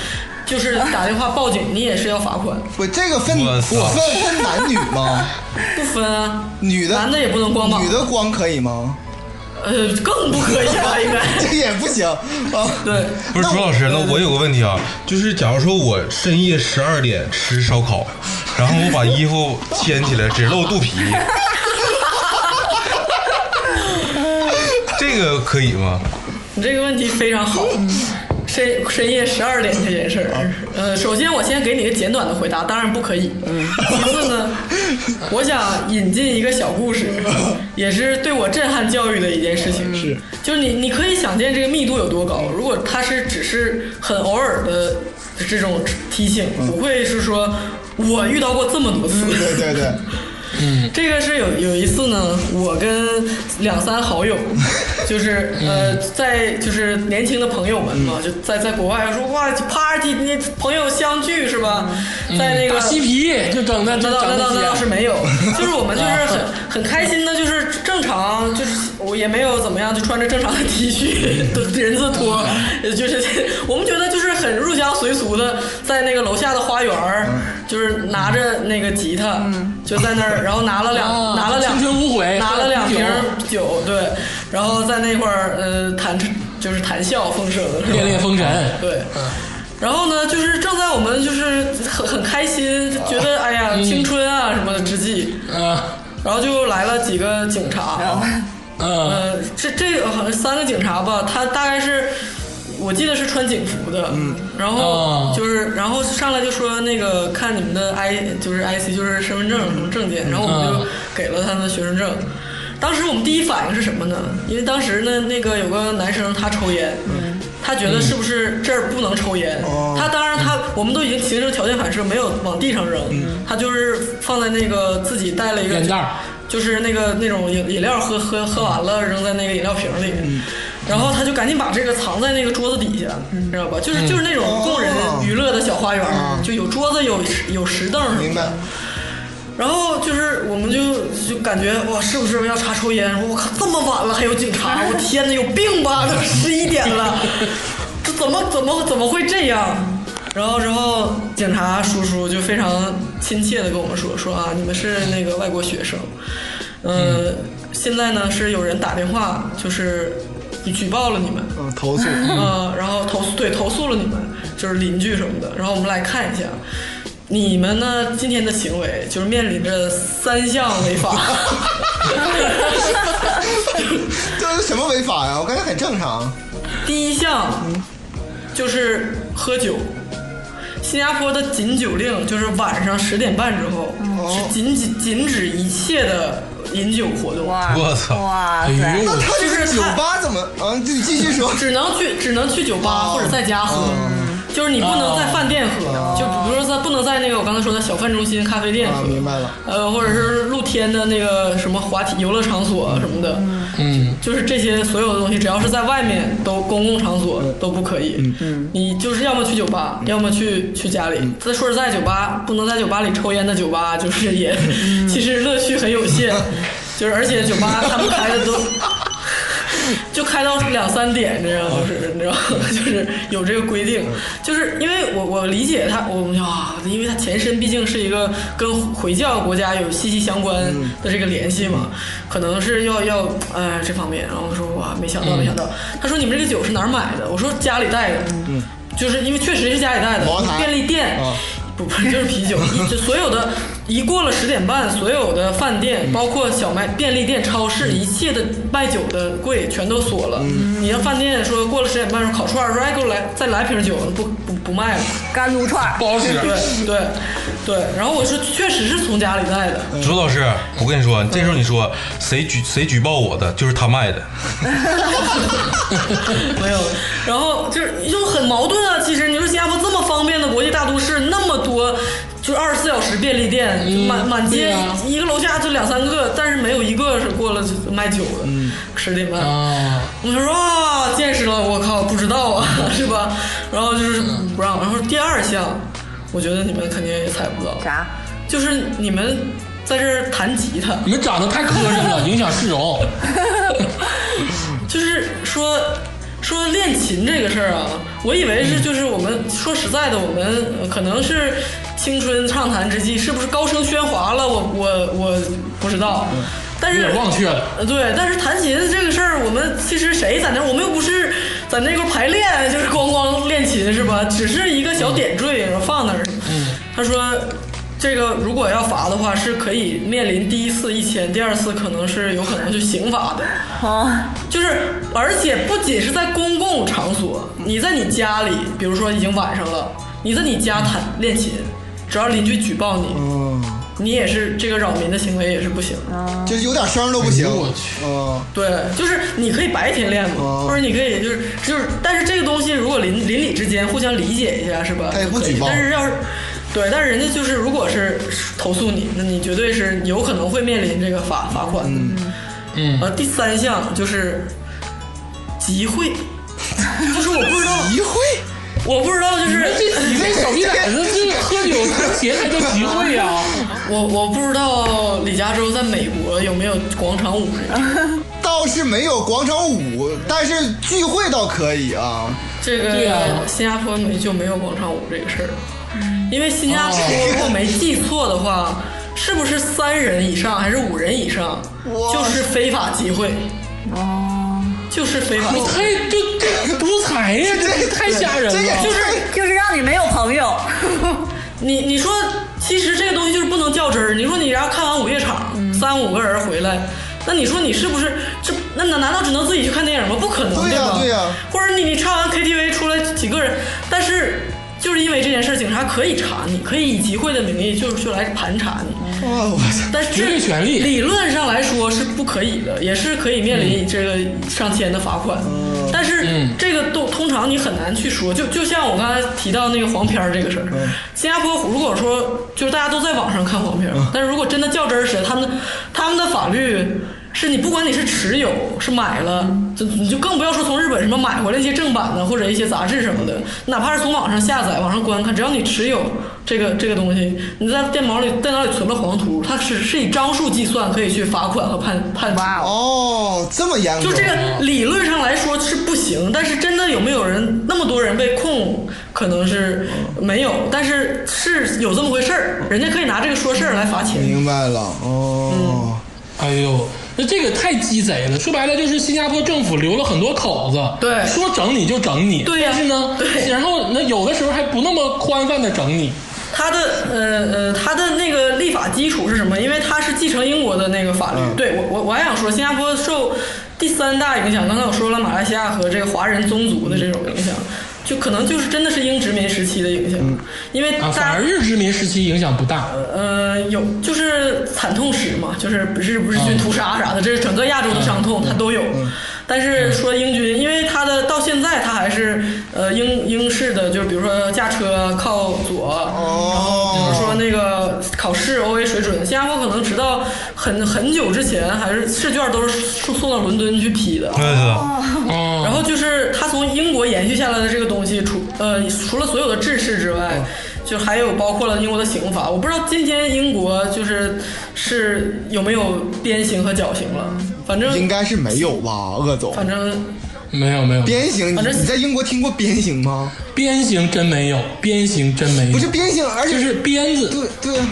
就是打电话报警，你也是要罚款，不，这个分我分分男女吗？不分啊，女的男的也不能光膀女的光可以吗？呃，更不可以吧？应该这也不行啊。对。不是朱老师，那我有个问题啊，就是假如说我深夜十二点吃烧烤，然后我把衣服掀起来，只露肚皮，这个可以吗？你这个问题非常好。深深夜十二点这件事儿，呃，首先我先给你一个简短的回答，当然不可以。其次呢，我想引进一个小故事，也是对我震撼教育的一件事情。是，就是你你可以想见这个密度有多高。如果它是只是很偶尔的这种提醒，不会是说我遇到过这么多次。对对对，这个是有有一次呢，我跟两三好友，就是呃，在就是年轻的朋友们嘛，就在在国外说哇 party，你朋友相聚是吧？在那个大嬉皮就整的，那倒那倒那倒是没有，就是我们就是很啊 很开心的，就是正常，就是我也没有怎么样，就穿着正常的 T 恤、人字拖，就是我们觉得就是很入乡随俗的，在那个楼下的花园儿，就是拿着那个吉他，就在那儿，然后拿了两啊。拿了两青春无悔。拿了两瓶酒，对，然后在那块儿呃谈就是谈笑风生，是吧？恋恋风尘。对，然后呢，就是正在我们就是很很开心，觉得哎呀青春啊什么的之际，嗯然后就来了几个警察，嗯呃，这这个好像三个警察吧，他大概是。我记得是穿警服的，嗯，然后哦。就是，然后上来就说那个看你们的 I 就是 IC 就是身份证什么证件，然后我们就嗯。给了他们学生证。当时我们第一反应是什么呢？因为当时呢，那个有个男生他抽烟，他觉得是不是这儿不能抽烟？哦。他当然他我们都已经形成条件反射，没有往地上扔，他就是放在那个自己带了一个烟袋就是那个那种饮饮料喝喝喝完了扔在那个饮料瓶里，然后他就赶紧把这个藏在那个桌子底下，知道吧？就是就是那种供人娱乐的小花园，就有桌子有有石凳什么的明白。然后就是，我们就就感觉哇，是不是要查抽烟？我靠，这么晚了还有警察！我天哪，有病吧？都 十一点了，这怎么怎么怎么会这样？然后之后警察叔叔就非常亲切的跟我们说说啊，你们是那个外国学生，呃，现在呢是有人打电话就是举报了你们，嗯，投诉，嗯，然后投诉对投诉了你们，就是邻居什么的。然后我们来看一下，你们呢今天的行为就是面临着三项违法。这是什么违法呀？我感觉很正常。第一项就是喝酒。新加坡的禁酒令就是晚上十点半之后是禁止禁止一切的饮酒活动，哇，我操哇塞！那他就是酒吧怎么嗯？你继续说。只能去只能去酒吧哦或者在家喝。就是你不能在饭店喝，就比如说在不能在那个我刚才说的小饭中心、咖啡店啊，喝，明白了。呃，或者是露天的那个什么滑体游乐场所什么的，嗯，就是这些所有的东西，只要是在外面都公共场所都不可以。嗯，你就是要么去酒吧，要么去去家里。再说实在，酒吧不能在酒吧里抽烟的酒吧，就是也其实乐趣很有限，就是而且酒吧他们开的都。就开到两三点这样，就是你知道吗，就是有这个规定，就是因为我我理解他，我们啊，因为他前身毕竟是一个跟回教国家有息息相关的这个联系嘛，可能是要要哎这方面，然后我说哇没想到没想到，他说你们这个酒是哪儿买的？我说家里带的，就是因为确实是家里带的便利店。啊。不不就是啤酒，就所有的，一过了十点半，所有的饭店，包括小卖便利店、超市，一切的卖酒的柜全都锁了。你像饭店说过了十点半说烤串儿，说哎给我来再来瓶酒，不不不卖了。干撸串儿不好使。对对对，然后我说确实是从家里带的，朱老师，我跟你说，这时候你说谁举谁举报我的，就是他卖的。没有，然后就是就很矛盾啊。其实你说新加坡这么方便的国际大都市，那么多就二十四小时便利店，就满满街啊一个楼下就两三个，但是没有一个是过了卖酒的，十点半。啊，我就说啊，见识了，我靠，不知道啊，是吧？然后就是不让。然后第二项，我觉得你们肯定也猜不到，啥？就是你们在这儿弹吉他，你们长得太磕碜了，影响市容。就是说说练琴这个事儿啊，我以为是就是我们说实在的，我们呃可能是青春畅谈之际，是不是高声喧哗了？我我我不知道，但是忘却了。呃，对，但是弹琴这个事儿，我们其实谁在那儿，我们又不是在那块排练，就是咣咣练琴是吧？只是一个小点缀，放那儿。嗯，他说。这个如果要罚的话，是可以面临第一次一千，第二次可能是有可能就刑罚的。哦，就是，而且不仅是在公共场所，你在你家里，比如说已经晚上了，你在你家弹练琴，只要邻居举报你，嗯，你也是这个扰民的行为也是不行。就是有点声都不行。我去嗯，对，就是你可以白天练嘛，哦或者你可以就是就是，但是这个东西如果邻邻里之间互相理解一下，是吧？他也不举报但是要是对，但是人家就是如果是投诉你，那你绝对是有可能会面临这个罚罚款的。嗯呃，第三项就是集会，就是我不知道，集会，我不知道，就是这几位小逼崽子，这喝酒弹琴还叫集会 呀、我我不知道李嘉洲在美国有没有广场舞这个 倒是没有广场舞，但是聚会倒可以啊。这个对啊新加坡没就没有广场舞这个事儿，因为新加坡哦如果没记错的话，是不是三人以上还是五人以上就是非法集会？哦，就是非法集你会。太就这独裁呀，这太吓人了。就是就是让你没有朋友。你你说，其实这个东西就是不能较真儿。你说你要看完午夜场，三五个人回来，那你说你是不是这？那难难道只能自己去看电影吗？不可能，对呀吧？对呀或者你你唱完 KTV 出来几个人，但是就是因为这件事，警察可以查你，可以以集会的名义就是就来盘查你。哇，我操！但是绝对权利理论上来说是不可以的，也是可以面临这个上千的罚款。但是嗯这个都通常你很难去说，就就像我刚才提到那个黄片儿这个事儿，新加坡如果说就是大家都在网上看黄片儿，但是如果真的较真儿时，他们他们的法律是你不管你是持有是买了，就你就更不要说从日本什么买回来一些正版的或者一些杂志什么的，哪怕是从网上下载、网上观看，只要你持有这个这个东西，你在电脑里电脑里存了黄图，它是是以张数计算，可以去罚款和判判处。哇哦，哦，这么严格，就这个理论上来说是不行，但是真的有没有人那么多人被控，可能是没有，但是是有这么回事儿，人家可以拿这个说事儿来罚钱。明白了哦。哎呦，那这个太鸡贼了。说白了就是新加坡政府留了很多口子，对说整你就整你，对呀但是呢，对 然后那有的时候还不那么宽泛的整你，他的呃呃，他的那个立法基础是什么？因为他是继承英国的那个法律。嗯对我我我还想说，新加坡受第三大影响，刚才我说了马来西亚和这个华人宗族的这种影响，就可能就是真的是英殖民时期的影响，因为啊，反而日殖民时期影响不大。呃，有就是惨痛史嘛，就是不是不是军屠杀啥的，这是整个亚洲的伤痛，它都有。但是说英军，因为他的到现在他还是呃英英式的，就是比如说驾车靠左，然后比如说那个考试 O A 水准，新加坡可能直到很很久之前还是试卷都是送送到伦敦去批的。对对，哦，然后就是他从英国延续下来的这个东西，除呃除了所有的制式之外，就还有包括了英国的刑法。我不知道今天英国就是是有没有鞭刑和绞刑了，反正应该是没有吧，鄂总。反正没有没有，鞭刑，反正你在英国听过鞭刑吗？鞭刑真没有，鞭刑真没有，不是鞭刑，而且就是鞭子，对对啊，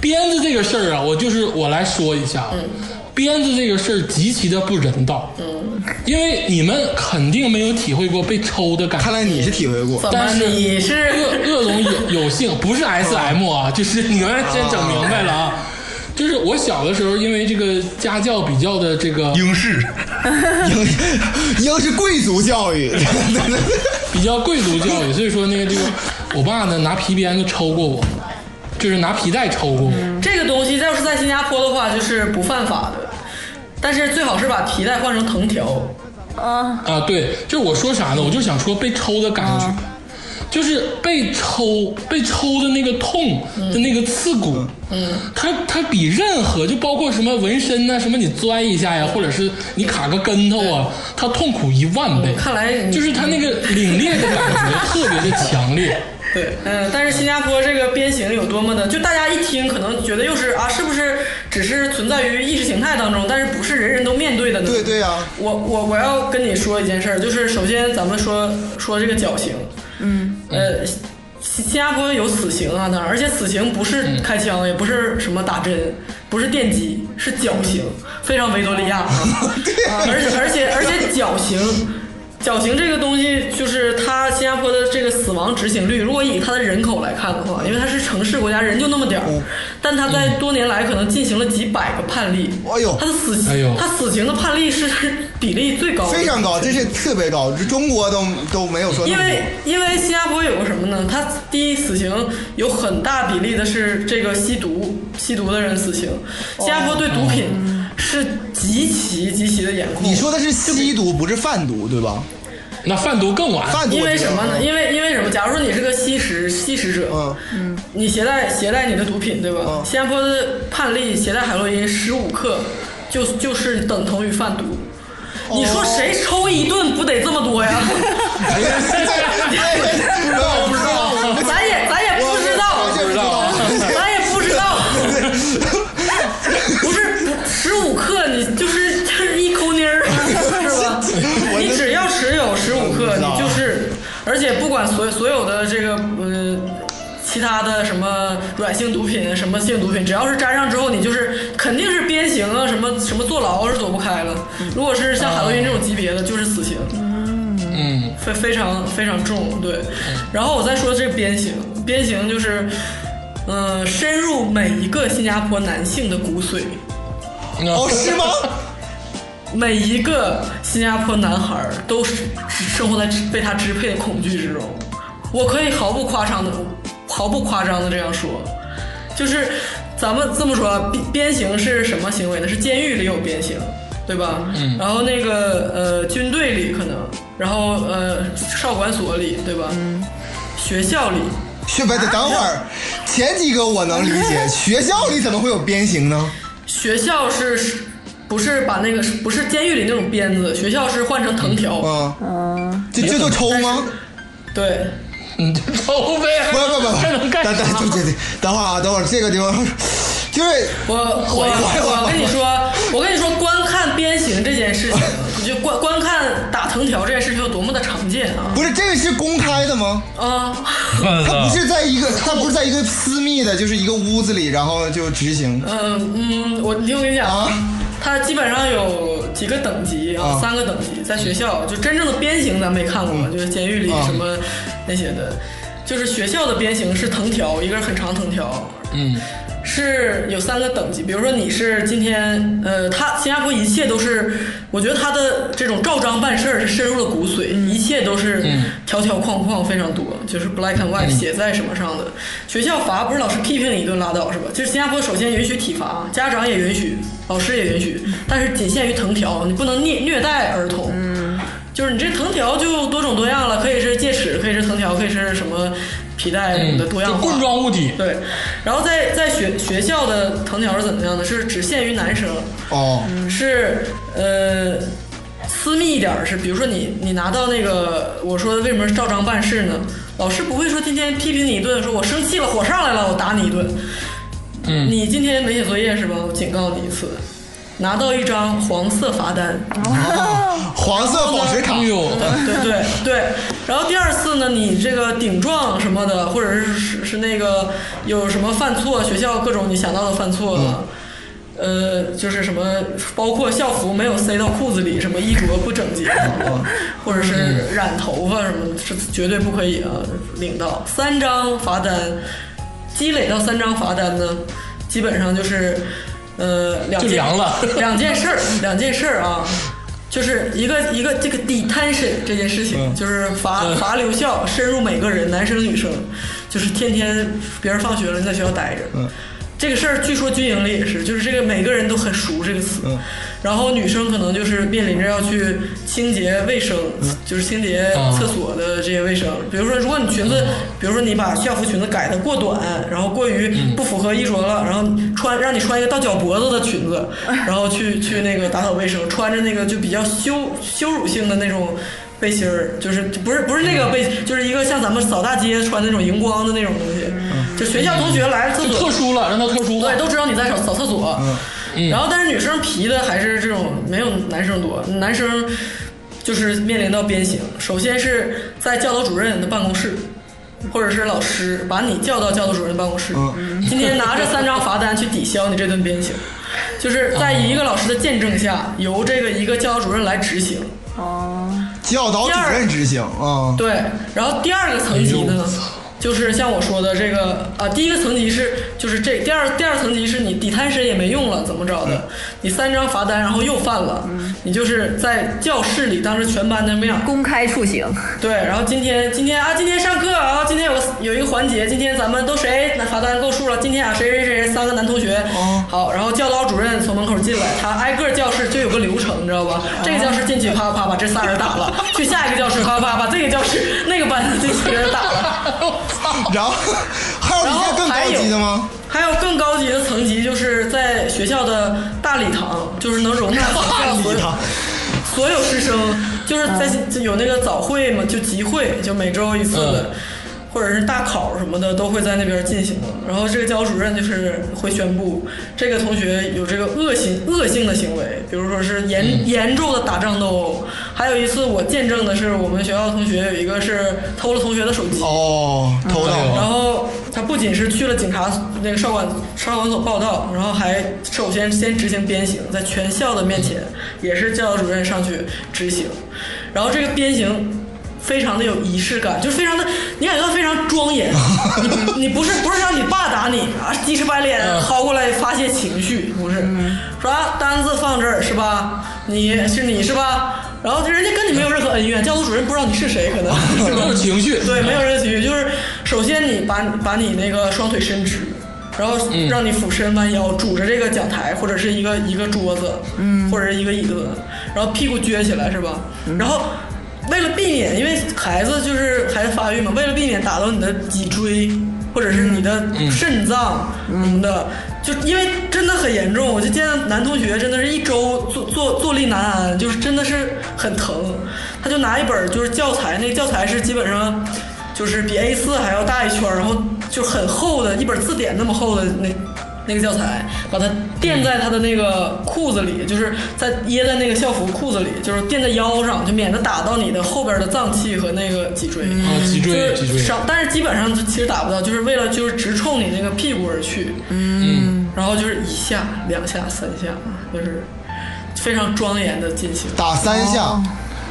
鞭子这个事儿啊，我就是我来说一下啊，鞭子这个事儿极其的不人道，嗯，因为你们肯定没有体会过被抽的感觉。看来你是体会过。但是你是？恶恶总有 有幸，不是 S M 啊，就是你们先整明白了啊。就是我小的时候，因为这个家教比较的这个英式，英英是贵族教育，比较贵族教育，所以说那个这个我爸呢拿皮鞭子抽过我，就是拿皮带抽过我。这个东西，要是在新加坡的话，就是不犯法的，但是最好是把皮带换成藤条。啊，啊，对，就是我说啥呢？我就想说被抽的感觉，就是被抽被抽的那个痛的那个刺骨，嗯，它它比任何就包括什么纹身呐、什么你钻一下呀，或者是你卡个跟头啊，它痛苦一万倍。看来就是它那个凛冽的感觉特别的强烈。对，嗯，但是新加坡这个鞭刑有多么的，就大家一听可能觉得又是啊，是不是只是存在于意识形态当中，但是不是人人都面对的呢？对对呀我我我要跟你说一件事儿，就是首先咱们说说这个绞刑，嗯，呃。新新加坡有死刑啊，当然，而且死刑不是开枪，也不是什么打针，不是电击，是绞刑，非常维多利亚啊。而且而且而且绞刑，绞刑这个东西，就是它新加坡的这个死亡执行率，如果以它的人口来看的话，因为它是城市国家，人就那么点儿，但它在多年来可能进行了几百个判例。哎呦它的死，哎呦它死刑的判例是比例最高的，非常高，这是特别高，这中国都都没有说因为。因为新加坡有个什么呢？它第一死刑有很大比例的是这个吸毒，吸毒的人死刑。新加坡对毒品是极其极其的严酷。你说的是吸毒，不是贩毒，对吧？那贩毒更晚，贩毒因为什么呢？因为因为什么？假如说你是个吸食吸食者，嗯，你携带携带你的毒品，对吧？嗯新加坡的判例携带海洛因十五克，就就是等同于贩毒。你说谁抽一顿不得这么多呀？哎呀，不知道不知道，其他的什么软性毒品、什么性毒品，只要是沾上之后，你就是肯定是鞭刑啊，什么什么坐牢是躲不开了。如果是像海洛因这种级别的，就是死刑。嗯，非非常非常重，对。然后我再说这个鞭刑，鞭刑就是，呃，深入每一个新加坡男性的骨髓，哦，是吗？每一个新加坡男孩儿都是生活在被他支配的恐惧之中。我可以毫不夸张的、毫不夸张的这样说，就是咱们这么说，鞭鞭刑是什么行为呢？是监狱里有鞭刑，对吧？嗯。然后那个呃，军队里可能，然后呃，少管所里，对吧？嗯。学校里，学不等会儿，前几个我能理解，学校里怎么会有鞭刑呢？学校是不是把那个不是监狱里那种鞭子，学校是换成藤条。啊，嗯，这这就抽吗？对，你就抽呗，不不不不，等等干啥？对对对，等会儿啊，等会儿这个地方就是我我我跟你说，我跟你说，观看鞭刑这件事情，你 就观观看打藤条这件事情有多么的常见啊！不是这个是公开的吗？啊，我他不！是在一个，他不是在一个私密的，就是一个屋子里，然后就执行。嗯嗯，我你听我跟你讲啊，它基本上有几个等级啊，啊三个等级，在学校就真正的鞭刑咱没看过，就是监狱里啊什么那些的，就是学校的鞭刑是藤条，一根很长藤条，嗯，是有三个等级，比如说你是今天，呃，他新加坡一切都是，我觉得他的这种照章办事儿是深入了骨髓，一切都是条条框框非常多，就是 black and white 写在什么上的。学校罚不是老师批评你一顿拉倒是吧？就是新加坡首先允许体罚，家长也允许，老师也允许，但是仅限于藤条，你不能虐虐待儿童。就是你这藤条就多种多样了，可以是戒尺，可以是藤条，可以是什么皮带什么的多样化。就棍状物体，对，然后在在学学校的藤条是怎么样的？是只限于男生，哦，是呃私密一点儿是，比如说你你拿到那个我说为什么是照章办事呢？老师不会说今天批评你一顿，说我生气了，火上来了，我打你一顿。嗯你今天没写作业是吧？我警告你一次。拿到一张黄色罚单，黄色宝石卡。哎，呦，对对对，然后第二次呢，你这个顶撞什么的，或者是是是那个有什么犯错，学校各种你想到的犯错，呃，就是什么包括校服没有塞到裤子里，什么衣着不整洁，或者是染头发什么，是绝对不可以啊领到。三张罚单，积累到三张罚单呢，基本上就是呃两件就凉了 两件事儿，两件事儿啊。就是一个一个这个 detention 这件事情，就是罚罚留校，深入每个人，男生女生，就是天天别人放学了你在学校待着。这个事儿据说军营里也是，就是这个每个人都很熟这个词。然后女生可能就是面临着要去清洁卫生，就是清洁厕所的这些卫生。比如说，如果你裙子，比如说你把校服裙子改的过短，然后过于不符合衣着了，然后穿让你穿一个到脚脖子的裙子，然后去去那个打扫卫生，穿着那个就比较羞羞辱性的那种。背心儿就是不是不是那个背，就是一个像咱们扫大街穿那种荧光的那种东西，就学校同学来了厕就所特殊了，让他特殊化对，。都知道你在扫扫厕所。然后，但是女生皮的还是这种没有男生多，男生就是面临到鞭刑。首先是在教导主任的办公室，或者是老师把你叫到教导主任办公室，今天拿着三张罚单去抵消你这顿鞭刑，就是在一个老师的见证下，由这个一个教导主任来执行。教导主任执行啊。对，然后第二个层级呢，就是像我说的这个啊，第一个层级是就是这，第二第二层级是你底摊身也没用了，怎么着的？你三张罚单，然后又犯了，你就是在教室里当着全班的面，公开处刑，对，然后今天今天啊，今天上课啊，今天有个有一个环节，今天咱们都谁那罚单够数了？今天啊，谁谁谁三个男同学，哦好，然后教导主任从门口进来，他挨个教室就有个流程，你知道吧？这个教室进去啪啪啪把这仨人打了，去下一个教室啪啪把这个教室那个班的这几个人打了。然后 还有更高级的吗？还有更高级的层级，就是在学校的大礼堂，就是能容纳学校 所有所有师生，就是在就有那个早会嘛，就集会，就每周一次的。或者是大考什么的都会在那边进行，然后这个教导主任就是会宣布这个同学有这个恶性恶性的行为，比如说是严、严重的打仗斗殴。还有一次我见证的是我们学校的同学有一个是偷了同学的手机，哦，偷哎呦盗然后他不仅是去了警察那个少管少管所报道，然后还首先先执行鞭刑，在全校的面前也是教导主任上去执行，然后这个鞭刑。非常的有仪式感，就是非常的，你感觉到非常庄严。你你不是不是让你爸打你啊，鸡翅白脸薅过来发泄情绪，不是，说啊单子放这儿是吧？你是你是吧？然后人家跟你没有任何恩怨，教导主任不知道你是谁，可能没有情绪，对，没有任何情绪，就是首先你把把你那个双腿伸直，然后让你俯身弯腰，拄着这个讲台或者是一个一个桌子，嗯，或者是一个椅子，然后屁股撅起来是吧？然后为了避免，因为孩子就是孩子发育嘛，为了避免打到你的脊椎或者是你的肾脏什么的，就因为真的很严重，我就见到男同学真的是一周坐坐坐立难安，就是真的是很疼。他就拿一本就是教材，那个教材是基本上就是比 A 四还要大一圈，然后就很厚的一本字典那么厚的那那个教材，把它垫在他的那个裤子里，就是在掖在那个校服裤子里，就是垫在腰上，就免得打到你的后边的脏器和那个脊椎。啊，脊椎脊椎，就是少，但是基本上就其实打不到，就是为了就是直冲你那个屁股而去。嗯，然后就是一下、两下、三下，就是非常庄严的进行。打三下。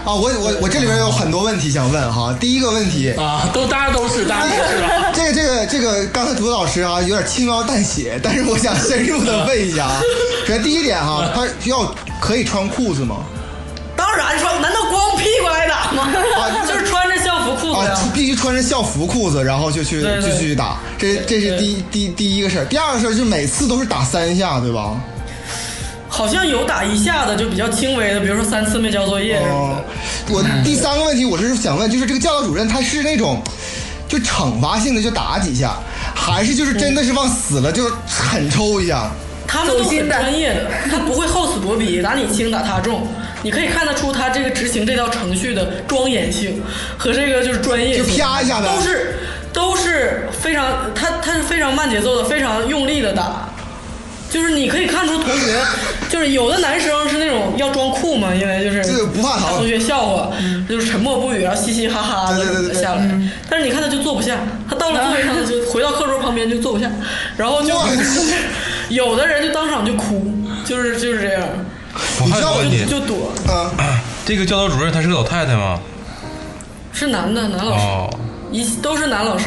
啊，我我我这里边有很多问题想问哈。第一个问题，啊，都大家都是，大家都是啊。这个这个这个，刚才竹子老师啊有点轻描淡写，但是我想深入的问一下啊。首先第一点哈，他要可以穿裤子吗？当然穿，难道光屁股挨打吗？啊就是穿着校服裤子呀、啊，必须穿着校服裤子，然后就去就去打。这这是第一第第一个事儿。第二个事儿就每次都是打三下，对吧？好像有打一下的，就比较轻微的，比如说三次没交作业什么哦的。，我第三个问题我是想问，就是这个教导主任他是那种就惩罚性的就打几下，还是就是真的是往死了就狠抽一下？他们都很专业的，他不会厚此薄彼，打你轻打他重。你可以看得出他这个执行这套程序的庄严性和这个就是专业性，就啪一下呗都是都是非常他他是非常慢节奏的，非常用力的打。就是你可以看出同学，就是有的男生是那种要装酷嘛，因为就是这个不怕同学笑话，就是沉默不语，然后嘻嘻哈哈的下来。但是你看他就坐不下，他到了座位上就 回到课桌旁边就坐不下，然后就 有的人就当场就哭，就是就是这样，我还有个问题。就，就躲。啊，这个教导主任她是个老太太吗？是男的男老师，哦，一都是男老师，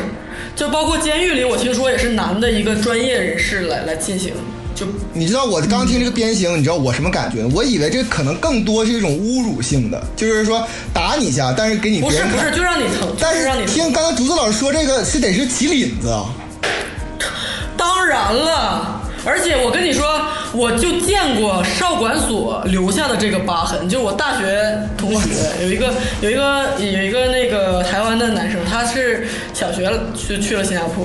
就包括监狱里，我听说也是男的一个专业人士来来进行，就你知道我刚听这个鞭刑，你知道我什么感觉？我以为这可能更多是一种侮辱性的，就是说打你一下，但是给你不是不是。就让你疼，但是让你听刚才竹子老师说这个是得是起领子啊，当然了，而且我跟你说，我就见过少管所留下的这个疤痕，就是我大学同学 有一个有一个有一个那个台湾的男生，他是小学就去了新加坡，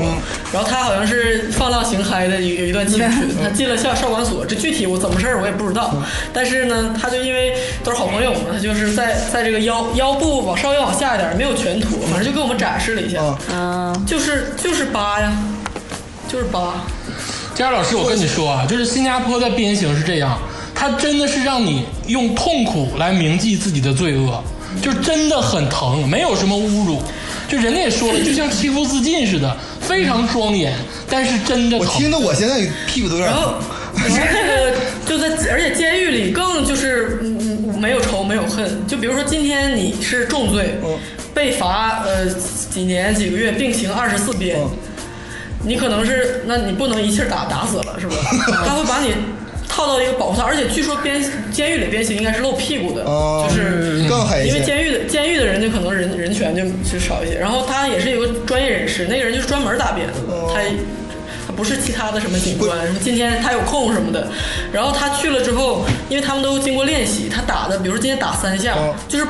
然后他好像是放浪形骸的有有一段青春，他进了校少管所，这具体我怎么事儿我也不知道，但是呢，他就因为都是好朋友嘛，他就是在在这个腰腰部往稍微往下一点，没有全脱，反正就给我们展示了一下，啊就是就是疤呀，就是疤。佳老师，我跟你说啊，就是新加坡的鞭刑是这样，它真的是让你用痛苦来铭记自己的罪恶，就真的很疼，没有什么侮辱。就人家也说了，就像切腹自尽似的，非常庄严，但是真的我。听得我现在屁股都有点疼。，然后这个就在，而且监狱里更就是嗯嗯没有仇没有恨。就比如说今天你是重罪，嗯被罚呃几年几个月，并行二十四鞭，嗯你可能是那你不能一气儿打打死了是吧？他会把你套到一个保护套，而且据说鞭监狱里鞭刑应该是露屁股的，哦就是更狠一些因为监狱的监狱的人就可能人人权就就少一些。然后他也是一个专业人士，那个人就是专门打鞭子的，哦他。他不是其他的什么警官，什么今天他有空什么的，然后他去了之后，因为他们都经过练习，他打的，比如说今天打三下，哦就是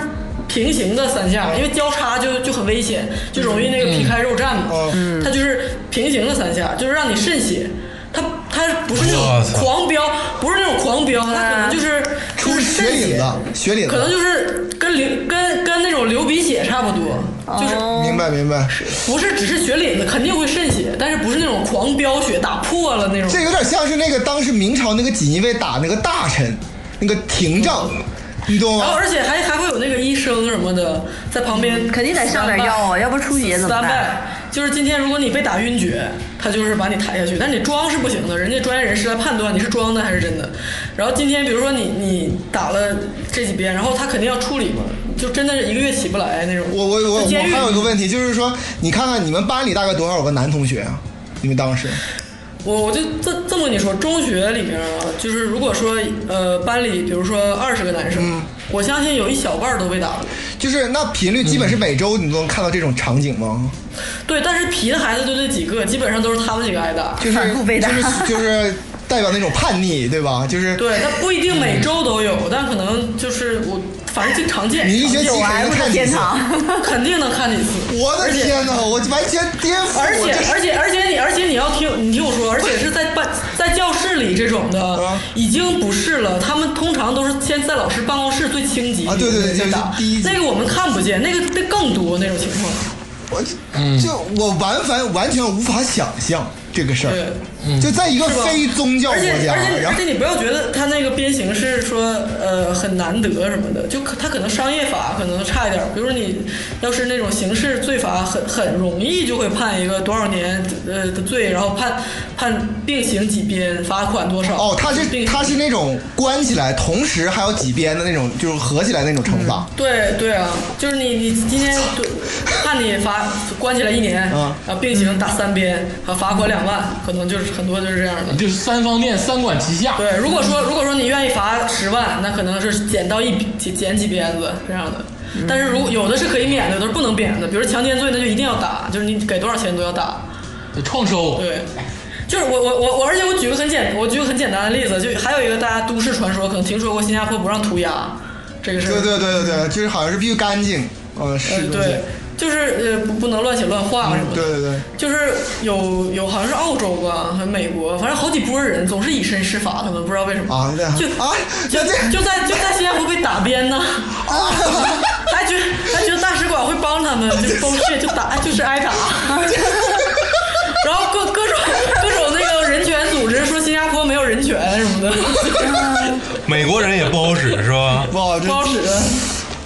平行的三下，因为交叉就就很危险，就容易那个皮开肉绽嘛。嗯他就是平行的三下，就是让你渗血。他他不是那种狂飙，不是那种狂飙，他可能就是出就是血领子，血领可能，就是跟流跟跟那种流鼻血差不多，就是明白明白。不是只是血领子，肯定会渗血，但是不是那种狂飙血打破了那种。这有点像是那个当时明朝那个锦衣卫打那个大臣，那个廷杖，你懂然后？而且还还会有那个医生什么的在旁边，肯定得上点药啊，要不出血怎么办就是今天如果你被打晕厥，他就是把你抬下去，但你装是不行的，人家专业人士来判断你是装的还是真的。然后今天比如说你你打了这几鞭，然后他肯定要处理嘛，就真的是一个月起不来那种。我我我我还有一个问题，就是说，你看看你们班里大概多少个男同学啊？你们当时我我就这这么跟你说，中学里面啊，就是如果说呃班里比如说二十个男生，嗯我相信有一小半都被打了。就是那频率基本是每周你都能看到这种场景吗？对，但是皮的孩子就这几个，基本上都是他们几个挨打。就是就是就是代表那种叛逆，对吧？就是对，它不一定每周都有，但可能就是我反正经常见。你一学期九肯定看几次？肯定能看几次。我的天哪，我完全颠覆而且而且而且你而且你要听你听我说，而且是在办在教室里这种的啊，已经不是了。他们通常都是先在老师办公室最轻级啊对对对先打就是第一级那个我们看不见，那个那更多那种情况。我就我完全完全无法想象这个事对。儿。就在一个非宗教国而且家而且，而且你不要觉得他那个鞭刑是说呃很难得什么的，就可他可能商业法可能差一点儿，比如说你要是那种刑事罪罚很很容易就会判一个多少年呃的罪，然后判判并行几鞭，罚款多少。哦，他是并他是那种关起来，同时还有几鞭的那种，就是合起来那种惩罚。对对啊，就是你你今天对 判你罚关起来一年，嗯。啊并行打三鞭，和罚款两万，可能就是很多就是这样的。就是三方面三管齐下。对，如果说如果说你愿意罚十万，那可能是减到一减减几鞭子这样的。但是如有的是可以免的，有的是不能免的，比如强奸罪，那就一定要打，就是你给多少钱都要打。创收，对，就是我我我我，而且我举个很简我举个很简单的例子，就还有一个大家都市传说，可能听说过新加坡不让涂鸦这个事儿。对对对对对，就是好像是必须干净，呃，是嗯，对，就是呃不不能乱写乱画什么的。对对对，就是有有好像是澳洲吧，还是美国，反正好几波人总是以身试法，他们不知道为什么啊对就啊就就在就在新加坡被打边呢，啊还觉还觉得大使馆会帮他们，就崩血就打就是挨打，然后各各种各种那个人权组织说新加坡没有人权什么的，美国人也不好使是吧？不好，这不好使。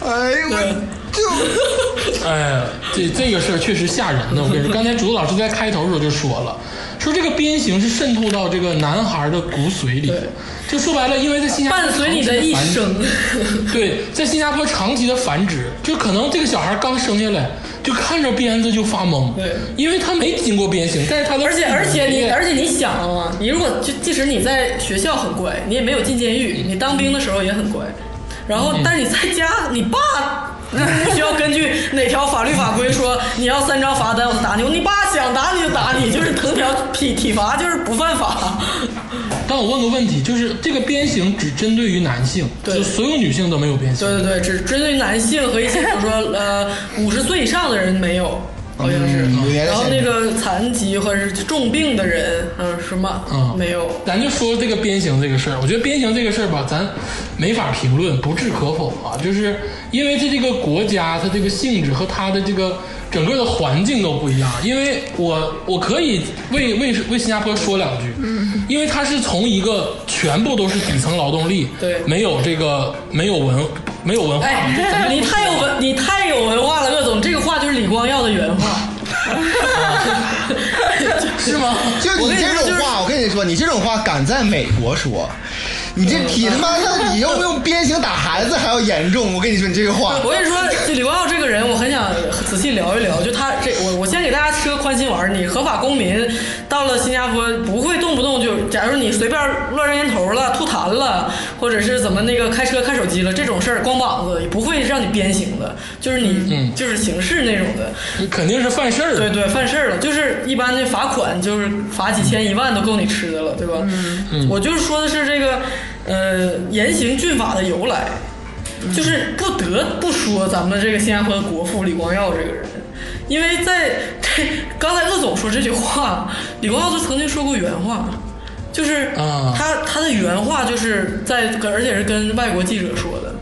哎呦我就 哎呀，这这个事儿确实吓人呢。我跟你说，刚才竹子老师在开头的时候就说了，说这个鞭刑是渗透到这个男孩的骨髓里的，就说白了，因为在新加坡伴随你的一生，对，在新加坡长期的繁殖，就可能这个小孩刚生下来就看着鞭子就发懵，对因为他没经过鞭刑，但是他的而且而且你而且且你想啊，你如果就即使你在学校很乖，你也没有进监狱，你当兵的时候也很乖，然后但是你在家，你爸不 需要根据哪条法律法规说你要三张罚单我就打你，你爸想打你就打你，就是藤条体体罚就是不犯法。但我问个问题，就是这个鞭刑只针对于男性，对就所有女性都没有鞭刑。对对对，只针对男性和一些比如说呃五十岁以上的人没有。好像是，然后那个残疾或者是重病的人，嗯，什么、嗯没有？咱就说这个鞭刑这个事儿，我觉得鞭刑这个事儿吧，咱没法评论，不置可否啊。就是因为它这个国家，它这个性质和它的这个整个的环境都不一样。因为我我可以为为为新加坡说两句，因为它是从一个全部都是底层劳动力，对没有这个没有文没有文化，你太有文，你太有文化了，乐总，这个话就是李光耀的原话。是吗？就你这种话，我跟你说，你这种话敢在美国说，你这比他妈的你用不用鞭刑打孩子还要严重。我跟你说，你这个话，我跟你说，这李光耀这个人，我很想仔细聊一聊。就他这，我我先给大家吃个宽心丸儿。你合法公民到了新加坡，不会动不动就，假如你随便乱扔烟头了、吐痰了，或者是怎么那个开车看手机了，这种事儿光膀子也不会让你鞭刑的，就是你、嗯就是刑事那种的。你肯定是犯事儿。对对，犯事儿了，就是一般的罚款，就是罚几千一万都够你吃的了，对吧？嗯，我就是说的是这个，呃，严刑峻法的由来，就是不得不说咱们这个新加坡的国父李光耀这个人，因为在这刚才鄂总说这句话，李光耀就曾经说过原话。就是啊他他的原话就是在跟而且是跟外国记者说的，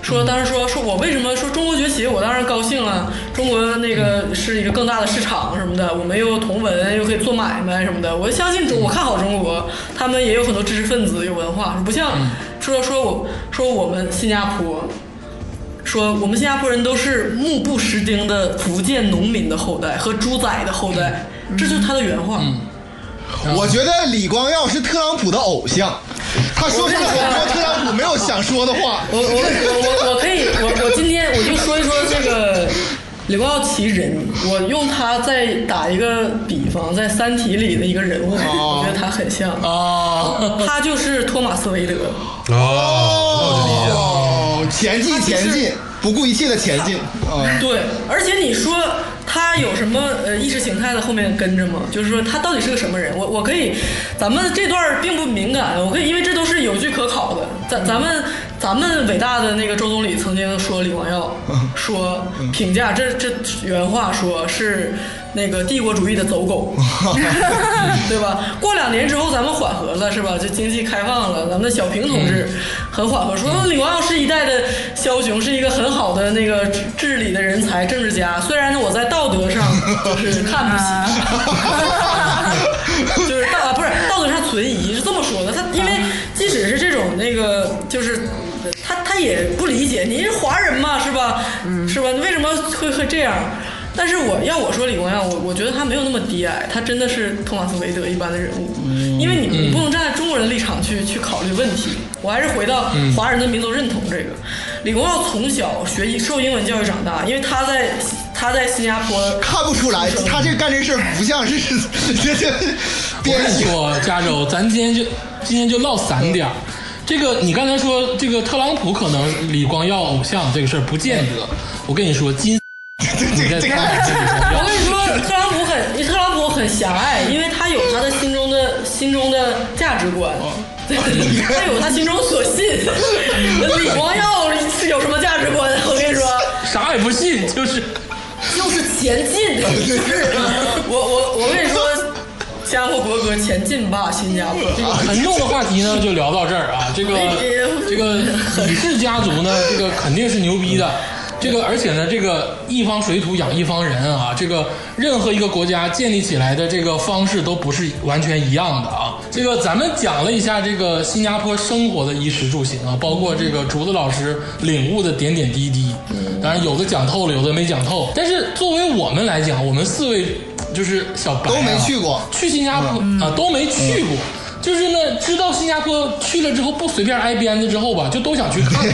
说当时说说我为什么说中国崛起，我当然高兴了。中国那个是一个更大的市场什么的，我们又同文又可以做买卖什么的。我相信中，我看好中国，他们也有很多知识分子，有文化，不像说说我说我们新加坡。说我们新加坡人都是目不识丁的福建农民的后代和猪仔的后代，这就是他的原话。我觉得李光耀是特朗普的偶像，他说出了很多特朗普没有想说的话。我我我我我可以，我我今天我就说一说这个李光耀其人，我用他再打一个比方，在《三体》里的一个人物，我觉得他很像，啊，他就是托马斯韦德。哦，那我就理解了。哦，前进前进，不顾一切的前进啊。对，而且你说他有什么呃意识形态的后面跟着吗？就是说他到底是个什么人？我我可以，咱们这段并不敏感，我可以，因为这都是有据可考的。咱咱们咱们伟大的那个周总理曾经说李光耀说评价这这原话说是那个帝国主义的走狗，对吧？过两年之后咱们缓和了是吧？就经济开放了，咱们的小平同志很缓和，说李光耀是一代的枭雄，是一个很好的那个治治理的人才、政治家。虽然呢，我在道德上就是 看不起，就是道啊不是道德上存疑，是这么说的。他因为即使是这种那个就是。他他也不理解，你是华人嘛，是吧？是吧？你为什么会会这样？但是我要我说李光耀，我我觉得他没有那么低矮，他真的是托马斯韦德一般的人物，因为你你不能站在中国人的立场去去考虑问题。我还是回到华人的民族认同这个。李光耀从小学英受英文教育长大，因为他在他在新加坡看不出来，他这干这事儿不像是 这这我。跟你说，加州，咱今天就今天就唠散点儿。这个你刚才说这个特朗普可能李光耀偶像这个事儿不见得。我跟你说，金这个看这李光耀我跟你说，特朗普很，特朗普很狭隘，因为他有他的心中的心中的价值观，对，他有他心中所信。李光耀是有什么价值观？我跟你说，啥也不信，就是就是前进。就是我我我跟你说，新加坡国歌前进吧，新加坡。这个沉重的话题呢，就聊到这儿啊。这个这个李氏家族呢，这个肯定是牛逼的。这个而且呢，这个一方水土养一方人啊，这个任何一个国家建立起来的这个方式都不是完全一样的啊。这个咱们讲了一下这个新加坡生活的衣食住行啊，包括这个竹子老师领悟的点点滴滴。当然有的讲透了，有的没讲透。但是作为我们来讲，我们四位就是小白、啊、都没去过去新加坡、啊都没去过。就是呢，知道新加坡去了之后不随便挨鞭子之后吧，就都想去看。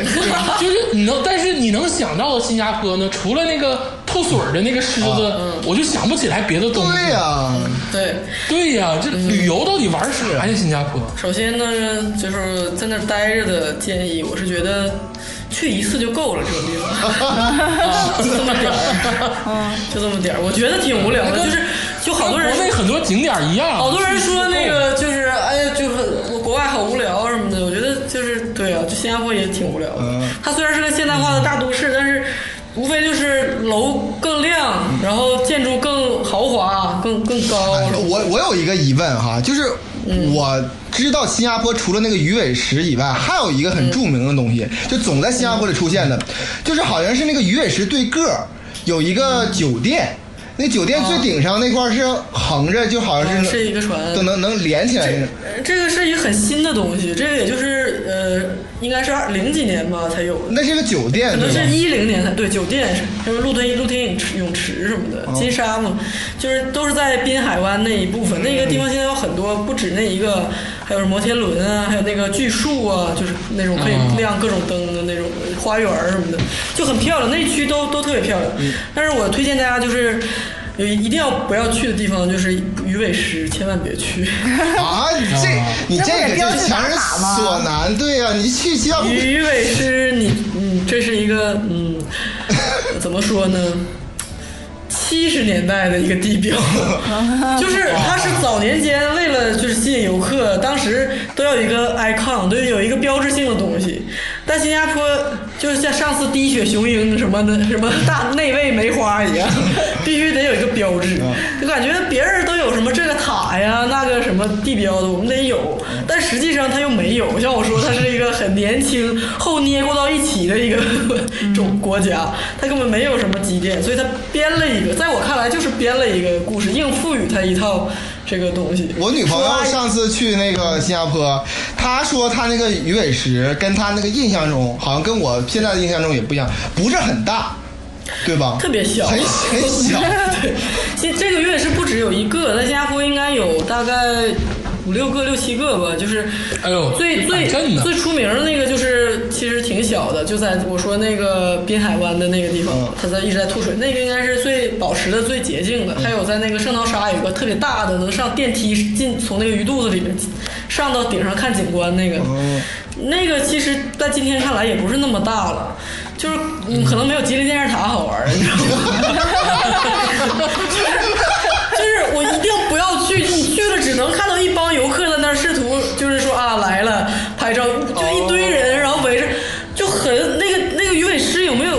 就是你能，但是你能想到的新加坡呢，除了那个吐水儿的那个狮子，我就想不起来别的东西。对呀、对，对呀，这旅游到底玩啥呀？新加坡？首先呢，就是在那儿待着的建议，我是觉得去一次就够了，这种地方啊，就这么点儿，就这么点儿，我觉得挺无聊的，就是就好多人国内很多景点一样，好多人说那个就是哎呀，就是国外好无聊什么的，我觉得就是对啊，就新加坡也挺无聊的。它虽然是个现代化的大都市，但是无非就是楼更亮，然后建筑更豪华、更更高。哎我我有一个疑问哈，就是我知道新加坡除了那个鱼尾石以外，还有一个很著名的东西，就总在新加坡里出现的，就是好像是那个鱼尾石对个儿有一个酒店。那酒店最顶上那块是横着，就好像啊是是一个船都能能连起来这个是一个很新的东西，这个也就是呃，应该是二零几年吧才有的。那是个酒店，可能是？一零年才对酒店，什么露天露天泳池泳池什么的，金沙嘛，就是都是在滨海湾那一部分。那个地方现在有很多，不止那一个，还有摩天轮啊，还有那个巨树啊，就是那种可以亮各种灯的那种花园什么的，就很漂亮。那区都都特别漂亮。但是我推荐大家就是。有一定要不要去的地方就是鱼尾狮，千万别去。啊，你这你这个就是强人所难，对呀、你去新加坡鱼尾狮，你嗯，这是一个嗯，怎么说呢？七十年代的一个地标，就是它是早年间为了就是吸引游客，当时都要有一个 icon，都有一个标志性的东西。但新加坡就是像上次滴血雄鹰什么的，什么大 内卫梅花一样，必须得有一个标志。就感觉别人都有什么这个塔呀、那个什么地标的，我们得有，但实际上它又没有。像我说，它是一个很年轻后捏过到一起的一个 种国家，它根本没有什么积淀，所以它编了一个，在我看来就是编了一个故事，硬赋予它一套这个东西。我女朋友上次去那个新加坡，她说她那个鱼尾石跟她那个印象中，好像跟我现在的印象中也不一样，不是很大，对吧？特别小，很很小。对，这这个月是不止有一个，在新加坡应该有大概五六个、六七个吧。就是，哎呦最最最出名的那个就是其实挺小的，就在我说那个滨海湾的那个地方，它在一直在吐水，那个应该是最保持的最洁净的。还有在那个圣淘沙有个特别大的，能上电梯进从那个鱼肚子里面上到顶上看景观那个。那个其实，在今天看来也不是那么大了，就是嗯，可能没有吉林电视塔好玩儿，你知道吗？就是我一定不要去，你去了只能看到一帮游客在那儿试图，就是说啊来了拍照，就一堆人，然后围着，就很那个那个鱼尾狮有没有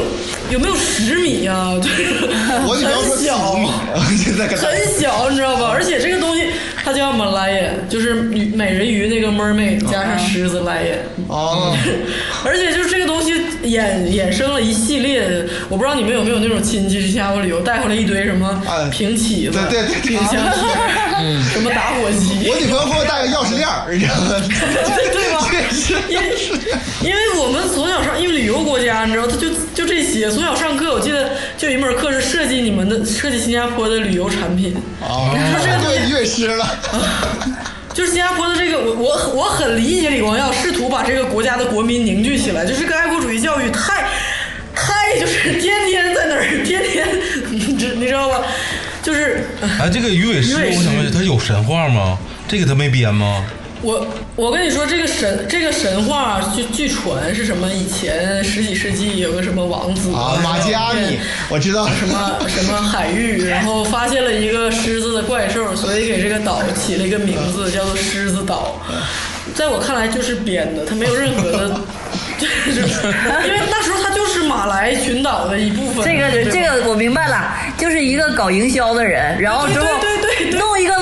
有没有十米啊、就是很小几。米，现在跟他很小，你知道吧？而且这个东西它叫 Malayan，就是鱼美人鱼那个 mermaid 加上狮子 lion。哦，而且就是这个东西衍衍生了一系列的，我不知道你们有没有那种亲戚去新加坡旅游，带回来一堆什么哎。平起子、对对对对。冰箱贴，什么打火机。我，女朋友给我带个钥匙链儿，你知道吗？对吧？因为因为我们从小上，因为旅游国家，你知道，他就就这些。从小上课，我记得就有一门课是设计你们的设计新加坡的旅游产品。哦，对，鱼尾狮了。就是新加坡的这个，我我我很理解李光耀试图把这个国家的国民凝聚起来，就是这个爱国主义教育太太就是天天在那儿，天天你知 你知道吧？就是哎，这个鱼尾狮，鱼尾狮我想问，它有神话吗？这个他没编吗？我我跟你说，这个神这个神话据据传是什么？以前十几世纪有个什么王子啊，马加米，我知道什么 什么海域，然后发现了一个狮子的怪兽，所以给这个岛起了一个名字，叫做狮子岛。在我看来就是编的，它没有任何的，就是因为那时候它就是马来群岛的一部分。这个这个我明白了，就是一个搞营销的人，然后之后对对对对弄一个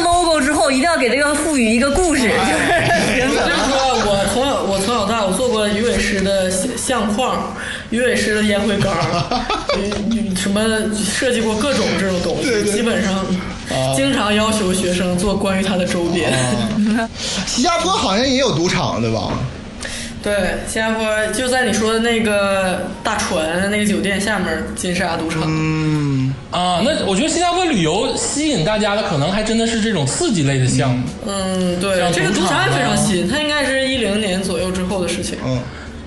后，一定要给这个赋予一个故事，就是我跟你说，我从小我从小到大我做过鱼尾狮的相相框，鱼尾狮的烟灰缸，嗯什么设计过各种这种东西，对对基本上经常要求学生做关于它的周边。新加坡好像也有赌场，对吧？对，新加坡就在你说的那个大船那个酒店下面，金沙赌场。嗯，啊，那我觉得新加坡旅游吸引大家的可能还真的是这种刺激类的项目。嗯，对像，这个赌场也非常啊新，它应该是一零年左右之后的事情。嗯，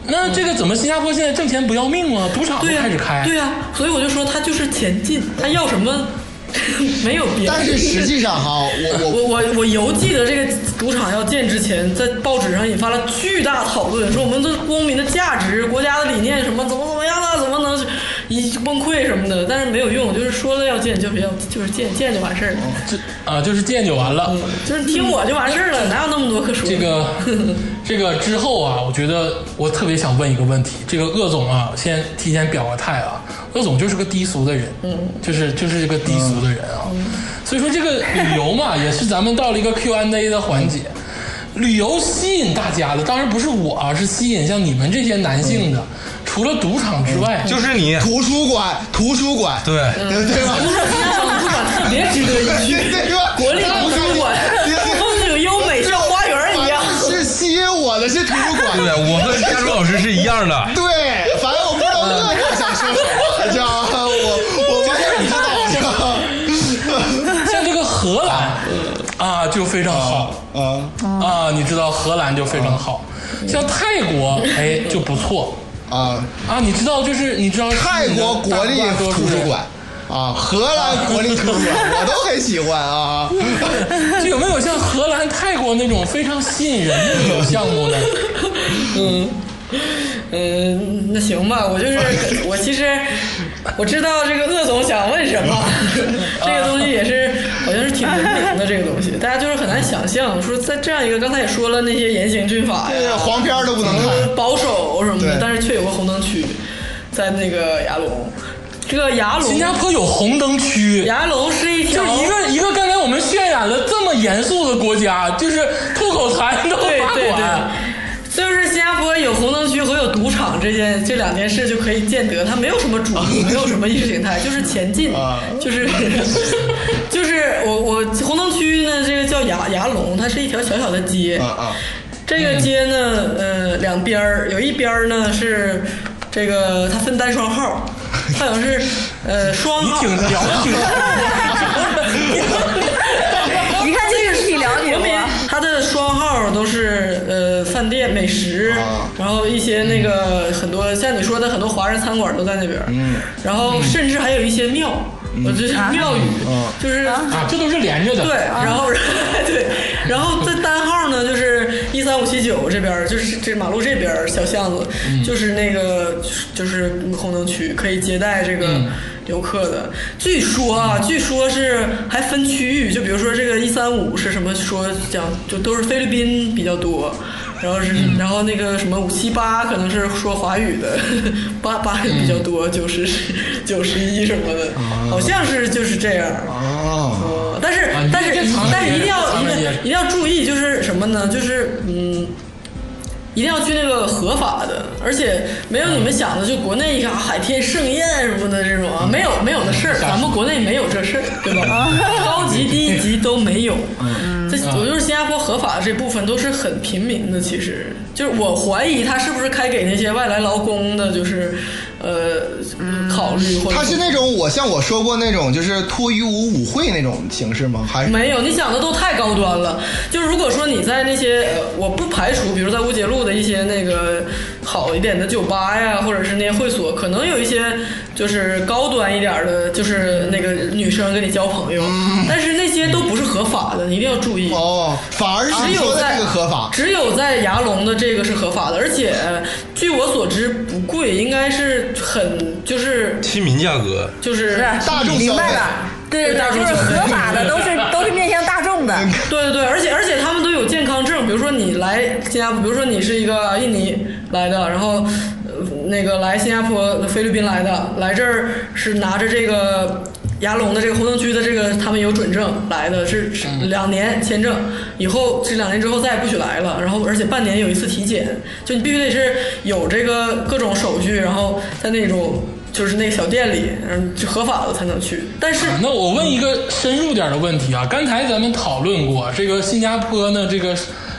那这个怎么新加坡现在挣钱不要命吗？赌场都、开始开，对呀、所以我就说他就是前进，他要什么 没有别的。但是实际上哈，我我我我我犹记得这个赌场要建之前，在报纸上引发了巨大讨论，说我们的公民的价值、国家的理念什么怎么怎么样啊，怎么能一崩溃什么的，但是没有用，就是说了要建就别要，就是建建就完事儿了，这啊就是建就完了。就是听我就完事儿了，哪有那么多可说的？这个 这个之后啊，我觉得我特别想问一个问题，这个鄂总啊，先提前表个态啊，鄂总就是个低俗的人，嗯，就是就是一个低俗的人啊，所以说这个旅游嘛，也是咱们到了一个 Q&A 的环节。旅游吸引大家的，当然不是我啊，是吸引像你们这些男性的。除了赌场之外，就是你，图书馆，图书馆，对，对对吧？小图书馆特别值得一去，对吧？国立图书馆对对风景优美，像花园一样。是吸引我的是图书馆，对我和佳茹老师是一样的。对，说什么，知道吗？我我完全不知道，知道吗？像这个荷兰啊，就非常好。啊，啊，你知道荷兰就非常好，像泰国哎就不错啊，啊，你知道就是你知道泰国国立图书馆啊，荷兰国立图书馆我都很喜欢啊。就有没有像荷兰、泰国那种非常吸引人的旅游项目呢？嗯，嗯，那行吧，我就是 我其实我知道这个鄂总想问什么，这个东西也是好像是挺文明的这个东西，大家就是很难想象，说在这样一个刚才也说了那些严刑峻法对呀，黄片都不能保守什么的，但是却有个红灯区，在那个牙龙，这个牙龙新加坡有红灯区，牙龙是一条就一个一个刚才我们渲染了这么严肃的国家，就是吐口痰都罚对对对款。，就是新加坡有红灯区和有赌场这件这两件事就可以见得，它没有什么主义，没有什么意识形态，就是前进啊，就是就是我我红灯区呢，这个叫牙牙龙，它是一条小小的街啊啊，这个街呢，呃，两边儿有一边儿呢是这个它分单双号，它好像是呃双号，你挺了解，你看这个是挺了解国民我。它的双号都是呃饭店美食，啊。然后一些那个很多像你说的很多华人餐馆都在那边，嗯，然后甚至还有一些庙，我就是庙宇，就是啊，这都是连着的。对，然后 对，然后在单号呢，就是一三五七九这边，就是这马路这边小巷子，就是那个就是红灯区，可以接待这个游客的。据说啊，据说是还分区域，就比如说这个一三五是什么说讲，就都是菲律宾比较多。然后是，然后那个什么五七八可能是说华语的，八八人比较多，九十九十一什么的，好像是就是这样。哦，呃，但是啊但是但是一定要一定一定要注意，就是什么呢？就是嗯。一定要去那个合法的，而且没有你们想的，就国内啥海天盛宴什么的这种啊，没有没有的事儿，咱们国内没有这事儿，对吧？高级低级都没有。这我就是新加坡合法的这部分都是很平民的，其实就是我怀疑他是不是开给那些外来劳工的，就是呃考虑或者他是那种我像我说过那种就是脱衣舞舞会那种形式吗？还是没有，你想的都太高端了。就如果说你在那些，呃，我不排除，比如在乌节路的一些那个好一点的酒吧呀，或者是那些会所，可能有一些就是高端一点的，就是那个女生跟你交朋友，但是那些都不是合法的，你一定要注意。哦，反而是只有在个合法。只有在牙龙的这个是合法的，而且据我所知不贵，应该是很就是亲民价格，就是大众消费明白了，对大众，就是合法的，都是 都是面向大众的。对对对，而且而且他们都有健康证，比如说你来新加坡，比如说你是一个印尼来的，然后、呃那个来新加坡、菲律宾来的，来这儿是拿着这个牙龙的这个活动区的这个他们有准证来的，是是两年签证，以后这两年之后再也不许来了，然后而且半年有一次体检，就你必须得是有这个各种手续，然后在那种。就是那个小店里，嗯，就合法的才能去。但是那我问一个深入点的问题啊，刚才咱们讨论过，这个新加坡呢，这个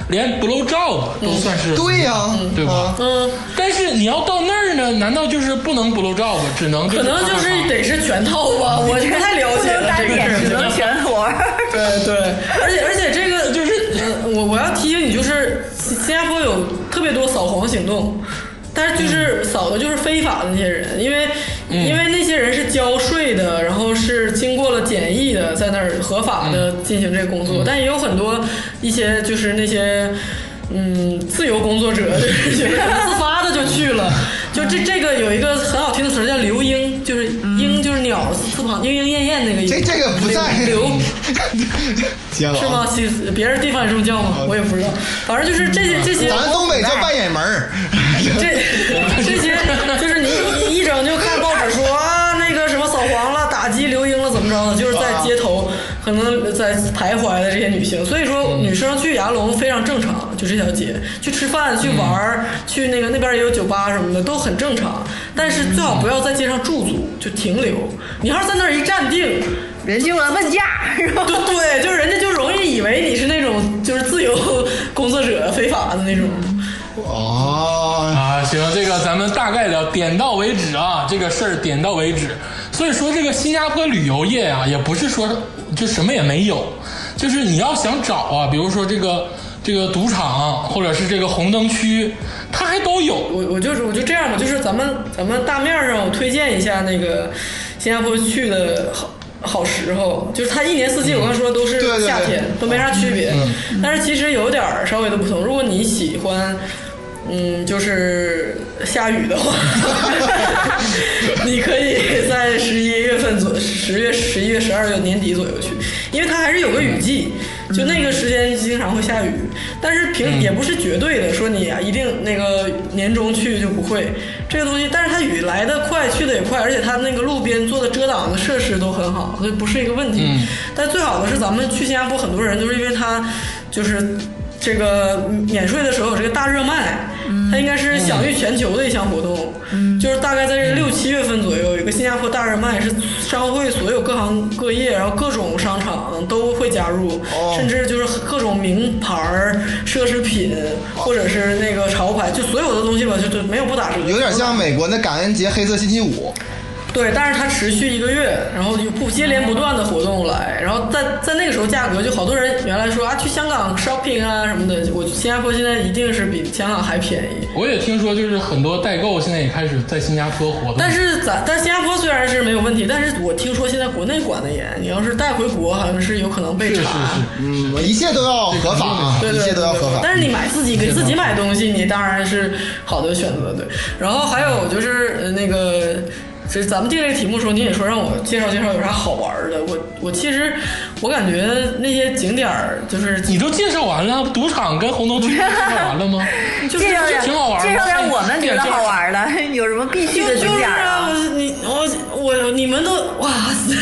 连 blow job 都算是、对呀、对吧啊？嗯，但是你要到那儿呢，难道就是不能 blow job，只能可能就是得是全套吧，我不太了解了能单点，这个。只能全活。对对，而且而且这个就是，呃我我要提醒你，就是新加坡有特别多扫黄行动。但是就是扫的就是非法的那些人，因为、因为那些人是交税的，然后是经过了检疫的，在那儿合法的进行这个工作，但也有很多一些就是那些嗯自由工作者，就是 自发的就去了。就这这个有一个很好听的词儿叫留英，就是鹰就是鸟字旁莺莺燕燕那个意思。这这个不在刘 是吗？其实别人地方也这么叫吗？我也不知道，反正就是这些这些。咱东北叫半眼门儿。这这些就是你一一整就看报纸说啊，那个什么扫黄了、打击刘英了，怎么着的，就是在街头可能在徘徊的这些女性。所以说，女生去牙龙非常正常，就这条街去吃饭、去玩儿、去那个那边也有酒吧什么的，都很正常。但是最好不要在街上驻足，就停留。你要是在那儿一站定，人就来问价，是吧？对对，就是人家就容易以为你是那种就是自由工作者、非法的那种。哦，啊，行，这个咱们大概聊，点到为止啊，这个事儿点到为止。所以说，这个新加坡旅游业啊，也不是说就什么也没有，就是你要想找啊，比如说这个这个赌场或者是这个红灯区，它还都有。我我就是我就这样吧，就是咱们咱们大面上我推荐一下那个新加坡去的好好时候，就是它一年四季我刚说都是对对对夏天，都没啥区别，但是其实有点儿稍微的不同。如果你喜欢。嗯，就是下雨的话，你可以在十一月份左十月、十一月、十二月年底左右去，因为它还是有个雨季，就那个时间经常会下雨，但是平也不是绝对的，说你啊一定那个年终去就不会这个东西，但是它雨来的快，去的也快，而且它那个路边做的遮挡的设施都很好，所以不是一个问题。但最好的是咱们去新加坡，很多人就是因为它就是。这个免税的时候有这个大热卖，它应该是享誉全球的一项活动，就是大概在这六七月份左右，有一个新加坡大热卖，是商会所有各行各业，然后各种商场都会加入，甚至就是各种名牌儿、奢侈品或者是那个潮牌，就所有的东西吧，就就没有不打折。有点像美国那感恩节黑色星期五。对，但是它持续一个月，然后就不接连不断的活动来，然后在在那个时候价格就好多人原来说啊去香港 shopping 啊什么的，我新加坡现在一定是比香港还便宜。我也听说，就是很多代购现在也开始在新加坡活动。但是咱但新加坡虽然是没有问题，但是我听说现在国内管的严，你要是带回国，好像是有可能被是是查。是，嗯，一切都要合法啊，对对对一切都要合法。但是你买自己给自己买东西，你当然是好的选择，对。然后还有就是呃那个。这咱们定这个题目的时候，你也说让我介绍介绍有啥好玩的。我我其实我感觉那些景点儿就是你都介绍完了，赌场跟红灯区介绍完了吗？就是介绍点挺好玩的介绍点我们觉得好玩的，有什么必须的景点？就是啊你我我你们都哇塞，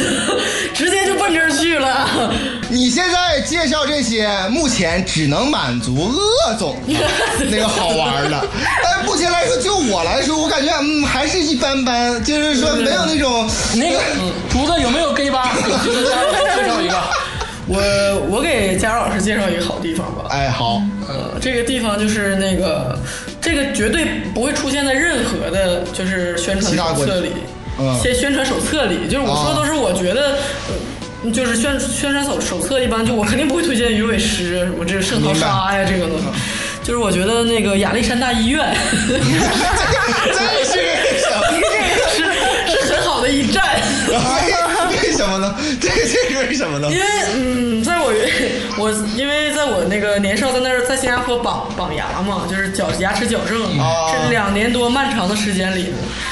直接就奔这儿去了。你现在介绍这些，目前只能满足鄂总的 那个好玩的。但目前来说，就我来说，我感觉嗯还是一般般，就是说没有那种 那个厨子有没有 gay 吧？介绍一个。我我给佳茹老师介绍一个好地方吧。哎好，呃，这个地方就是那个，这个绝对不会出现在任何的，就是宣传其他国册里，嗯先宣传手册里，就是我说的都是我觉得。呃就是宣宣传手手册一般就我肯定不会推荐鱼尾狮什么这个圣淘沙呀这个东西，就是我觉得那个亚历山大医院 真是？是 是很好的一站，哎为什么呢？这这是为什么呢因？为嗯，在我我因为在我那个年少在那儿在新加坡绑绑牙嘛，就是矫牙齿矫正，哦是两年多漫长的时间里，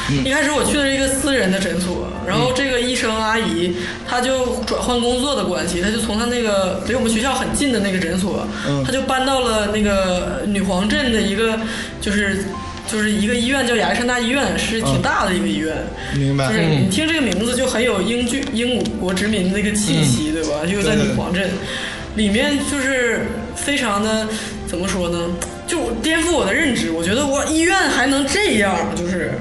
嗯一开始我去的是一个私人的诊所，然后这个医生阿姨她就转换工作的关系，她就从她那个离我们学校很近的那个诊所，嗯她就搬到了那个女皇镇的一个就是。就是一个医院叫亚历山大医院，是挺大的一个医院。嗯明白就是你听这个名字就很有英剧英国殖民的那个气息，对吧？又在女皇镇，里面就是非常的怎么说呢？就颠覆我的认知。我觉得我医院还能这样，就是。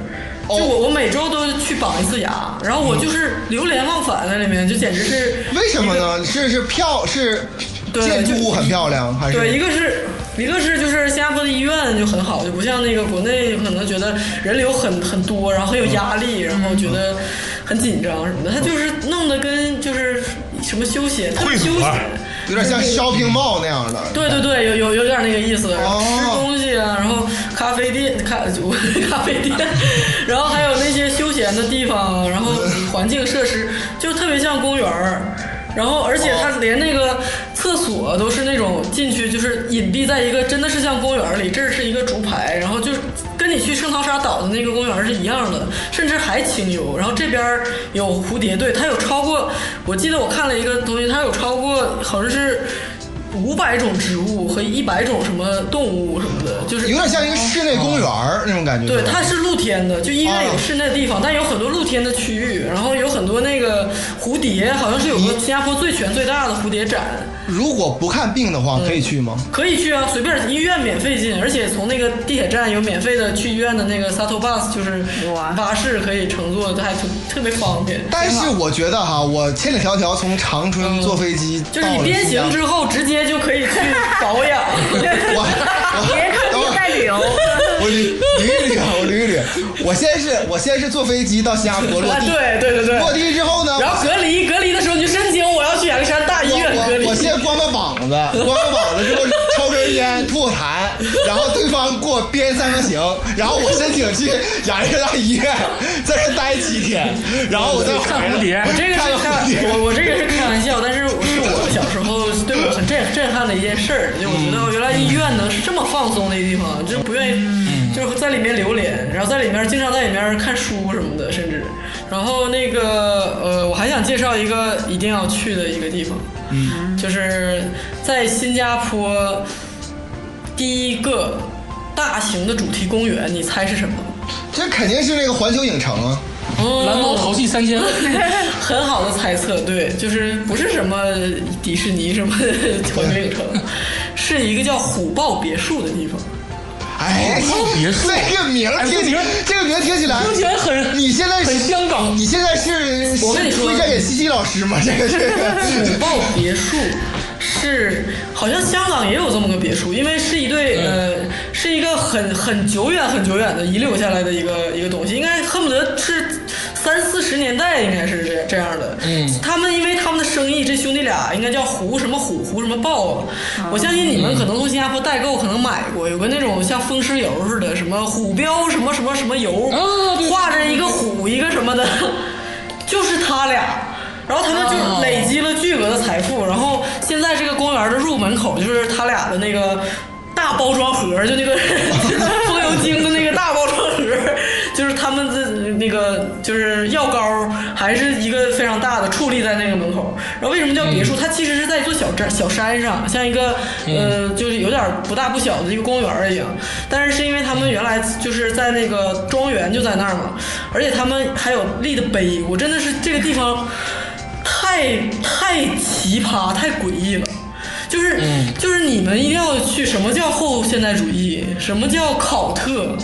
就哦我我每周都去绑一次牙，然后我就是流连忘返在里面，就简直是为什么呢？是是票是对建筑物很漂亮，还是对，一个是一个是就是新加坡的医院就很好，就不像那个国内可能觉得人流很很多，然后很有压力，然后觉得很紧张什么的。他就是弄得跟就是什么休闲，特别休闲。有点像 shopping mall 那样的？对对对，有有有点那个意思，然后哦吃东西啊，然后咖啡店、咖 咖啡店，然后还有那些休闲的地方，然后环境设施就特别像公园儿，然后而且它连那个厕所都是那种进去就是隐蔽在一个真的是像公园里，这是一个竹排，然后就是跟你去圣淘沙岛的那个公园是一样的，甚至还清幽。然后这边有蝴蝶队，它有超过，我记得我看了一个东西，它有超过好像是。五百种植物和一百种什么动物什么的，就是有点像一个室内公园儿那种感觉。对，它是露天的，就医院有啊室内的地方，但有很多露天的区域，然后有很多那个蝴蝶，好像是有个新加坡最全最大的蝴蝶展，如果不看病的话，可以去吗？可以去啊，随便医院免费进，而且从那个地铁站有免费的去医院的那个 shuttle bus，就是哇巴士可以乘坐，这还特特别方便。但是我觉得哈，我千里迢迢从长春坐飞机嗯就是你到了边行新疆之后，直接就可以去保养。我我别看等会儿病在旅游，我捋捋一捋啊，我捋一捋。我先是我先是坐飞机到新加坡落啊，地，对对对对。落地之后呢，然后隔离隔离的时候，你就申请我要去亚历山。我先光个膀子，光个膀子之后抽根烟吐个痰，然后对方给我编三个行，然后我申请去亚历山大医院在这待七天，然后我再看蝴蝶我这个是看我我这个是开玩笑，但是是我小时候对我很震震撼的一件事儿，就我觉得原来医院能是这么放松的一个地方，就不愿意就是在里面流连，然后在里面经常在里面看书什么的，甚至，然后那个呃，我还想介绍一个一定要去的一个地方，嗯，就是在新加坡第一个大型的主题公园，你猜是什么？这肯定是那个环球影城啊。蓝猫淘气三千问，很好的猜测，对，就是不是什么迪士尼什么环球影城，是一个叫虎豹别墅的地方。哎，别墅这个名儿听起来这名这个名儿听起来，听起来很你现在很香港。你现在是我跟你说一下，演西西老师吗？这个这个虎豹别墅是是好像香港也有这么个别墅，因为是一对。呃是一个很很久远很久远的遗留下来的一个一个东西，应该恨不得是三四十年代应该是这这样的。嗯他们因为他们的生意，这兄弟俩应该叫胡什么虎胡什么豹，我相信你们可能从新加坡代购可能买过，有个那种像风湿油似的，什么虎标什么什么什么油，啊画着一个虎一个什么的，就是他俩。然后他们就累积了巨额的财富，然后现在这个公园的入门口就是他俩的那个大包装盒，就那个 那个就是药膏，还是一个非常大的矗立在那个门口。然后为什么叫别墅？它其实是在一座小山小山上，像一个呃，就是有点不大不小的一个公园一样。但是是因为他们原来就是在那个庄园就在那儿嘛，而且他们还有立的碑，我真的是这个地方。太太奇葩，太诡异了。就是、就是你们一定要去，什么叫后现代主义？什么叫考特？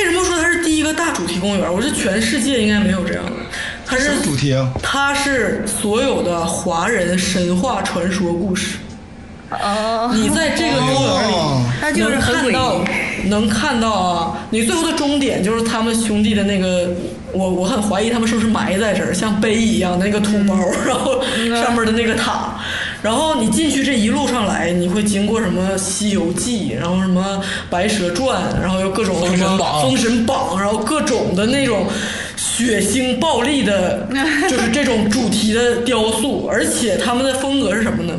为什么说它是第一个大主题公园？我觉得全世界应该没有这样的。它是主题啊？它是所有的华人神话传说故事。哦，你在这个公园里哦那就是能看到，能看到啊，你最后的终点就是他们兄弟的那个，我我很怀疑他们是不是埋在这儿，像碑一样的那个土包，然后上面的那个塔。然后你进去这一路上来，你会经过什么《西游记》，然后什么《白蛇传》，然后又各种什么封神榜《封神榜》，然后各种的那种血腥暴力的，就是这种主题的雕塑，而且他们的风格是什么呢？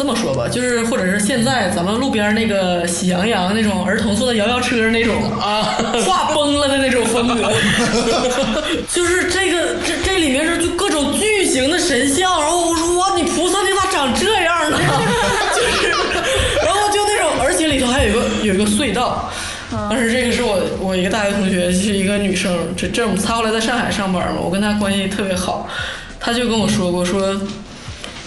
这么说吧，就是或者是现在咱们路边那个喜羊羊那种儿童坐的摇摇车那种啊 画崩了的那种风格，就是这个这这里面是就各种巨型的神像，然后我说哇，你菩萨你咋长这样呢？就是，然后就那种，而且里头还有一个有一个隧道。当时这个是我我一个大学同学，是一个女生，这这她后来在上海上班嘛，我跟她关系特别好，她就跟我说过说，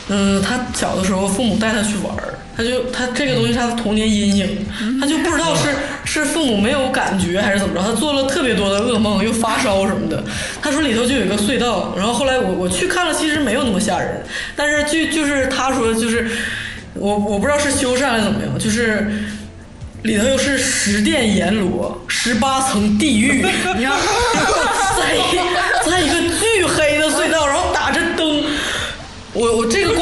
嗯，他小的时候父母带他去玩儿，他就他这个东西是他的童年阴影，他就不知道是是父母没有感觉还是怎么着，他做了特别多的噩梦，又发烧什么的。他说里头就有一个隧道，然后后来我我去看了，其实没有那么吓人，但是就就是他说就是我我不知道是修缮还是怎么样，就是。里头又是十殿阎罗，十八层地狱，你看，在一在一个巨黑的隧道，然后打着灯，我我这个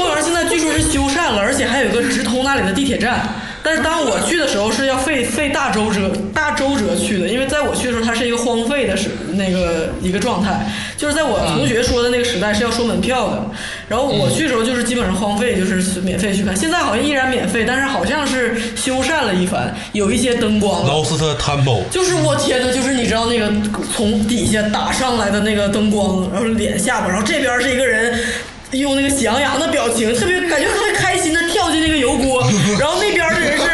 而且还有一个直通那里的地铁站。但是当我去的时候是要费费大周折大周折去的，因为在我去的时候它是一个荒废的时那个一个状态，就是在我同学说的那个时代是要收门票的，然后我去的时候就是基本上荒废，就是免费去看。现在好像依然免费，但是好像是修缮了一番，有一些灯光了。劳斯特 Temple，就是我天呐，就是你知道那个从底下打上来的那个灯光，然后脸下巴，然后这边是一个人用那个喜羊羊的表情，特别感觉特别开心的跳进那个油锅，然后那边的人是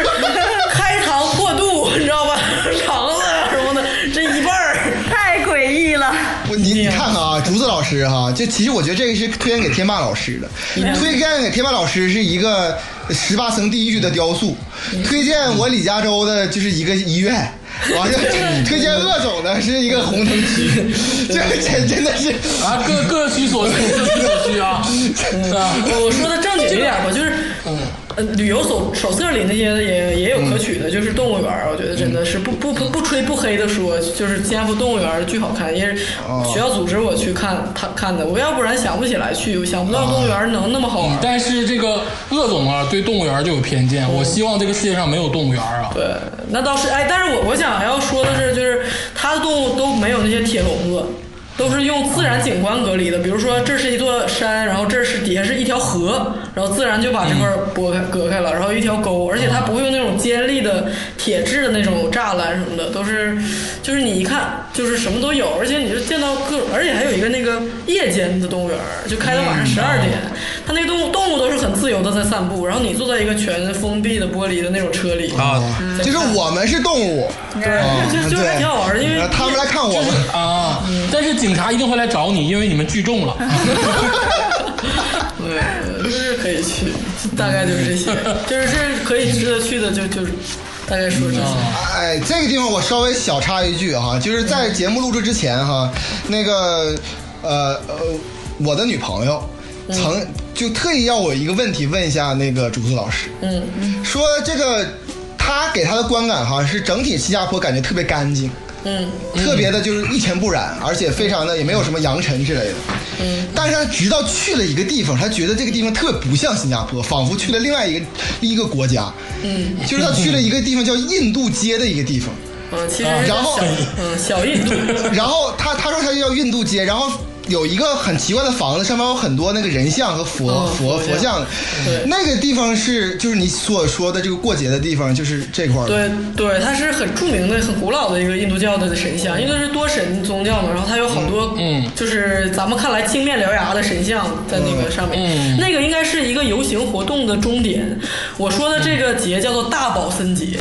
开膛破肚，你知道吧？肠子啊什么的，这一半儿。太诡异了。我你你看看啊，竹子老师哈，就其实我觉得这个是推荐给天霸老师的，推荐给天霸老师是一个十八层地狱的雕塑，推荐我李嘉洲的就是一个医院。完了，推荐鄂总的是一个红灯区，这真真的是啊，各各取所需，各取所需啊，是吧？我说的正经一点吧，就是，呃，旅游手手册里那些也也有可取的，就是动物园儿，我觉得真的是不不不不吹不黑的说，就是新加坡动物园巨好看，也是学校组织我去看他看的，我要不然想不起来去，我想不到动物园能那么好玩儿。但是这个鄂总啊，对动物园就有偏见。我希望这个世界上没有动物园啊。对，那倒是，哎，但是我我想要说的是，就是他的动物都没有那些铁笼子，都是用自然景观隔离的。比如说，这是一座山，然后这是底下是一条河，然后自然就把这块儿拨开隔开了，然后一条沟，而且它不会用那种尖利的铁质的那种栅栏什么的，都是就是你一看就是什么都有，而且你就见到各种，而且还有一个那个夜间的动物园，就开到晚上十二点，它那个动物动物都是很自由的在散步，然后你坐在一个全封闭的玻璃的那种车里啊，就是我们是动物，对就就还挺好玩的，因为他们来看我们。啊，但是警察一定会来找你，因为你们聚众了。对，就是可以去，大概就是这些，就是这可以值得去的，就就是大概说这些。哎，这个地方我稍微小插一句哈，就是在节目录制之前哈，那个呃呃，我的女朋友曾就特意要我一个问题问一下那个竹子老师，嗯，说这个他给他的观感哈是整体新加坡感觉特别干净，嗯，特别的就是一尘不染，而且非常的也没有什么扬尘之类的。嗯，但是他直到去了一个地方，他觉得这个地方特别不像新加坡，仿佛去了另外一个一个国家。嗯，就是他去了一个地方叫印度街的一个地方。嗯，其实然后嗯小印度，然后他他说他就叫印度街，然后有一个很奇怪的房子，上面有很多那个人像和佛、嗯佛佛像。对那个地方是就是你所说的这个过节的地方，就是这块儿。对对，它是很著名的、很古老的一个印度教的神像，因为它是多神宗教嘛，然后它有好多，嗯就是咱们看来青面獠牙的神像在那个上面，嗯那个应该是一个游行活动的终点。我说的这个节叫做大宝森节。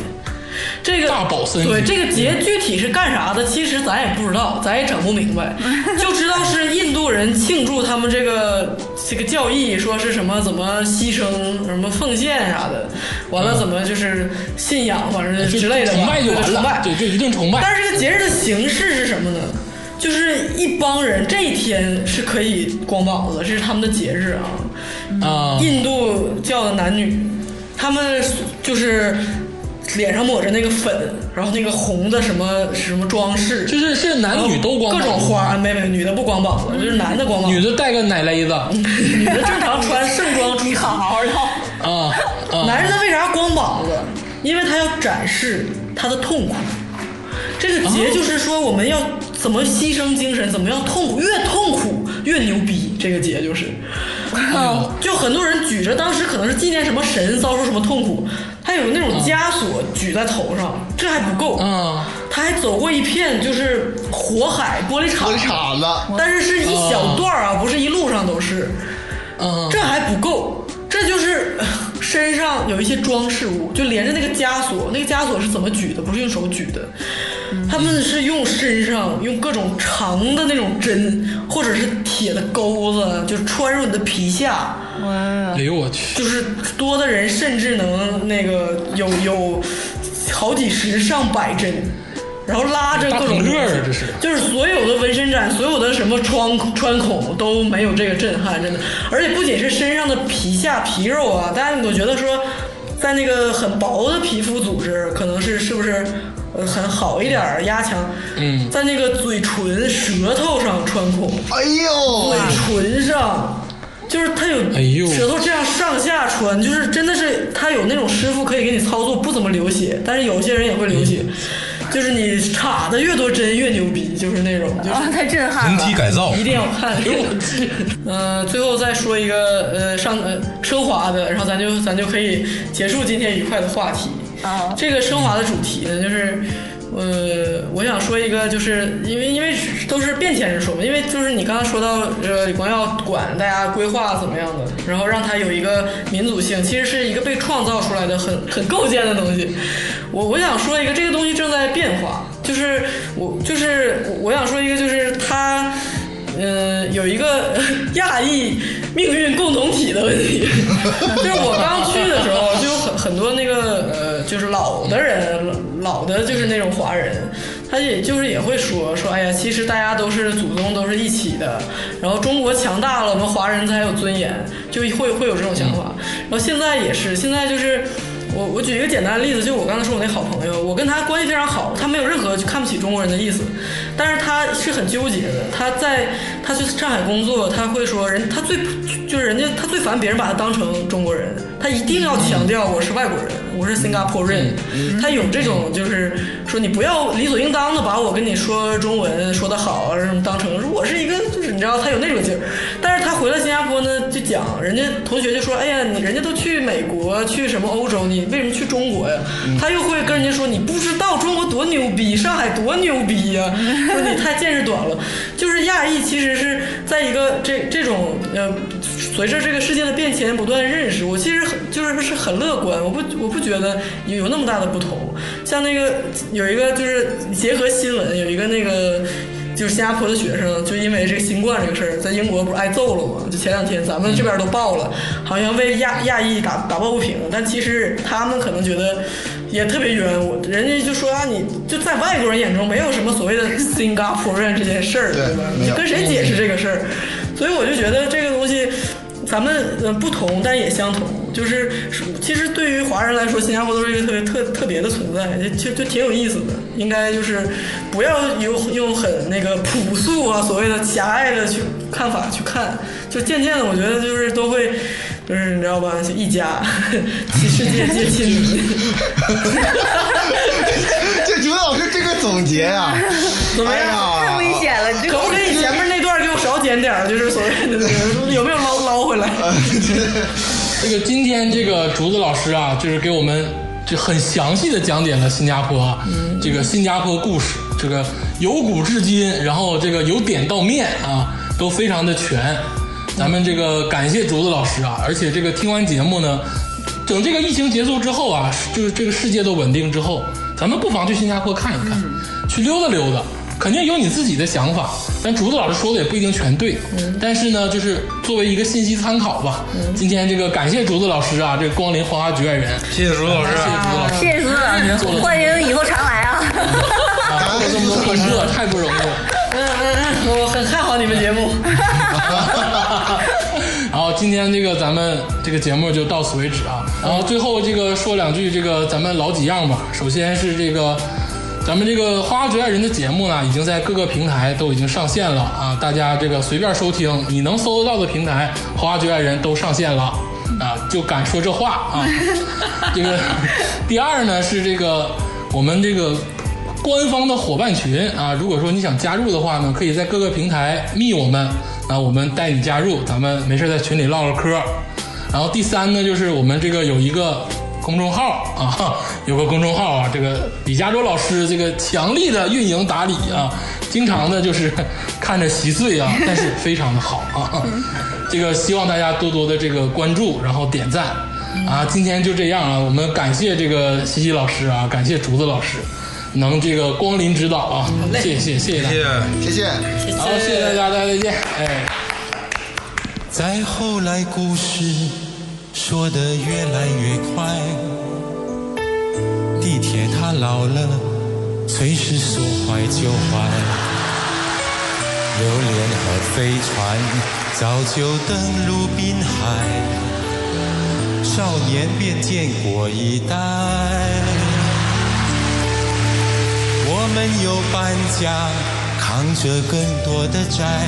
这个大宝森对这个节具体是干啥的，其实咱也不知道，咱也整不明白，就知道是印度人庆祝他们这个这个教义，说是什么怎么牺牲、什么奉献啥的，完了怎么就是信仰，反正之类的吧，崇拜就完了，对崇拜对，就一定崇拜。但是这个节日的形式是什么呢？就是一帮人这一天是可以光膀子，这是他们的节日啊。啊，印度教的男女，他们就是脸上抹着那个粉，然后那个红的什么什么装饰，就是现在男女都光各种花，没没，女的不光膀子，就是男的光膀子，女的带个奶勒子啊 女的正常穿盛装出场。好好唠。啊，男人他为啥光膀子？因为他要展示他的痛苦。这个节就是说，我们要怎么牺牲精神，怎么样痛苦，越痛苦越牛逼。这个节就是，就很多人举着当时可能是纪念什么神遭受什么痛苦，他有那种枷锁举在头上，这还不够。嗯他还走过一片就是火海玻璃厂，玻璃厂子，但是是一小段儿啊，不是一路上都是。嗯，这还不够，这就是呃身上有一些装饰物，就连着那个枷锁，那个枷锁是怎么举的？不是用手举的，他们是用身上用各种长的那种针，或者是铁的钩子，就穿入你的皮下，哎呦我去，就是多的人甚至能那个有有好几十上百针，然后拉着各种就是所有的纹身展，所有的什么穿穿孔都没有这个震撼，真的。而且不仅是身上的皮下皮肉啊，大家我觉得说，在那个很薄的皮肤组织，可能是是不是呃很好一点儿压强？嗯在那个嘴唇、舌头上穿孔，哎呦，嘴唇上，就是他有哎呦舌头这样上下穿，就是真的是他有那种师傅可以给你操作，不怎么流血，但是有些人也会流血，就是你插的越多针越牛逼，就是那种，就是啊，太震撼人了！体改造一定要看。呃，最后再说一个呃上呃升华的，然后咱就咱就可以结束今天愉快的话题。啊这个升华的主题呢，就是。呃，我想说一个，就是因为因为都是变迁人说嘛，因为就是你刚刚说到，呃，李光耀管大家规划怎么样的，然后让他有一个民族性，其实是一个被创造出来的很很构建的东西。我我想说一个，这个东西正在变化，就是我就是我我想说一个，就是它。嗯，有一个 亚裔命运共同体的问题，就是我刚去的时候，就有很很多那个呃，就是老的人，老的就是那种华人，他也就是也会说说，哎呀，其实大家都是祖宗都是一起的，然后中国强大了，我们华人才有尊严，就会会有这种想法。然后现在也是，现在就是。我我举一个简单的例子，就我刚才说我那好朋友，我跟他关系非常好，他没有任何看不起中国人的意思，但是他是很纠结的。他在他去上海工作，他会说人他最就是人家他最烦别人把他当成中国人，他一定要强调我是外国人，我是新加坡人，他有这种就是说你不要理所应当的把我跟你说中文说的好啊什么当成说我是一个就是你知道他有那种劲儿，但是他回了新加坡呢就讲人家同学就说哎呀你人家都去美国去什么欧洲你为什么去中国呀？他又会跟人家说你不知道中国多牛逼，上海多牛逼呀、说你太见识短了。就是亚裔其实是在一个这这种呃，随着这个世界的变迁不断认识，我其实很就是是很乐观，我不我不觉得有有那么大的不同。像那个有一个就是结合新闻，有一个那个。就是新加坡的学生，就因为这个新冠这个事儿，在英国不是挨揍了吗？就前两天咱们这边都爆了，好像为亚亚裔打打抱不平，但其实他们可能觉得也特别冤我，人家就说啊，你就在外国人眼中没有什么所谓的 Singaporean 这件事儿，对对吧？你跟谁解释这个事儿？所以我就觉得这个东西。咱们呃不同，但也相同。就是其实对于华人来说，新加坡都是一个特别特特别的存在，就就挺有意思的。应该就是不要用用很那个朴素啊，所谓的狭隘的去看法去看，就渐渐的，我觉得就是都会。就是你知道吧，就一家，其世界皆 亲民。这朱老师这个总结啊、怎么样？太危险了，你这可不可以前面那段给我少剪点儿？就是所谓的那个有没有捞捞回来？这个今天这个竹子老师啊，就是给我们就很详细的讲解了新加坡啊，这个新加坡故事，这个由古至今，然后这个由点到面啊，都非常的全。咱们这个感谢竹子老师啊，而且这个听完节目呢，等这个疫情结束之后啊，就是这个世界都稳定之后，咱们不妨去新加坡看一看，去溜达溜达。肯定有你自己的想法，但竹子老师说的也不一定全对。但是呢，就是作为一个信息参考吧。今天这个感谢竹子老师啊，这个光临花花局外人，谢谢竹子老师谢谢竹子老师，谢谢竹子老师，欢迎以后常来啊！啊，做这么多客车太不容易了。嗯嗯嗯，我很看好你们节目。然后今天这个咱们这个节目就到此为止啊。然后最后这个说两句这个咱们老几样吧。首先是这个咱们这个花花局爱人的节目呢，已经在各个平台都已经上线了啊，大家这个随便收听，你能搜得到的平台，花花局爱人都上线了 啊，就敢说这话啊。这个第二呢是这个我们这个。官方的伙伴群啊，如果说你想加入的话呢，可以在各个平台密我们啊，我们带你加入，咱们没事在群里唠唠嗑。然后第三呢，就是我们这个有一个公众号啊，有个公众号啊，这个李佳洲老师这个强力的运营打理啊，经常的就是看着稀碎啊，但是非常的好啊。这个希望大家多多的这个关注，然后点赞啊。今天就这样啊，我们感谢这个西西老师啊，感谢竹子老师。能这个光临指导啊，谢谢谢谢大谢家，谢。谢谢。好，谢谢大家，大家再见，哎。再后来，故事说得越来越快，地铁它老了，随时说坏就坏。榴莲和飞船早就登陆滨海，少年便见过一代。我们又搬家，扛着更多的债。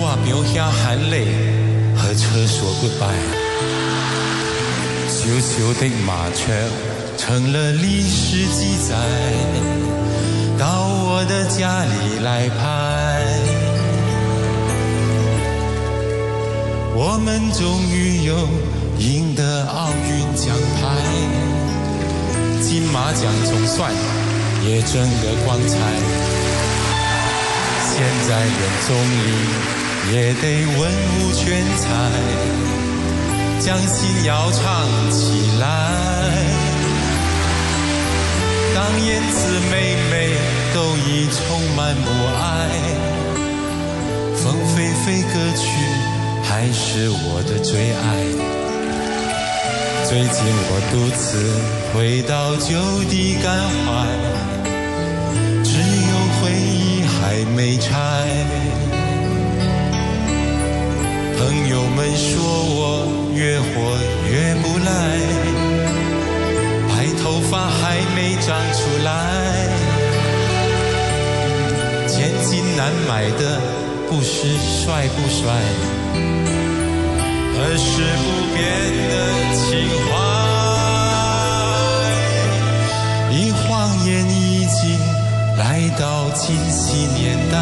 我表下含泪和车说 goodbye。小小的麻雀成了历史记载，到我的家里来拍。我们终于又赢得奥运奖牌。金马奖总算也争得光彩，现在连总理也得文武全才，将心要唱起来。当燕子妹妹都已充满母爱，凤飞飞歌曲还是我的最爱。最近我独自回到旧地感怀，只有回忆还没拆。朋友们说我越活越不赖，白头发还没长出来。千金难买的不是帅不帅。而是不变的情怀。一晃眼已经来到今昔年代，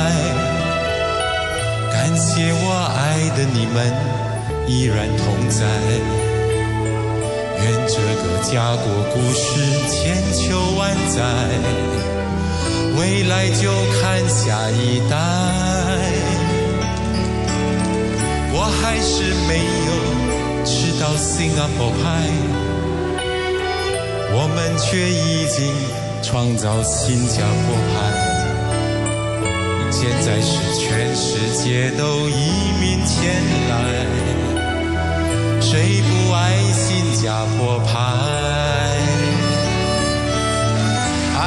感谢我爱的你们依然同在。愿这个家国故事千秋万载，未来就看下一代。我还是没有吃到新加坡派，我们却已经创造新加坡派。现在是全世界都移民前来，谁不爱新加坡派？I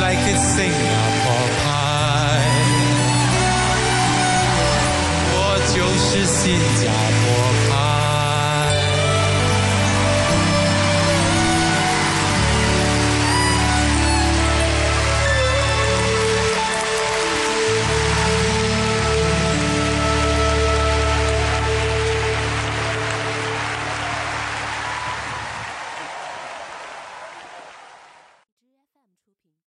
like Singapore pie，我就是。新加坡